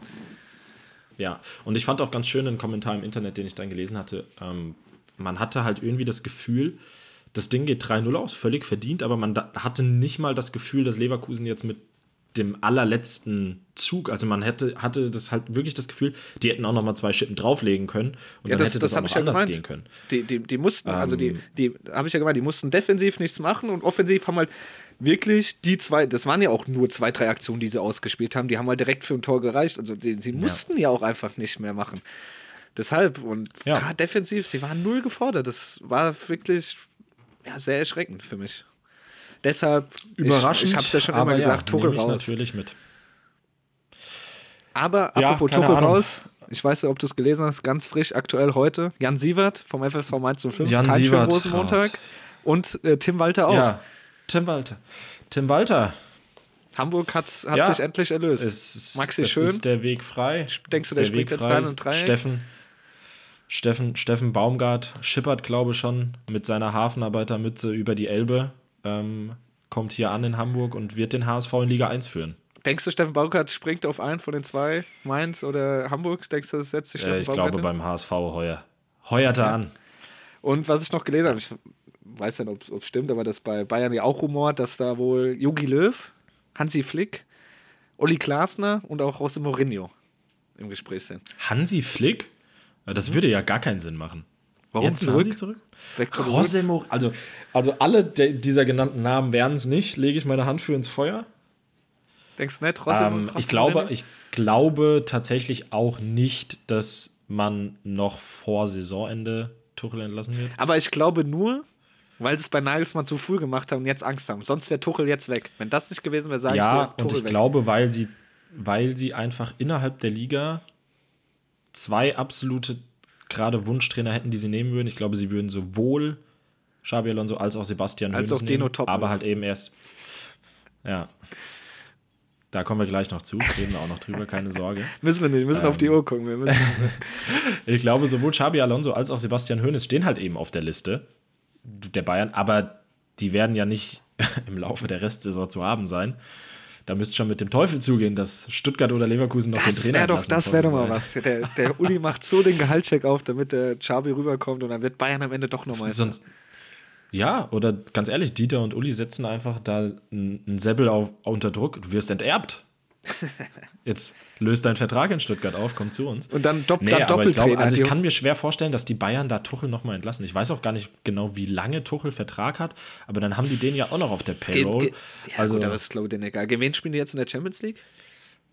Speaker 4: ja, und ich fand auch ganz schön einen Kommentar im Internet, den ich dann gelesen hatte. Ähm, man hatte halt irgendwie das Gefühl, das Ding geht 3-0 aus, völlig verdient, aber man hatte nicht mal das Gefühl, dass Leverkusen jetzt mit dem allerletzten Zug, also man hätte, hatte das halt wirklich das Gefühl, die hätten auch nochmal zwei Schippen drauflegen können und
Speaker 5: Ja,
Speaker 4: dann
Speaker 5: das-
Speaker 4: hätte
Speaker 5: das
Speaker 4: das, auch noch
Speaker 5: ja
Speaker 4: anders
Speaker 5: gemeint.
Speaker 4: gehen können.
Speaker 5: die, die, die mussten, also die,
Speaker 4: Ähm.
Speaker 5: die habe ich ja gemeint, die mussten defensiv nichts machen und offensiv haben halt wirklich die zwei, das waren ja auch nur zwei, drei Aktionen, die sie ausgespielt haben, die haben halt direkt für ein Tor gereicht. Also sie, sie mussten ja. auch einfach nicht mehr machen. Deshalb, und
Speaker 4: Ja.
Speaker 5: gerade defensiv, sie waren null gefordert. Das war wirklich ja, sehr erschreckend für mich. Deshalb,
Speaker 4: Überraschend,
Speaker 5: ich, ich habe es ja schon
Speaker 4: aber
Speaker 5: immer gesagt,
Speaker 4: ja,
Speaker 5: Tuchel raus.
Speaker 4: natürlich mit.
Speaker 5: Aber
Speaker 4: Ja,
Speaker 5: apropos Tuchel
Speaker 4: Ahnung.
Speaker 5: raus, ich weiß nicht, ob du es gelesen hast, ganz frisch aktuell heute, Jan Sievert vom FSV Mainz 05,
Speaker 4: Jan
Speaker 5: kein
Speaker 4: Sievert
Speaker 5: Rosenmontag.
Speaker 4: raus.
Speaker 5: Und äh, Tim Walter auch.
Speaker 4: Ja, Tim Walter. Tim Walter,
Speaker 5: Hamburg hat's, hat
Speaker 4: Ja.
Speaker 5: sich endlich erlöst.
Speaker 4: es, ist-
Speaker 5: Maxi
Speaker 4: es
Speaker 5: Schön.
Speaker 4: ist der Weg frei.
Speaker 5: Denkst du, der springt jetzt rein im Dreieck?
Speaker 4: Steffen, Steffen, Steffen Baumgart schippert, glaube ich, schon mit seiner Hafenarbeitermütze über die Elbe, ähm, kommt hier an in Hamburg und wird den HSV in Liga 1 führen.
Speaker 5: Denkst du, Steffen Baumgart springt auf einen von den zwei, Mainz oder Hamburg? Denkst du, das setzt sich
Speaker 4: Äh,
Speaker 5: Steffen
Speaker 4: ich
Speaker 5: Baumgart
Speaker 4: glaube,
Speaker 5: hin?
Speaker 4: beim HSV heuer. Heuert er
Speaker 5: Ja.
Speaker 4: an.
Speaker 5: Und was ich noch gelesen habe, ich weiß nicht, ob es stimmt, aber dass bei Bayern ja auch rumort, dass da wohl Jogi Löw, Hansi Flick, Uli Glasner und auch José Mourinho im Gespräch sind.
Speaker 4: Hansi Flick? Ja, Das würde ja gar keinen Sinn machen.
Speaker 5: Warum
Speaker 4: Jetzt
Speaker 5: zurück?
Speaker 4: Hansi zurück? José? Mor also, also alle dieser genannten Namen werden es nicht, lege ich meine Hand für ins Feuer.
Speaker 5: Denkst du nicht? José,
Speaker 4: Ähm, ich, glaube,
Speaker 5: Mourinho?
Speaker 4: ich glaube tatsächlich auch nicht, dass man noch vor Saisonende Tuchel entlassen wird.
Speaker 5: Aber ich glaube nur, weil sie es bei Nagelsmann zu früh gemacht haben und jetzt Angst haben. Sonst wäre Tuchel jetzt weg. Wenn das nicht gewesen wäre, sage
Speaker 4: ja,
Speaker 5: ich dir,
Speaker 4: und
Speaker 5: Tuchel
Speaker 4: ich
Speaker 5: weg.
Speaker 4: glaube, weil sie, weil sie einfach innerhalb der Liga zwei absolute gerade Wunschtrainer hätten, die sie nehmen würden. Ich glaube, sie würden sowohl Xabi Alonso als auch Sebastian
Speaker 5: Als
Speaker 4: Hoeneß
Speaker 5: auch
Speaker 4: nehmen,
Speaker 5: Topmüller.
Speaker 4: aber halt eben erst ja. Da kommen wir gleich noch zu, reden wir auch noch drüber, keine Sorge.
Speaker 5: Müssen wir nicht, wir müssen
Speaker 4: Ähm.
Speaker 5: auf die Uhr gucken. Wir müssen,
Speaker 4: Ich glaube, sowohl Xabi Alonso als auch Sebastian Hoeneß stehen halt eben auf der Liste der Bayern, aber die werden ja nicht im Laufe der Restsaison zu haben sein. Da müsst schon mit dem Teufel zugehen, dass Stuttgart oder Leverkusen noch den
Speaker 5: das
Speaker 4: Trainer
Speaker 5: wäre doch, das wäre doch mal was. Der, der Uli macht so den Gehaltscheck auf, damit der Xabi rüberkommt und dann wird Bayern am Ende doch nochmal.
Speaker 4: Sonst, ja, oder ganz ehrlich, Dieter und Uli setzen einfach da einen Säbel auf, unter Druck. Du wirst enterbt. Jetzt löst dein Vertrag in Stuttgart auf, komm zu uns.
Speaker 5: Und dann, dopp,
Speaker 4: Nee,
Speaker 5: dann
Speaker 4: aber ich glaube, also ich kann mir schwer vorstellen, dass die Bayern da Tuchel nochmal entlassen. Ich weiß auch gar nicht genau, wie lange Tuchel Vertrag hat, aber dann haben die den ja auch noch auf der Payroll.
Speaker 5: ge- ja,
Speaker 4: also,
Speaker 5: gut, aber ist glaube ich denen egal. Gegen wen spielen die jetzt in der Champions League?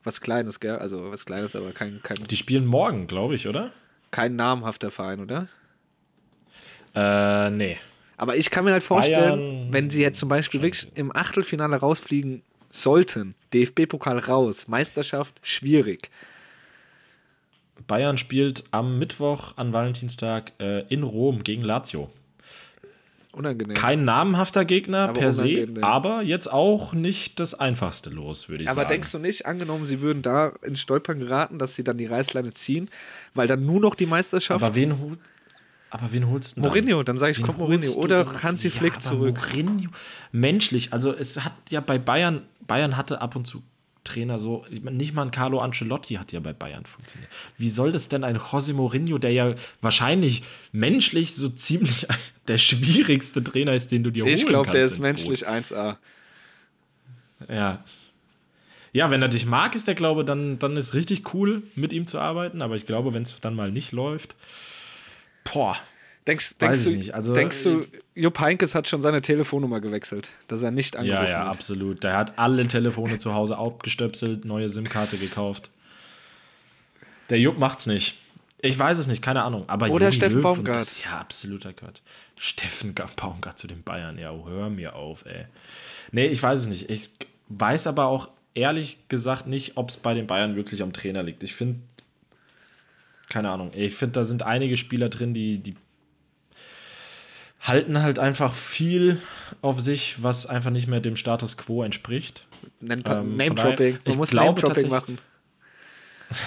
Speaker 5: Was Kleines, gell? Also was Kleines, aber kein, kein,
Speaker 4: die spielen morgen, glaube ich, oder?
Speaker 5: kein namhafter Verein, oder?
Speaker 4: Äh, nee.
Speaker 5: Aber ich kann mir halt vorstellen,
Speaker 4: Bayern-
Speaker 5: wenn sie jetzt zum Beispiel wirklich im Achtelfinale rausfliegen sollten, DFB-Pokal raus, Meisterschaft schwierig.
Speaker 4: Bayern spielt am Mittwoch an Valentinstag äh, in Rom gegen Lazio.
Speaker 5: Unangenehm.
Speaker 4: Kein namenhafter Gegner
Speaker 5: Aber
Speaker 4: per se,
Speaker 5: unangenehm.
Speaker 4: aber jetzt auch nicht das einfachste Los, würde ich
Speaker 5: aber
Speaker 4: sagen.
Speaker 5: denkst du nicht, angenommen, sie würden da in Stolpern geraten, dass sie dann die Reißleine ziehen, weil dann nur noch die Meisterschaft.
Speaker 4: aber wen, aber wen holst du denn?
Speaker 5: Mourinho, dann sage ich,
Speaker 4: Wen
Speaker 5: kommt Mourinho. Oder? Hansi
Speaker 4: Ja,
Speaker 5: Flick zurück.
Speaker 4: Mourinho, menschlich, also es hat ja bei Bayern, Bayern hatte ab und zu Trainer so, ich nicht mal ein Carlo Ancelotti hat ja bei Bayern funktioniert. Wie soll das denn ein José Mourinho, der ja wahrscheinlich menschlich so ziemlich der schwierigste Trainer ist, den du dir holen
Speaker 5: Ich glaube, der ist menschlich 1A.
Speaker 4: Boot. Ja. Ja, wenn er dich mag, ist der Glaube, dann, dann ist richtig cool, mit ihm zu arbeiten. Aber ich glaube, wenn es dann mal nicht läuft, boah,
Speaker 5: Denkst,
Speaker 4: Weiß
Speaker 5: denkst,
Speaker 4: ich
Speaker 5: du,
Speaker 4: nicht, also-
Speaker 5: denkst du, Jupp Heinkes hat schon seine Telefonnummer gewechselt, dass er nicht angerufen
Speaker 4: Ja, ja,
Speaker 5: wird?
Speaker 4: absolut. Der hat alle Telefone zu Hause abgestöpselt, neue SIM-Karte gekauft. Der Jupp macht's nicht. Ich weiß es nicht, keine Ahnung. Aber
Speaker 5: Oder
Speaker 4: Jogi
Speaker 5: Steffen
Speaker 4: Löw,
Speaker 5: Baumgart.
Speaker 4: Das ist ja absoluter Quatsch. Steffen Ga- Baumgart zu den Bayern. Ja, hör mir auf, ey. Nee, ich weiß es nicht. Ich weiß aber auch ehrlich gesagt nicht, ob es bei den Bayern wirklich am Trainer liegt. Ich finde, keine Ahnung, ich finde, da sind einige Spieler drin, die, die halten halt einfach viel auf sich, was einfach nicht mehr dem Status quo entspricht.
Speaker 5: Ähm, Name-Dropping. Man muss Name-Dropping machen.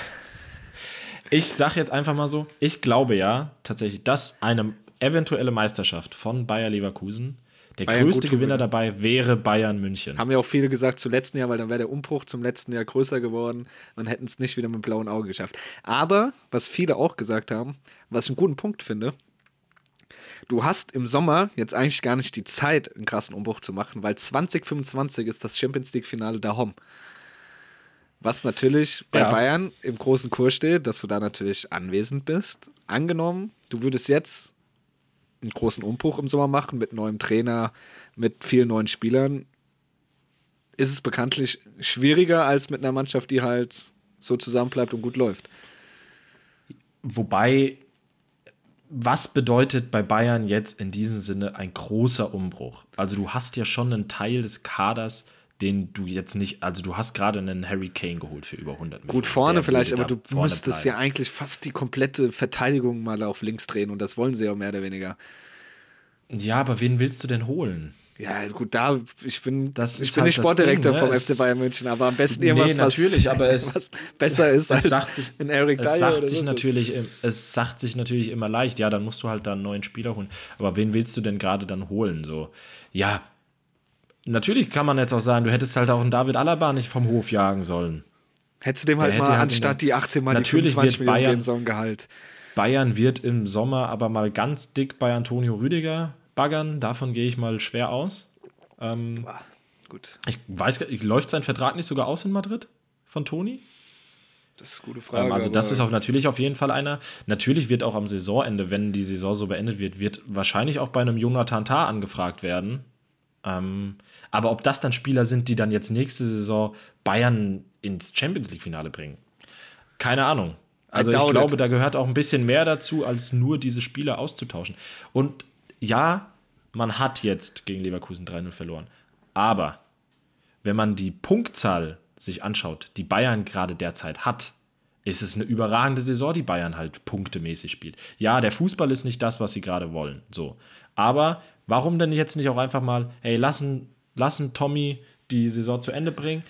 Speaker 4: Ich sag jetzt einfach mal so, ich glaube ja tatsächlich, dass eine eventuelle Meisterschaft von Bayer Leverkusen der
Speaker 5: Bayern
Speaker 4: größte Gewinner
Speaker 5: würde.
Speaker 4: dabei wäre Bayern München.
Speaker 5: Haben ja auch viele gesagt zum letzten Jahr, weil dann wäre der Umbruch zum letzten Jahr größer geworden und hätten es nicht wieder mit blauen Auge geschafft. Aber, was viele auch gesagt haben, was ich einen guten Punkt finde, du hast im Sommer jetzt eigentlich gar nicht die Zeit, einen krassen Umbruch zu machen, weil 2025 ist das Champions League-Finale da home. Was natürlich bei
Speaker 4: Ja.
Speaker 5: Bayern im großen Kurs steht, dass du da natürlich anwesend bist. Angenommen, du würdest jetzt einen großen Umbruch im Sommer machen mit neuem Trainer, mit vielen neuen Spielern, ist es bekanntlich schwieriger als mit einer Mannschaft, die halt so zusammenbleibt und gut läuft.
Speaker 4: Wobei, was bedeutet bei Bayern jetzt in diesem Sinne ein großer Umbruch? Also du hast ja schon einen Teil des Kaders, den du jetzt nicht, also du hast gerade einen Harry Kane geholt für über 100 Millionen.
Speaker 5: Gut vorne vielleicht, aber du müsstest
Speaker 4: bleiben.
Speaker 5: ja eigentlich fast die komplette Verteidigung mal auf links drehen und das wollen sie ja mehr oder weniger.
Speaker 4: Ja, aber wen willst du denn holen?
Speaker 5: Ja, gut, da, ich bin,
Speaker 4: Das
Speaker 5: ich bin
Speaker 4: halt
Speaker 5: nicht Sportdirektor
Speaker 4: Ding, ne?
Speaker 5: vom
Speaker 4: Es-
Speaker 5: FC Bayern München, aber am besten
Speaker 4: Nee,
Speaker 5: irgendwas,
Speaker 4: natürlich,
Speaker 5: was,
Speaker 4: aber es-
Speaker 5: was besser ist
Speaker 4: es
Speaker 5: als
Speaker 4: sagt sich-
Speaker 5: in Eric
Speaker 4: Es
Speaker 5: Dyer
Speaker 4: sagt,
Speaker 5: oder
Speaker 4: sich natürlich, es sagt sich natürlich immer leicht, ja, dann musst du halt da einen neuen Spieler holen. Aber wen willst du denn gerade dann holen? So, ja, natürlich kann man jetzt auch sagen, du hättest halt auch einen David Alaba nicht vom Hof jagen sollen.
Speaker 5: Hättest du dem
Speaker 4: Der
Speaker 5: halt
Speaker 4: hätte
Speaker 5: mal
Speaker 4: halt
Speaker 5: anstatt
Speaker 4: der-
Speaker 5: die 18 mal
Speaker 4: Natürlich
Speaker 5: die 25
Speaker 4: wird
Speaker 5: Millionen
Speaker 4: Bayern-
Speaker 5: geben sollen Gehalt.
Speaker 4: Bayern wird im Sommer aber mal ganz dick bei Antonio Rüdiger baggern. Davon gehe ich mal schwer aus. Ähm,
Speaker 5: Boah, gut,
Speaker 4: ich weiß, läuft sein Vertrag nicht sogar aus in Madrid von Toni?
Speaker 5: das ist eine gute Frage.
Speaker 4: Ähm, also das ist auch natürlich auf jeden Fall einer. Natürlich wird auch am Saisonende, wenn die Saison so beendet wird, wird wahrscheinlich auch bei einem Jonathan Tah angefragt werden. Ähm, aber ob das dann Spieler sind, die dann jetzt nächste Saison Bayern ins Champions League Finale bringen, keine Ahnung. Also ich glaube,
Speaker 5: it.
Speaker 4: da gehört auch ein bisschen mehr dazu, als nur diese Spieler auszutauschen. Und ja, man hat jetzt gegen Leverkusen 3-0 verloren. Aber wenn man die Punktzahl sich anschaut, die Bayern gerade derzeit hat, ist es eine überragende Saison, die Bayern halt punktemäßig spielt. Ja, der Fußball ist nicht das, was sie gerade wollen. So. Aber warum denn jetzt nicht auch einfach mal, hey, lassen, lassen Tommy die Saison zu Ende bringen?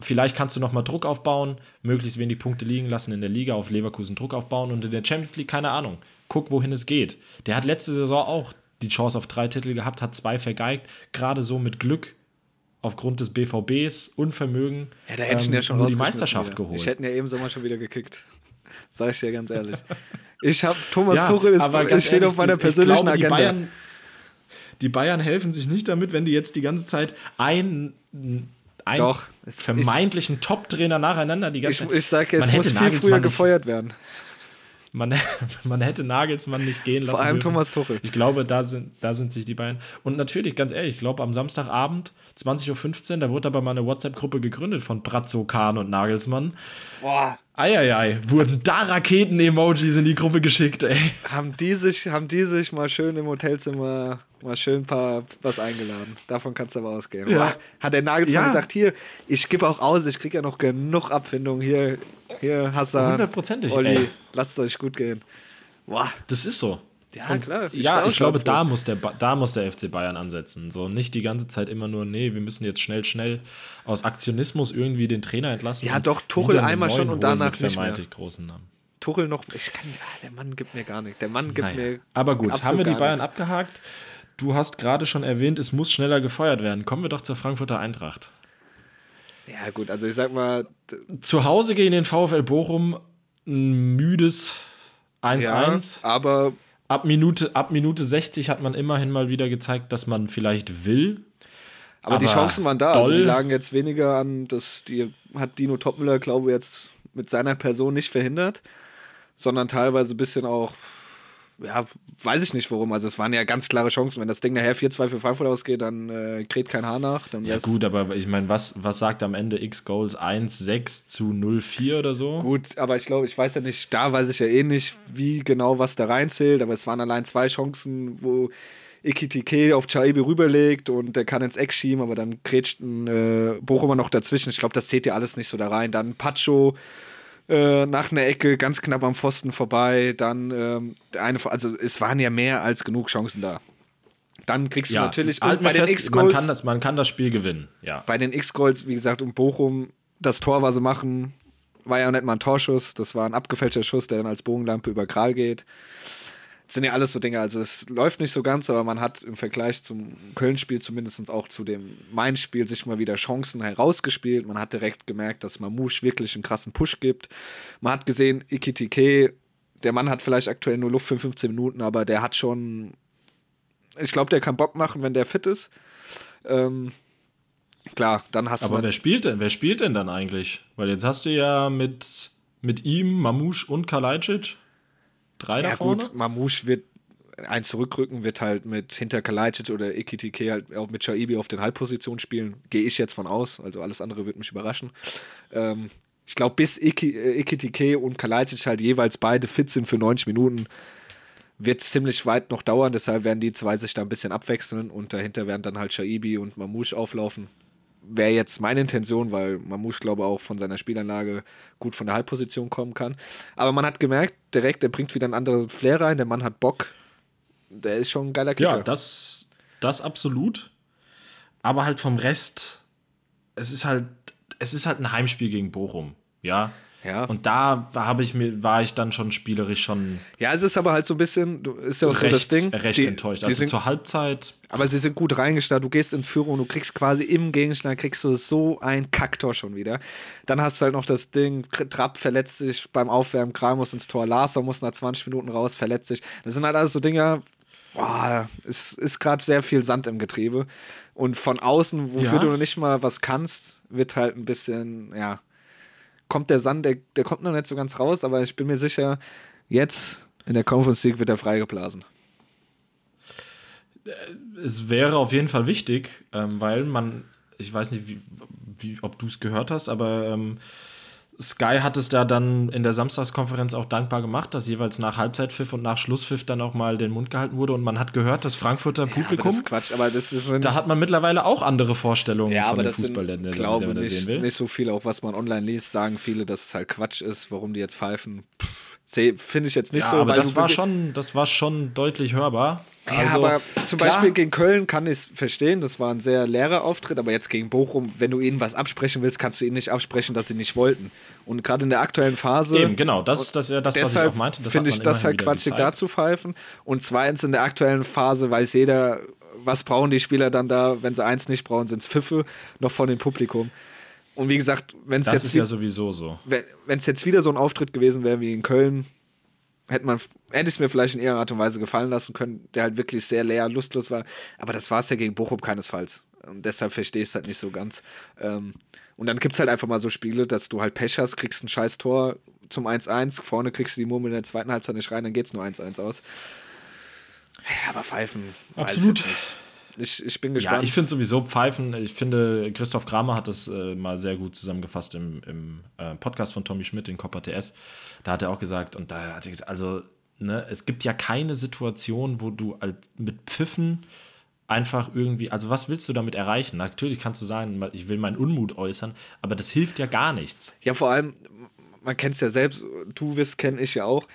Speaker 4: Vielleicht kannst du nochmal Druck aufbauen, möglichst wenig Punkte liegen lassen in der Liga, auf Leverkusen Druck aufbauen und in der Champions League, keine Ahnung. Guck, wohin es geht. Der hat letzte Saison auch die Chance auf drei Titel gehabt, hat zwei vergeigt, gerade so mit Glück aufgrund des BVBs, Unvermögen,
Speaker 5: Ja, da hätte ich ihn
Speaker 4: ähm,
Speaker 5: ja schon
Speaker 4: die Meisterschaft
Speaker 5: wieder.
Speaker 4: geholt.
Speaker 5: Ich hätte ihn ja eben Sommer schon wieder gekickt. Sag ich dir ganz ehrlich. Ich habe Thomas
Speaker 4: Ja,
Speaker 5: Tuchel, ist,
Speaker 4: aber
Speaker 5: es steht
Speaker 4: ehrlich,
Speaker 5: auf meiner
Speaker 4: ich
Speaker 5: persönlichen
Speaker 4: glaube, die
Speaker 5: Agenda.
Speaker 4: Bayern, die Bayern helfen sich nicht damit, wenn die jetzt die ganze Zeit ein, einen
Speaker 5: Doch, es-
Speaker 4: vermeintlichen Top-Trainer nacheinander die ganze
Speaker 5: ich,
Speaker 4: Zeit.
Speaker 5: ich sage, es
Speaker 4: Man
Speaker 5: muss
Speaker 4: hätte
Speaker 5: viel
Speaker 4: Nagelsmann
Speaker 5: früher
Speaker 4: nicht-
Speaker 5: gefeuert werden.
Speaker 4: Man, man hätte Nagelsmann nicht gehen lassen.
Speaker 5: Vor allem
Speaker 4: dürfen.
Speaker 5: Thomas Tuchel.
Speaker 4: Ich glaube, da sind, da sind sich die Bayern. Und natürlich, ganz ehrlich, ich glaube, am Samstagabend, 20.15 Uhr, da wurde aber mal eine WhatsApp-Gruppe gegründet von Brazzo, Kahn und Nagelsmann.
Speaker 5: Boah,
Speaker 4: Eieiei, wurden da Raketen-Emojis in die Gruppe geschickt, ey.
Speaker 5: haben die sich, haben die sich mal schön im Hotelzimmer mal schön ein paar was eingeladen. Davon kannst du aber ausgehen.
Speaker 4: Ja.
Speaker 5: Hat der Nagelsmann
Speaker 4: Ja.
Speaker 5: gesagt, hier, ich gebe auch aus, ich kriege ja noch genug Abfindung. Hier, hier, Hassan,
Speaker 4: Hundertprozentig,
Speaker 5: Olli, lasst es euch gut gehen. Boah,
Speaker 4: Das ist so.
Speaker 5: Ja klar.
Speaker 4: ja,
Speaker 5: war auch
Speaker 4: ich glaube, da muss, der, da muss der FC Bayern ansetzen. So nicht die ganze Zeit immer nur, nee, wir müssen jetzt schnell, schnell aus Aktionismus irgendwie den Trainer entlassen.
Speaker 5: Ja, doch, Tuchel einmal schon und danach nicht mehr.
Speaker 4: großen Namen.
Speaker 5: Tuchel noch, ich kann, ah, der Mann gibt mir gar nicht. Der Mann gibt
Speaker 4: Naja.
Speaker 5: mir.
Speaker 4: Aber gut, haben wir die Bayern
Speaker 5: nichts.
Speaker 4: abgehakt. Du hast gerade schon erwähnt, es muss schneller gefeuert werden. Kommen wir doch zur Frankfurter Eintracht.
Speaker 5: Ja, gut, also ich sag mal,
Speaker 4: Zu Hause gegen den VfL Bochum ein müdes 1-1.
Speaker 5: ja, aber
Speaker 4: Ab, Minute, ab Minute 60 hat man immerhin mal wieder gezeigt, dass man vielleicht will.
Speaker 5: Aber, die
Speaker 4: Aber
Speaker 5: Chancen waren da. Also die lagen jetzt weniger an, das die hat Dino Topmüller, glaube ich, jetzt mit seiner Person nicht verhindert, sondern teilweise ein bisschen auch, ja, weiß ich nicht warum. Also es waren ja ganz klare Chancen. Wenn das Ding nachher 4-2 für Frankfurt ausgeht, dann äh, kräht kein Haar nach.
Speaker 4: Ja gut, aber ich meine, was, was sagt am Ende X Goals 1-6 zu 0-4 oder so?
Speaker 5: Gut, aber ich glaube, ich weiß ja nicht, da weiß ich ja eh nicht, wie genau was da reinzählt, aber es waren allein zwei Chancen, wo Ikitike auf Chaibi rüberlegt und der kann ins Eck schieben, aber dann grätscht ein äh, Bochumer noch dazwischen. Ich glaube, das zählt ja alles nicht so da rein. Dann Pacho äh, nach einer Ecke ganz knapp am Pfosten vorbei. Dann ähm, eine, also es waren ja mehr als genug Chancen da. Dann kriegst du
Speaker 4: Ja,
Speaker 5: natürlich
Speaker 4: halt
Speaker 5: bei den
Speaker 4: fest, man kann, das, man kann das Spiel gewinnen. Ja.
Speaker 5: bei den X-Goals, wie gesagt, um Bochum, das Tor, was sie machen, war ja nicht mal ein Torschuss, das war ein abgefälschter Schuss, der dann als Bogenlampe über Kral geht. Das sind ja alles so Dinge, also es läuft nicht so ganz, aber man hat im Vergleich zum Köln-Spiel zumindest auch zu dem Main-Spiel sich mal wieder Chancen herausgespielt. Man hat direkt gemerkt, dass Mamouche wirklich einen krassen Push gibt. Man hat gesehen, Ikitike, der Mann hat vielleicht aktuell nur Luft für 15 Minuten, aber der hat schon, ich glaube, der kann Bock machen, wenn der fit ist. Ähm, klar, dann hast
Speaker 4: Aber
Speaker 5: du
Speaker 4: wer spielt denn? Wer spielt denn dann eigentlich? Weil jetzt hast du ja mit, mit ihm, Mamouche und Kalajdzic drei da
Speaker 5: Ja
Speaker 4: vorne.
Speaker 5: gut, Mamouche wird ein zurückrücken, wird halt mit hinter Kalajdzic oder Ekitike halt auch mit Shaibi auf den Halbpositionen spielen. Gehe ich jetzt von aus. Also alles andere wird mich überraschen. Ähm, ich glaube, bis Iki, äh, und Kalajdzic halt jeweils beide fit sind für 90 Minuten, wird es ziemlich weit noch dauern. Deshalb werden die zwei sich da ein bisschen abwechseln und dahinter werden dann halt Shaibi und Mamouche auflaufen. Wäre jetzt meine Intention, weil Mamouche, glaube ich, auch von seiner Spielanlage gut von der Halbposition kommen kann. Aber man hat gemerkt, direkt, der bringt wieder einen anderen Flair rein, der Mann hat Bock. Der ist schon ein geiler Kicker.
Speaker 4: Ja, das, das absolut. Aber halt vom Rest, es ist halt, es ist halt ein Heimspiel gegen Bochum. Ja.
Speaker 5: Ja.
Speaker 4: Und da habe ich mir, war ich dann schon spielerisch schon
Speaker 5: ja, es ist aber halt so ein bisschen, du- ist ja auch so das
Speaker 4: recht,
Speaker 5: Ding.
Speaker 4: recht
Speaker 5: die,
Speaker 4: enttäuscht.
Speaker 5: Die
Speaker 4: Also
Speaker 5: sind,
Speaker 4: zur Halbzeit,
Speaker 5: aber sie sind gut reingestartet. Du gehst in Führung, du kriegst quasi im Gegenschlag kriegst du so ein Kacktor schon wieder. Dann hast du halt noch das Ding, Trapp verletzt sich beim Aufwärmen, Kram muss ins Tor, Larson muss nach 20 Minuten raus, verletzt sich. Das sind halt alles so Dinge, boah, es ist gerade sehr viel Sand im Getriebe. Und von außen, wofür
Speaker 4: Ja.
Speaker 5: du noch nicht mal was kannst, wird halt ein bisschen, ja, kommt der Sand, der, der kommt noch nicht so ganz raus, aber ich bin mir sicher, jetzt in der Conference League wird er freigeblasen.
Speaker 4: es wäre auf jeden Fall wichtig, ähm, weil man, ich weiß nicht, wie, wie, ob du es gehört hast, aber ähm, Sky hat es da dann in der Samstagskonferenz auch dankbar gemacht, dass jeweils nach Halbzeitpfiff und nach Schlusspfiff dann auch mal den Mund gehalten wurde und man hat gehört, das Frankfurter
Speaker 5: Ja, aber das
Speaker 4: Publikum,
Speaker 5: ist Quatsch, aber das ist
Speaker 4: da hat man mittlerweile auch andere Vorstellungen
Speaker 5: ja,
Speaker 4: von
Speaker 5: aber das
Speaker 4: Fußball,
Speaker 5: sind,
Speaker 4: der,
Speaker 5: glaube
Speaker 4: da
Speaker 5: nicht,
Speaker 4: sehen will.
Speaker 5: nicht so viel, auch was man online liest, sagen viele, dass es halt Quatsch ist, warum die jetzt pfeifen. Pff, Finde ich jetzt nicht
Speaker 4: ja,
Speaker 5: so,
Speaker 4: aber
Speaker 5: weil
Speaker 4: das war schon, das war schon deutlich hörbar.
Speaker 5: Ja,
Speaker 4: Also,
Speaker 5: aber zum
Speaker 4: klar,
Speaker 5: Beispiel gegen Köln kann ich es verstehen, das war ein sehr leerer Auftritt, aber jetzt gegen Bochum, wenn du ihnen was absprechen willst, kannst du ihnen nicht absprechen, dass sie nicht wollten. Und gerade in der aktuellen Phase.
Speaker 4: Eben, genau, das ist das, ja das, was ich
Speaker 5: deshalb
Speaker 4: auch meinte.
Speaker 5: Finde ich das halt quatschig, da zu pfeifen. Und zweitens in der aktuellen Phase weiß jeder, was brauchen die Spieler dann da, wenn sie eins nicht brauchen, sind es Pfiffe noch von dem Publikum. Und wie gesagt, wenn es jetzt
Speaker 4: ja sowieso so.
Speaker 5: wenn es jetzt wieder so ein Auftritt gewesen wäre wie in Köln, hätte man hätte ich es mir vielleicht in ihrer Art und Weise gefallen lassen können, der halt wirklich sehr leer, lustlos war. Aber das war es ja gegen Bochum keinesfalls. Und deshalb verstehe ich es halt nicht so ganz. Ähm, und dann gibt es halt einfach mal so Spiele, dass du halt Pech hast, kriegst ein scheiß Tor zum 1-1, vorne kriegst du die Murmel in der zweiten Halbzeit nicht rein, dann geht es nur 1-1 aus. Ja, aber pfeifen. weiß ich
Speaker 4: Absolut.
Speaker 5: nicht. Ich, ich bin
Speaker 4: Ja,
Speaker 5: gespannt.
Speaker 4: ich finde sowieso Pfeifen, ich finde, Christoph Kramer hat das äh, mal sehr gut zusammengefasst im, im äh, Podcast von Tommy Schmidt, in Copper TS. Da hat er auch gesagt, und da hat er gesagt, also, ne, es gibt ja keine Situation, wo du als, mit Pfiffen einfach irgendwie, also was willst du damit erreichen? Natürlich kannst du sagen, ich will meinen Unmut äußern, aber das hilft ja gar nichts.
Speaker 5: Ja, vor allem, man kennt es ja selbst, du wirst, kenne ich ja auch.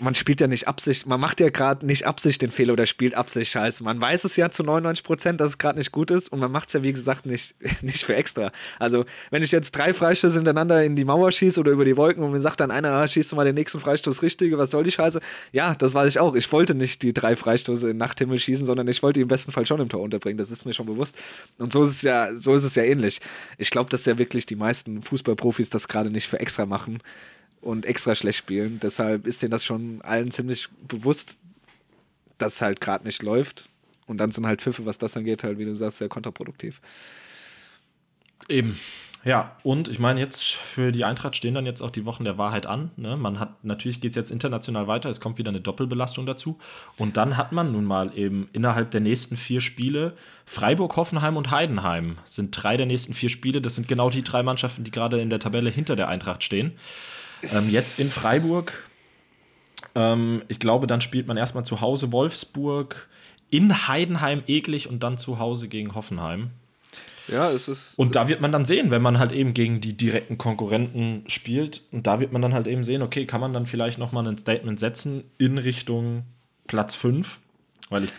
Speaker 5: Man spielt ja nicht Absicht, man macht ja gerade nicht Absicht den Fehler oder spielt Absicht Scheiße. Man weiß es ja zu 99 Prozent, dass es gerade nicht gut ist und man macht es ja, wie gesagt, nicht, nicht für extra. Also, wenn ich jetzt drei Freistöße hintereinander in die Mauer schieße oder über die Wolken und mir sagt dann einer, ah, schießt du mal den nächsten Freistoß richtige, was soll die Scheiße? Ja, das weiß ich auch. Ich wollte nicht die drei Freistoße in Nachthimmel schießen, sondern ich wollte die im besten Fall schon im Tor unterbringen. Das ist mir schon bewusst. Und so ist es ja, so ist es ja ähnlich. Ich glaube, dass ja wirklich die meisten Fußballprofis das gerade nicht für extra machen und extra schlecht spielen. Deshalb ist denen das schon allen ziemlich bewusst, dass es halt gerade nicht läuft. Und dann sind halt Pfiffe, was das angeht, halt, wie du sagst, sehr kontraproduktiv.
Speaker 4: Eben. Ja, und ich meine, jetzt für die Eintracht stehen dann jetzt auch die Wochen der Wahrheit an. Ne? Man hat, natürlich geht es jetzt international weiter, es kommt wieder eine Doppelbelastung dazu. Und dann hat man nun mal eben innerhalb der nächsten vier Spiele Freiburg, Hoffenheim und Heidenheim sind drei der nächsten vier Spiele. Das sind genau die drei Mannschaften, die gerade in der Tabelle hinter der Eintracht stehen. Ähm, jetzt in Freiburg. Ähm, ich glaube, dann spielt man erstmal zu Hause Wolfsburg, in Heidenheim eklig und dann zu Hause gegen Hoffenheim.
Speaker 5: Ja, es ist.
Speaker 4: Und da wird man dann sehen, wenn man halt eben gegen die direkten Konkurrenten spielt, und da wird man dann halt eben sehen, okay, kann man dann vielleicht nochmal ein Statement setzen in Richtung Platz 5? Weil ich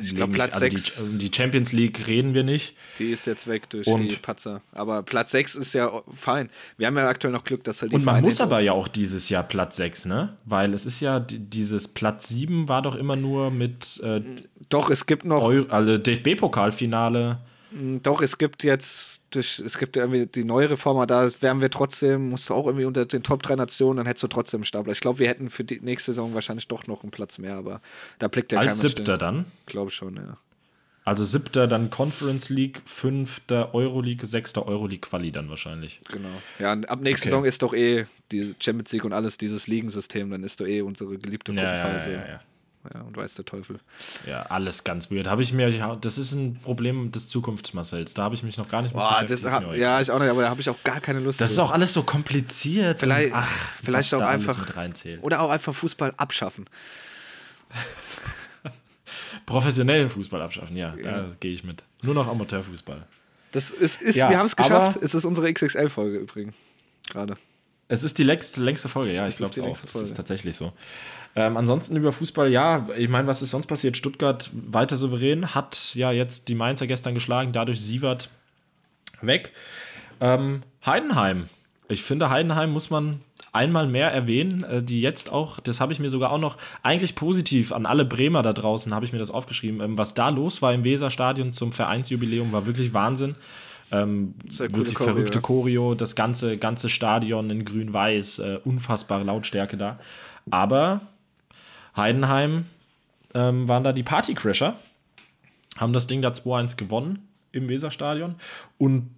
Speaker 5: Ich glaube, Platz
Speaker 4: also
Speaker 5: 6,
Speaker 4: Die, um die Champions League reden wir nicht.
Speaker 5: die ist jetzt weg durch
Speaker 4: Und-
Speaker 5: die Patzer. Aber Platz 6 ist ja fein. Wir haben ja aktuell noch Glück, dass halt die
Speaker 4: Und man
Speaker 5: Vereine
Speaker 4: muss aber ja auch dieses Jahr Platz 6, ne? Weil es ist ja di- dieses Platz 7 war doch immer nur mit äh,
Speaker 5: Doch, es gibt noch.
Speaker 4: Eu also DFB-Pokalfinale.
Speaker 5: Mm, Doch, es gibt jetzt, durch, es gibt irgendwie die neue Reform, aber da wären wir trotzdem, musst du auch irgendwie unter den Top 3 Nationen, dann hättest du trotzdem einen Stapler. Ich glaube, wir hätten für die nächste Saison wahrscheinlich doch noch einen Platz mehr, aber da blickt ja
Speaker 4: als siebter dann.
Speaker 5: Glaube schon, ja.
Speaker 4: Also siebter dann Conference League, fünfter Euroleague, sechster Euroleague Quali dann wahrscheinlich.
Speaker 5: Genau. Ja, ab nächste
Speaker 4: Okay.
Speaker 5: Saison ist doch eh die Champions League und alles dieses Ligensystem, dann ist doch eh unsere geliebte Gruppenphase.
Speaker 4: ja, ja, ja.
Speaker 5: Ja, und weiß der Teufel.
Speaker 4: Ja, alles ganz weird. Habe ich mir, das ist ein Problem des Zukunftsmarcells. Da habe ich mich noch gar nicht mit
Speaker 5: Boah, das,
Speaker 4: beschäftigt. Ist auch
Speaker 5: ja, ich auch nicht, aber da habe ich auch gar keine Lust
Speaker 4: das ist
Speaker 5: zu.
Speaker 4: auch alles so kompliziert.
Speaker 5: Vielleicht-
Speaker 4: und, ach,
Speaker 5: vielleicht auch einfach-. Oder auch einfach Fußball abschaffen.
Speaker 4: Professionellen Fußball abschaffen, ja,
Speaker 5: Ja.
Speaker 4: da gehe ich mit. Nur noch Amateurfußball.
Speaker 5: Das ist, ist
Speaker 4: Ja,
Speaker 5: wir haben es geschafft. Es ist unsere XXL-Folge übrigens. Gerade.
Speaker 4: Es ist die längste, längste Folge, ja, ich glaube es auch.
Speaker 5: Folge.
Speaker 4: ist tatsächlich so. Ähm, ansonsten über Fußball, ja, ich meine, was ist sonst passiert? Stuttgart weiter souverän, hat ja jetzt die Mainzer gestern geschlagen, dadurch Sievert weg. Ähm, Heidenheim. Ich finde, Heidenheim muss man einmal mehr erwähnen, äh, die jetzt auch, das habe ich mir sogar auch noch eigentlich positiv an alle Bremer da draußen, habe ich mir das aufgeschrieben. Ähm, was da los war im Weserstadion zum Vereinsjubiläum, war wirklich Wahnsinn. Ähm, wirklich
Speaker 5: Choreo,
Speaker 4: verrückte
Speaker 5: ja.
Speaker 4: Choreo, das ganze, ganze Stadion in grün-weiß, äh, unfassbare Lautstärke da. Aber Heidenheim ähm, waren da die Partycrasher, haben das Ding da 2-1 gewonnen im Weserstadion und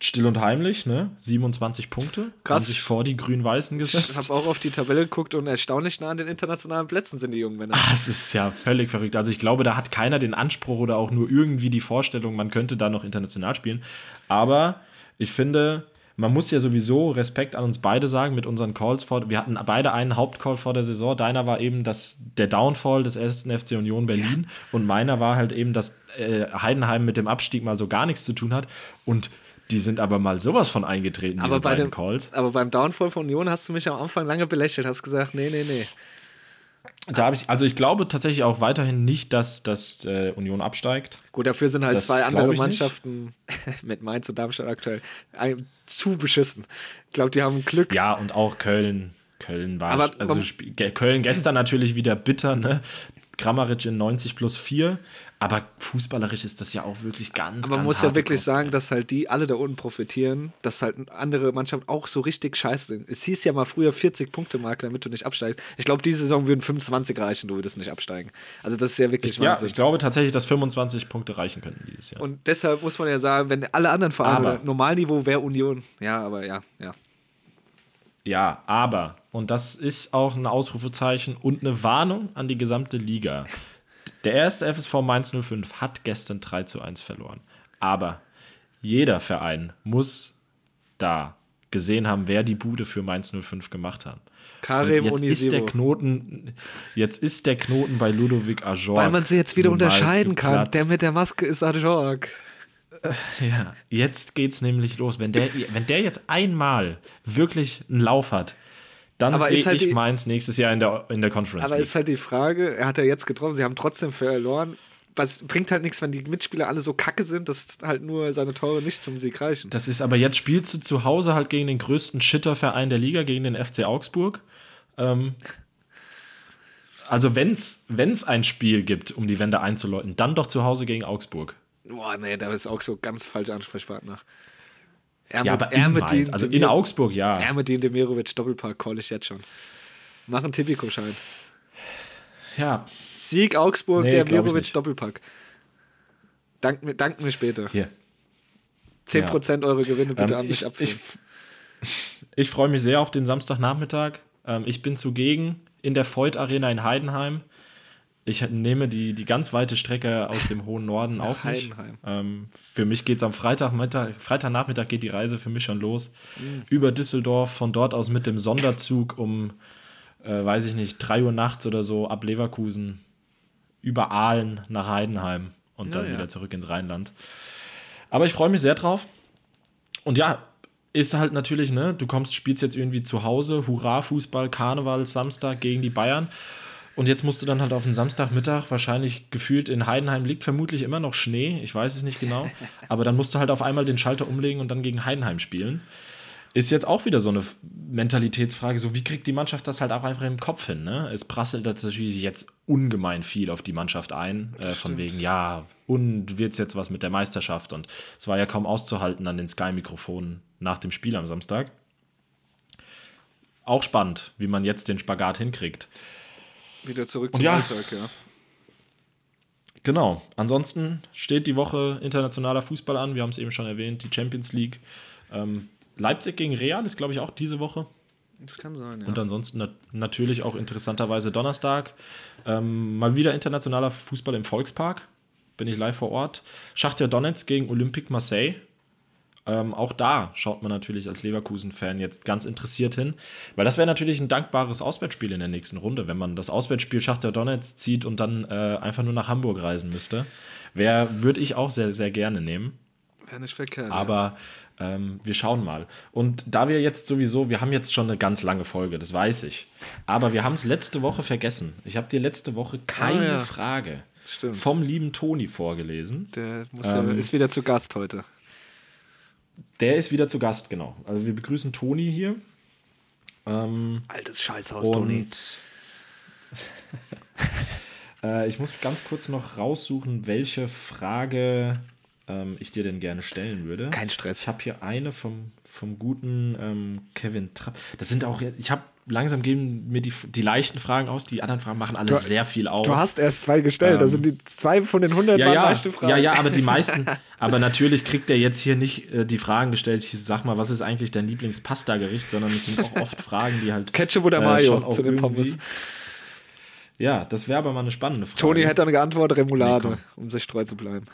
Speaker 4: still und heimlich, ne? 27 Punkte,
Speaker 5: Krass.
Speaker 4: haben sich vor die Grün-Weißen
Speaker 5: Ich
Speaker 4: gesetzt.
Speaker 5: habe auch auf die Tabelle geguckt und erstaunlich nah an den internationalen Plätzen sind die jungen Männer.
Speaker 4: Ah, es ist ja völlig verrückt. Also ich glaube, da hat keiner den Anspruch oder auch nur irgendwie die Vorstellung, man könnte da noch international spielen. Aber ich finde, man muss ja sowieso Respekt an uns beide sagen mit unseren Calls vor. Wir hatten beide einen Hauptcall vor der Saison. Deiner war eben das, der Downfall des ersten FC Union Berlin und meiner war halt eben, dass äh, Heidenheim mit dem Abstieg mal so gar nichts zu tun hat. Und die sind aber mal sowas von eingetreten,
Speaker 5: Aber bei
Speaker 4: beiden
Speaker 5: dem-
Speaker 4: Calls.
Speaker 5: Aber beim Downfall von Union hast du mich am Anfang lange belächelt, hast gesagt, nee, nee, nee.
Speaker 4: Da habe ich, also ich glaube tatsächlich auch weiterhin nicht, dass, dass äh, Union absteigt.
Speaker 5: Gut, dafür sind halt
Speaker 4: Das
Speaker 5: zwei andere. Mannschaften mit Mainz und Darmstadt aktuell ein, zu beschissen. Ich glaube, die haben Glück.
Speaker 4: Ja, und auch Köln. Köln war,
Speaker 5: Aber
Speaker 4: also Ge- Köln gestern natürlich wieder bitter, ne? Kramaric in 90 plus 4, aber fußballerisch ist das ja auch wirklich ganz,
Speaker 5: Aber man muss ja wirklich
Speaker 4: Kost,
Speaker 5: sagen, dass halt die alle da unten profitieren, dass halt andere Mannschaften auch so richtig scheiße sind. Es hieß ja mal früher 40 Punkte Marke, damit du nicht absteigst. Ich glaube, diese Saison würden 25 reichen, du würdest nicht absteigen. Also das ist ja wirklich
Speaker 4: ich, ja,
Speaker 5: Wahnsinn.
Speaker 4: ich glaube tatsächlich, dass 25 Punkte reichen könnten dieses Jahr.
Speaker 5: Und deshalb muss man ja sagen, wenn alle anderen Vereine
Speaker 4: Aber-
Speaker 5: Normalniveau wäre Union. Ja, aber ja, ja.
Speaker 4: Ja, aber, und das ist auch ein Ausrufezeichen und eine Warnung an die gesamte Liga. Der erste FSV Mainz 05 hat gestern 3 zu 1 verloren. Aber jeder Verein muss da gesehen haben, wer die Bude für Mainz 05 gemacht hat. Und
Speaker 5: Karim
Speaker 4: jetzt ist der. Knoten, jetzt ist der Knoten bei Ludovic Ajorg.
Speaker 5: Weil man sie jetzt wieder unterscheiden kann. Der mit der Maske ist Ajorg.
Speaker 4: Ja, jetzt geht's nämlich los. Wenn der, wenn der jetzt einmal wirklich einen Lauf hat, dann sehe
Speaker 5: halt
Speaker 4: ich
Speaker 5: die-
Speaker 4: Mainz nächstes Jahr in der, in der Conference
Speaker 5: Aber
Speaker 4: League.
Speaker 5: ist halt die Frage, er hat ja jetzt getroffen, sie haben trotzdem verloren. Was bringt halt nichts, wenn die Mitspieler alle so kacke sind, dass halt nur seine Tore nicht zum Sieg reichen.
Speaker 4: Das ist aber jetzt spielst du zu Hause halt gegen den größten Shitterverein der Liga, gegen den FC Augsburg. Ähm, also wenn's, wenn's ein Spiel gibt, um die Wende einzuläuten, dann doch zu Hause gegen Augsburg.
Speaker 5: Boah, nee, da ist auch so ganz falscher Ansprechpartner. Er
Speaker 4: Ja,
Speaker 5: mit-
Speaker 4: aber
Speaker 5: er mit den-
Speaker 4: also in
Speaker 5: Demir-
Speaker 4: Augsburg, ja.
Speaker 5: Er mit den Demirovic Doppelpark call ich jetzt schon. Mach einen Tipico-Schein.
Speaker 4: Ja,
Speaker 5: Sieg Augsburg,
Speaker 4: Nee,
Speaker 5: Demirovic. Doppelpack. Dank mir, dank mir später.
Speaker 4: hier.
Speaker 5: 10% eure Gewinne bitte
Speaker 4: Ähm,
Speaker 5: an mich
Speaker 4: ich
Speaker 5: abführen.
Speaker 4: ich, ich freue mich sehr auf den Samstagnachmittag. Ähm, ich bin zugegen in der Voigt Arena in Heidenheim. Ich nehme die, die ganz weite Strecke aus dem hohen Norden auf mich. Ähm, für mich geht es am Freitagmittag, Freitagnachmittag geht die Reise für mich schon los.
Speaker 5: Mhm.
Speaker 4: Über Düsseldorf, von dort aus mit dem Sonderzug um, äh, weiß ich nicht, 3 Uhr nachts oder so ab Leverkusen über Aalen nach Heidenheim und
Speaker 5: Ja,
Speaker 4: dann
Speaker 5: ja.
Speaker 4: wieder zurück ins Rheinland. Aber ich freue mich sehr drauf. Und ja, ist halt natürlich, ne, du kommst, spielst jetzt irgendwie zu Hause, Hurra, Fußball, Karneval, Samstag gegen die Bayern. Und jetzt musst du dann halt auf den Samstagmittag, wahrscheinlich gefühlt in Heidenheim liegt vermutlich immer noch Schnee, ich weiß es nicht genau, aber dann musst du halt auf einmal den Schalter umlegen und dann gegen Heidenheim spielen. Ist jetzt auch wieder so eine Mentalitätsfrage, so wie kriegt die Mannschaft das halt auch einfach im Kopf hin? Ne? Es prasselt natürlich jetzt ungemein viel auf die Mannschaft ein, äh, von wegen, ja, und wird es jetzt was mit der Meisterschaft? Und es war ja kaum auszuhalten an den Sky-Mikrofonen nach dem Spiel am Samstag. Auch spannend, wie man jetzt den Spagat hinkriegt.
Speaker 5: Wieder zurück zum
Speaker 4: ja.
Speaker 5: Alltag, ja.
Speaker 4: Genau. Ansonsten steht die Woche internationaler Fußball an. Wir haben es eben schon erwähnt, die Champions League. Ähm, Leipzig gegen Real ist, glaube ich, auch diese Woche.
Speaker 5: Das kann sein, ja.
Speaker 4: Und ansonsten nat natürlich auch interessanterweise Donnerstag. Ähm, mal wieder internationaler Fußball im Volkspark. Bin ich live vor Ort. Schachtja Donetsk gegen Olympique Marseille. Ähm, auch da schaut man natürlich als Leverkusen-Fan jetzt ganz interessiert hin, weil das wäre natürlich ein dankbares Auswärtsspiel in der nächsten Runde, wenn man das Auswärtsspiel Schachtja Donetsk zieht und dann äh, einfach nur nach Hamburg reisen müsste. Wäre, würde ich auch sehr, sehr gerne nehmen.
Speaker 5: Wäre nicht verkehrt.
Speaker 4: Aber ähm, wir schauen mal. Und da wir jetzt sowieso, wir haben jetzt schon eine ganz lange Folge, das weiß ich. Aber wir haben es letzte Woche vergessen. Ich habe dir letzte Woche keine
Speaker 5: Ah, ja.
Speaker 4: Frage
Speaker 5: Stimmt.
Speaker 4: vom lieben Toni vorgelesen.
Speaker 5: Der muss,
Speaker 4: Ähm,
Speaker 5: ist wieder zu Gast heute.
Speaker 4: Der ist wieder zu Gast, genau. Also wir begrüßen Toni hier. Ähm,
Speaker 5: Altes Scheißhaus, Toni.
Speaker 4: äh, ich muss ganz kurz noch raussuchen, welche Frage ähm, ich dir denn gerne stellen würde.
Speaker 5: Kein Stress.
Speaker 4: Ich habe hier eine vom, vom guten ähm, Kevin Trapp. Das sind auch, ich habe langsam gehen mir die, die leichten Fragen aus, die anderen Fragen machen alle
Speaker 5: Du-
Speaker 4: sehr viel aus.
Speaker 5: Du hast erst zwei gestellt, da
Speaker 4: Ähm,
Speaker 5: sind die zwei von den 100
Speaker 4: ja,
Speaker 5: waren
Speaker 4: ja,
Speaker 5: leichte Fragen.
Speaker 4: ja, ja, aber die meisten, aber natürlich kriegt er jetzt hier nicht äh, die Fragen gestellt, ich sag mal, was ist eigentlich dein Lieblingspasta-Gericht, sondern es sind auch oft Fragen, die halt
Speaker 5: Ketchup oder
Speaker 4: äh,
Speaker 5: Mayo zu den Pommes.
Speaker 4: Ja, das wäre aber mal eine spannende Frage.
Speaker 5: Toni hätte dann geantwortet, Remoulade,
Speaker 4: Nee,
Speaker 5: um sich treu zu bleiben.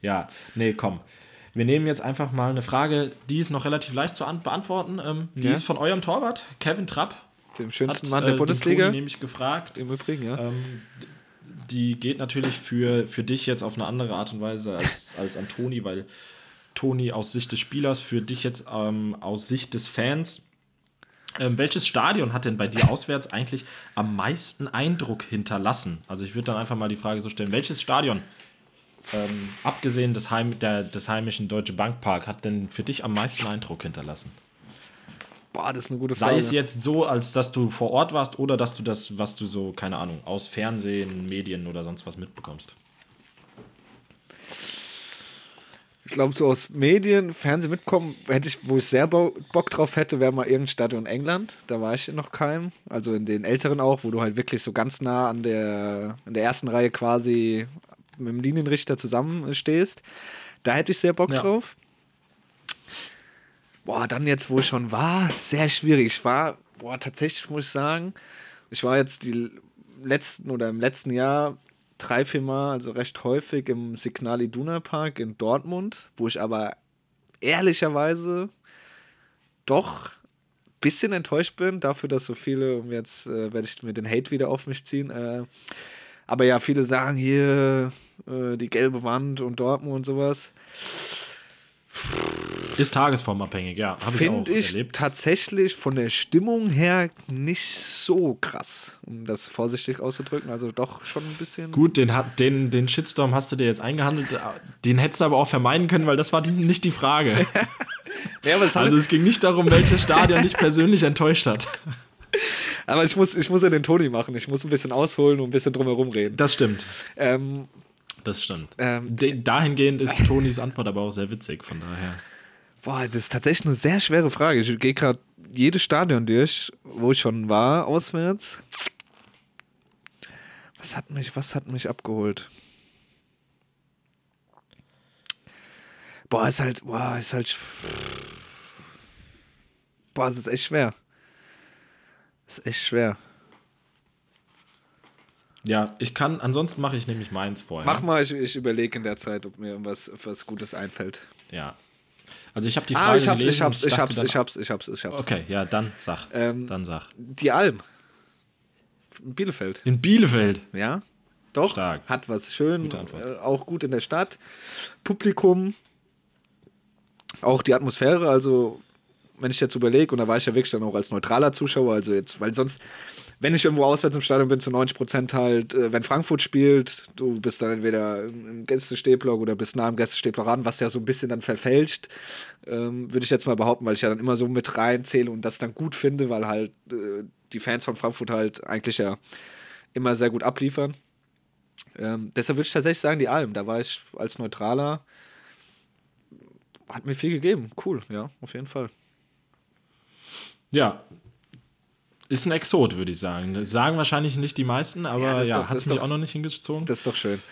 Speaker 4: Ja, nee, komm. Wir nehmen jetzt einfach mal eine Frage, die ist noch relativ leicht zu an beantworten. Ähm, die
Speaker 5: Ja.
Speaker 4: ist von eurem Torwart, Kevin Trapp.
Speaker 5: Dem schönsten
Speaker 4: Hat,
Speaker 5: Mann
Speaker 4: äh,
Speaker 5: der
Speaker 4: den
Speaker 5: Bundesliga.
Speaker 4: Toni nämlich gefragt.
Speaker 5: Im Übrigen, ja.
Speaker 4: Ähm, die geht natürlich für, für dich jetzt auf eine andere Art und Weise als, als an Toni, weil Toni aus Sicht des Spielers, für dich jetzt ähm, aus Sicht des Fans. Ähm, welches Stadion hat denn bei dir auswärts eigentlich am meisten Eindruck hinterlassen? Also ich würde dann einfach mal die Frage so stellen, welches Stadion, ähm, abgesehen des, Heim, der, des heimischen Deutsche Bankpark, hat denn für dich am meisten Eindruck hinterlassen?
Speaker 5: Boah, das ist eine gute
Speaker 4: Sei
Speaker 5: Frage.
Speaker 4: es jetzt so, als dass du vor Ort warst oder dass du das, was du so, keine Ahnung, aus Fernsehen, Medien oder sonst was mitbekommst.
Speaker 5: Ich glaube, so aus Medien, Fernsehen mitkommen, hätte ich, wo ich sehr Bo Bock drauf hätte, wäre mal irgendein Stadion in England. Da war ich noch keinem. Also in den älteren auch, wo du halt wirklich so ganz nah an der, in der ersten Reihe quasi mit dem Linienrichter zusammenstehst. Da hätte ich sehr Bock
Speaker 4: Ja.
Speaker 5: drauf. Boah, dann jetzt, wo ich schon war, sehr schwierig. Ich war, boah, tatsächlich muss ich sagen, ich war jetzt die letzten oder im letzten Jahr drei, vier Mal, also recht häufig im Signal Iduna Park in Dortmund, wo ich aber ehrlicherweise doch ein bisschen enttäuscht bin, dafür, dass so viele, und jetzt äh, werde ich mir den Hate wieder auf mich ziehen, äh, aber ja, viele sagen hier äh, die gelbe Wand und Dortmund und sowas.
Speaker 4: Ist tagesformabhängig, ja. Ich
Speaker 5: Finde ich,
Speaker 4: erlebt.
Speaker 5: tatsächlich von der Stimmung her nicht so krass, um das vorsichtig auszudrücken. Also doch schon ein bisschen.
Speaker 4: Gut, den, den, den Shitstorm hast du dir jetzt eingehandelt. Den hättest du aber auch vermeiden können, weil das war die, nicht die Frage.
Speaker 5: Ja,
Speaker 4: Also es ging nicht darum, welches Stadion dich persönlich enttäuscht hat.
Speaker 5: Aber ich, muss, ich muss ja den Toni machen. Ich muss ein bisschen ausholen und ein bisschen drumherum reden.
Speaker 4: Das stimmt.
Speaker 5: Ähm,
Speaker 4: Das stimmt.
Speaker 5: ähm,
Speaker 4: dahingehend ist Tonis Antwort aber auch sehr witzig, von daher.
Speaker 5: boah, das ist tatsächlich eine sehr schwere Frage. Ich gehe gerade jedes Stadion durch, wo ich schon war, auswärts. Was hat mich, was hat mich abgeholt? Boah, ist halt, boah, ist halt. Boah, es ist echt schwer. Ist echt schwer.
Speaker 4: Ja, ich kann, ansonsten mache ich nämlich meins vorher.
Speaker 5: Mach mal, ich, ich überlege in der Zeit, ob mir was, was Gutes einfällt.
Speaker 4: Ja. Also ich habe die Frage
Speaker 5: ah, ich hab's,
Speaker 4: gelesen
Speaker 5: ich hab's, ich hab's, ich hab's, ich hab's, ich hab's.
Speaker 4: Okay, ja, dann sag.
Speaker 5: Ähm,
Speaker 4: Dann sag.
Speaker 5: Die Alm. Bielefeld.
Speaker 4: In Bielefeld.
Speaker 5: Ja, doch.
Speaker 4: Stark.
Speaker 5: Hat was schön.
Speaker 4: Gute Antwort.
Speaker 5: Äh, auch gut in der Stadt. Publikum. Auch die Atmosphäre, also wenn ich jetzt überlege, und da war ich ja wirklich dann auch als neutraler Zuschauer, also jetzt, weil sonst, wenn ich irgendwo auswärts im Stadion bin, zu 90 Prozent halt, äh, wenn Frankfurt spielt, du bist dann entweder im Gästestehblock oder bist nah im Gästestehblock ran, was ja so ein bisschen dann verfälscht, ähm, würde ich jetzt mal behaupten, weil ich ja dann immer so mit reinzähle und das dann gut finde, weil halt äh, die Fans von Frankfurt halt eigentlich ja immer sehr gut abliefern. Ähm, deshalb würde ich tatsächlich sagen, die Alm, da war ich als Neutraler, hat mir viel gegeben. Cool, ja, auf jeden Fall.
Speaker 4: Ja, ist ein Exot, würde ich sagen. Das sagen wahrscheinlich nicht die meisten, aber ja, ja hat es mich doch, auch noch nicht hingezogen.
Speaker 5: Das ist doch schön.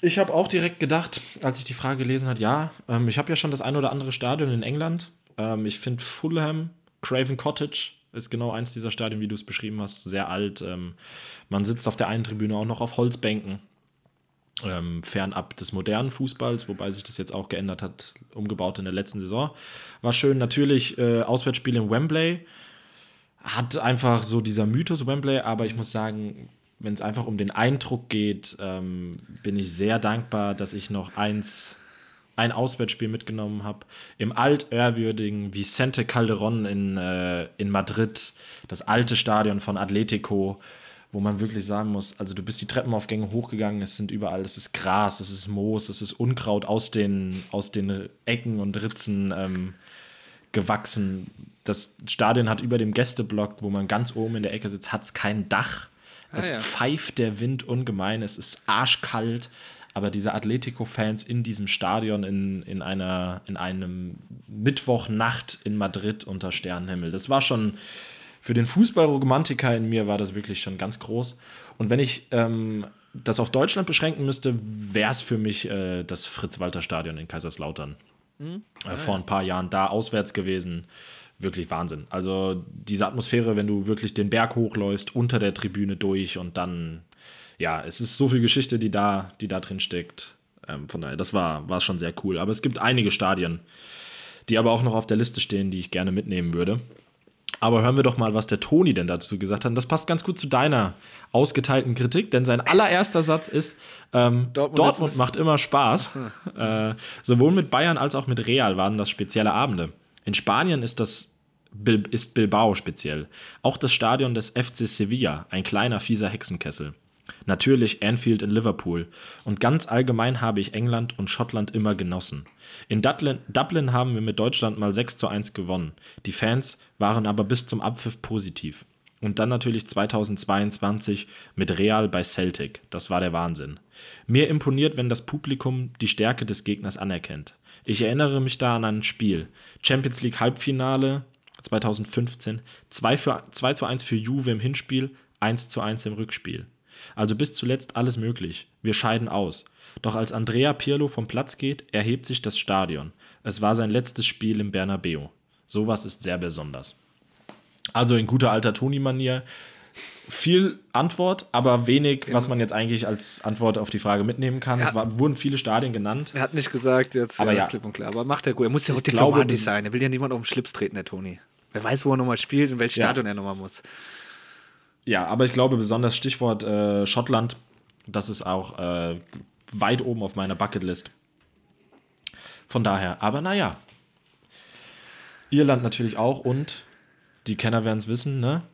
Speaker 4: Ich habe auch direkt gedacht, als ich die Frage gelesen habe, ja, ähm, ich habe ja schon das ein oder andere Stadion in England. Ähm, ich finde Fulham, Craven Cottage ist genau eins dieser Stadien, wie du es beschrieben hast, sehr alt. Ähm, man sitzt auf der einen Tribüne auch noch auf Holzbänken, ähm, fernab des modernen Fußballs, wobei sich das jetzt auch geändert hat, umgebaut in der letzten Saison. War schön, natürlich äh, Auswärtsspiel im Wembley hat einfach so dieser Mythos Wembley, aber ich muss sagen, wenn es einfach um den Eindruck geht, ähm, bin ich sehr dankbar, dass ich noch eins, ein Auswärtsspiel mitgenommen habe. Im altehrwürdigen Vicente Calderón in, äh, in Madrid, das alte Stadion von Atletico, wo man wirklich sagen muss, also du bist die Treppenaufgänge hochgegangen, es sind überall, es ist Gras, es ist Moos, es ist Unkraut aus den, aus den Ecken und Ritzen. Ähm, gewachsen. Das Stadion hat über dem Gästeblock, wo man ganz oben in der Ecke sitzt, hat es kein Dach. Ah, es ja. pfeift der Wind ungemein, es ist arschkalt, aber diese Atletico-Fans in diesem Stadion in, in, einer, in einem Mittwochnacht in Madrid unter Sternenhimmel, das war schon für den Fußballromantiker in mir war das wirklich schon ganz groß. Und wenn ich ähm, das auf Deutschland beschränken müsste, wäre es für mich äh, das Fritz-Walter-Stadion in Kaiserslautern. Mhm. Äh, vor ein paar Jahren da auswärts gewesen. Wirklich Wahnsinn. Also diese Atmosphäre, wenn du wirklich den Berg hochläufst, unter der Tribüne durch und dann, ja, es ist so viel Geschichte, die da, die da drin steckt. Ähm, von daher, das war, war schon sehr cool. Aber es gibt einige Stadien, die aber auch noch auf der Liste stehen, die ich gerne mitnehmen würde. Aber hören wir doch mal, was der Toni denn dazu gesagt hat. Und das passt ganz gut zu deiner ausgeteilten Kritik, denn sein allererster Satz ist, ähm, Dortmund, Dortmund macht immer Spaß. äh, sowohl mit Bayern als auch mit Real waren das spezielle Abende. In Spanien ist das ist Bilbao speziell. Auch das Stadion des FC Sevilla, ein kleiner fieser Hexenkessel. Natürlich Anfield in Liverpool. Und ganz allgemein habe ich England und Schottland immer genossen. In Dublin, haben wir mit Deutschland mal 6 zu 1 gewonnen. Die Fans waren aber bis zum Abpfiff positiv. Und dann natürlich 2022 mit Real bei Celtic. Das war der Wahnsinn. Mir imponiert, wenn das Publikum die Stärke des Gegners anerkennt. Ich erinnere mich da an ein Spiel. Champions League Halbfinale 2015. 2, für, 2 zu 1 für Juve im Hinspiel, 1 zu 1 im Rückspiel. Also bis zuletzt alles möglich. Wir scheiden aus. Doch als Andrea Pirlo vom Platz geht, erhebt sich das Stadion. Es war sein letztes Spiel im Bernabeu. Sowas ist sehr besonders. Also in guter alter Toni-Manier. Viel Antwort, aber wenig, was man jetzt eigentlich als Antwort auf die Frage mitnehmen kann. Hat, es war, wurden viele Stadien genannt.
Speaker 5: Er hat nicht gesagt, jetzt
Speaker 4: aber ja,
Speaker 5: klipp und klar. Aber macht er gut. Er muss ja auch diplomatisch sein. Er will ja niemand auf den Schlips treten, der Toni. Wer weiß, wo er nochmal spielt und welches ja. Stadion er nochmal muss.
Speaker 4: Ja, aber ich glaube, besonders Stichwort äh, Schottland, das ist auch äh, weit oben auf meiner Bucketlist. Von daher, aber naja. Irland natürlich auch und die Kenner werden es wissen, ne?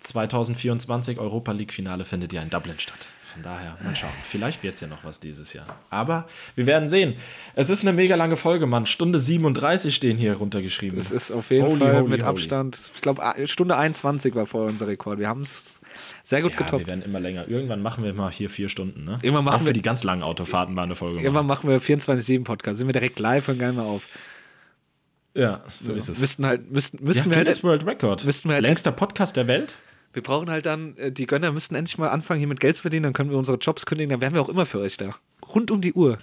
Speaker 4: 2024 Europa League Finale findet ja in Dublin statt. Von daher, mal schauen. Vielleicht wird es ja noch was dieses Jahr. Aber wir werden sehen. Es ist eine mega lange Folge, Mann. Stunde 37 stehen hier runtergeschrieben.
Speaker 5: Es ist auf jeden holy, Fall holy, mit holy. Abstand. Ich glaube, Stunde 21 war vorher unser Rekord. Wir haben es sehr gut ja, getoppt.
Speaker 4: Wir werden immer länger. Irgendwann machen wir mal hier vier Stunden, ne?
Speaker 5: Irgendwann machen
Speaker 4: Auch für
Speaker 5: wir
Speaker 4: die ganz langen Autofahrten mal eine Folge.
Speaker 5: Irgendwann machen, machen wir 24-7-Podcast. Sind wir direkt live und gehen mal auf.
Speaker 4: Ja, so, so, ist es.
Speaker 5: Müssten halt, müssten, müssten
Speaker 4: ja,
Speaker 5: wir
Speaker 4: halt. World Record.
Speaker 5: Müssten wir halt
Speaker 4: Längster Podcast der Welt?
Speaker 5: Wir brauchen halt dann, äh, die Gönner müssten endlich mal anfangen, hier mit Geld zu verdienen, dann können wir unsere Jobs kündigen, dann wären wir auch immer für euch da. Rund um die Uhr.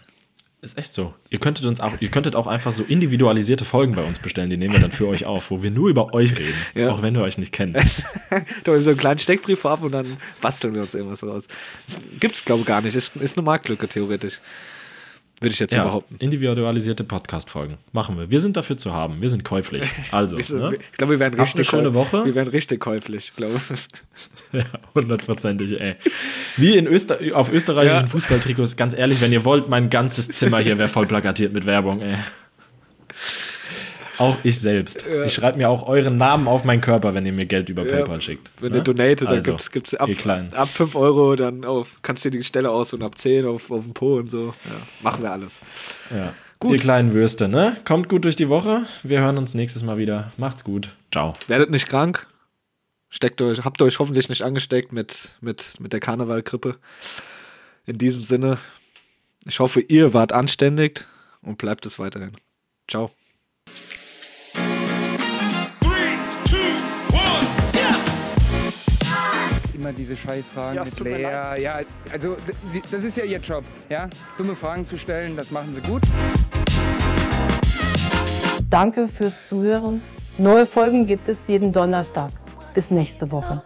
Speaker 4: Ist echt so. Ihr könntet uns auch, ihr könntet auch einfach so individualisierte Folgen bei uns bestellen, die nehmen wir dann für euch auf, wo wir nur über euch reden, ja. auch wenn wir euch nicht kennen.
Speaker 5: da haben so einen kleinen Steckbrief vorab und dann basteln wir uns irgendwas raus. Das gibt's, glaube ich, gar nicht. Ist, ist eine Marktlücke, theoretisch. Würde ich jetzt ja, behaupten.
Speaker 4: Individualisierte Podcast-Folgen. Machen wir. Wir sind dafür zu haben. Wir sind käuflich. Also.
Speaker 5: wir sind, ne? Ich glaube, wir werden richtig
Speaker 4: eine schöne Woche.
Speaker 5: Wir werden richtig käuflich, glaube
Speaker 4: ich. ja, hundertprozentig, ey. Wie in Öster auf österreichischen ja. Fußballtrikots, ganz ehrlich, wenn ihr wollt, mein ganzes Zimmer hier wäre voll plakatiert mit Werbung, ey. Auch ich selbst.
Speaker 5: Ja.
Speaker 4: Ich schreibe mir auch euren Namen auf meinen Körper, wenn ihr mir Geld über
Speaker 5: Ja,
Speaker 4: PayPal schickt.
Speaker 5: Wenn
Speaker 4: ne?
Speaker 5: ihr donatet, dann
Speaker 4: Also,
Speaker 5: gibt's, gibt's ab, ab 5 Euro, dann auf, kannst du dir die Stelle aus und ab 10 auf, auf den Po und so. Ja, machen wir alles.
Speaker 4: Ja.
Speaker 5: Gut.
Speaker 4: Ihr kleinen Würste, ne? Kommt gut durch die Woche. Wir hören uns nächstes Mal wieder. Macht's gut. Ciao.
Speaker 5: Werdet nicht krank. Steckt euch, habt euch hoffentlich nicht angesteckt mit, mit, mit der Karnevalgrippe. In diesem Sinne, ich hoffe, ihr wart anständig und bleibt es weiterhin. Ciao.
Speaker 6: Immer diese Scheißfragen
Speaker 1: Ja,
Speaker 6: mit Lea. Ja, also das ist ja ihr Job, ja? Dumme Fragen zu stellen, das machen sie gut.
Speaker 7: Danke fürs Zuhören. Neue Folgen gibt es jeden Donnerstag. Bis nächste Woche.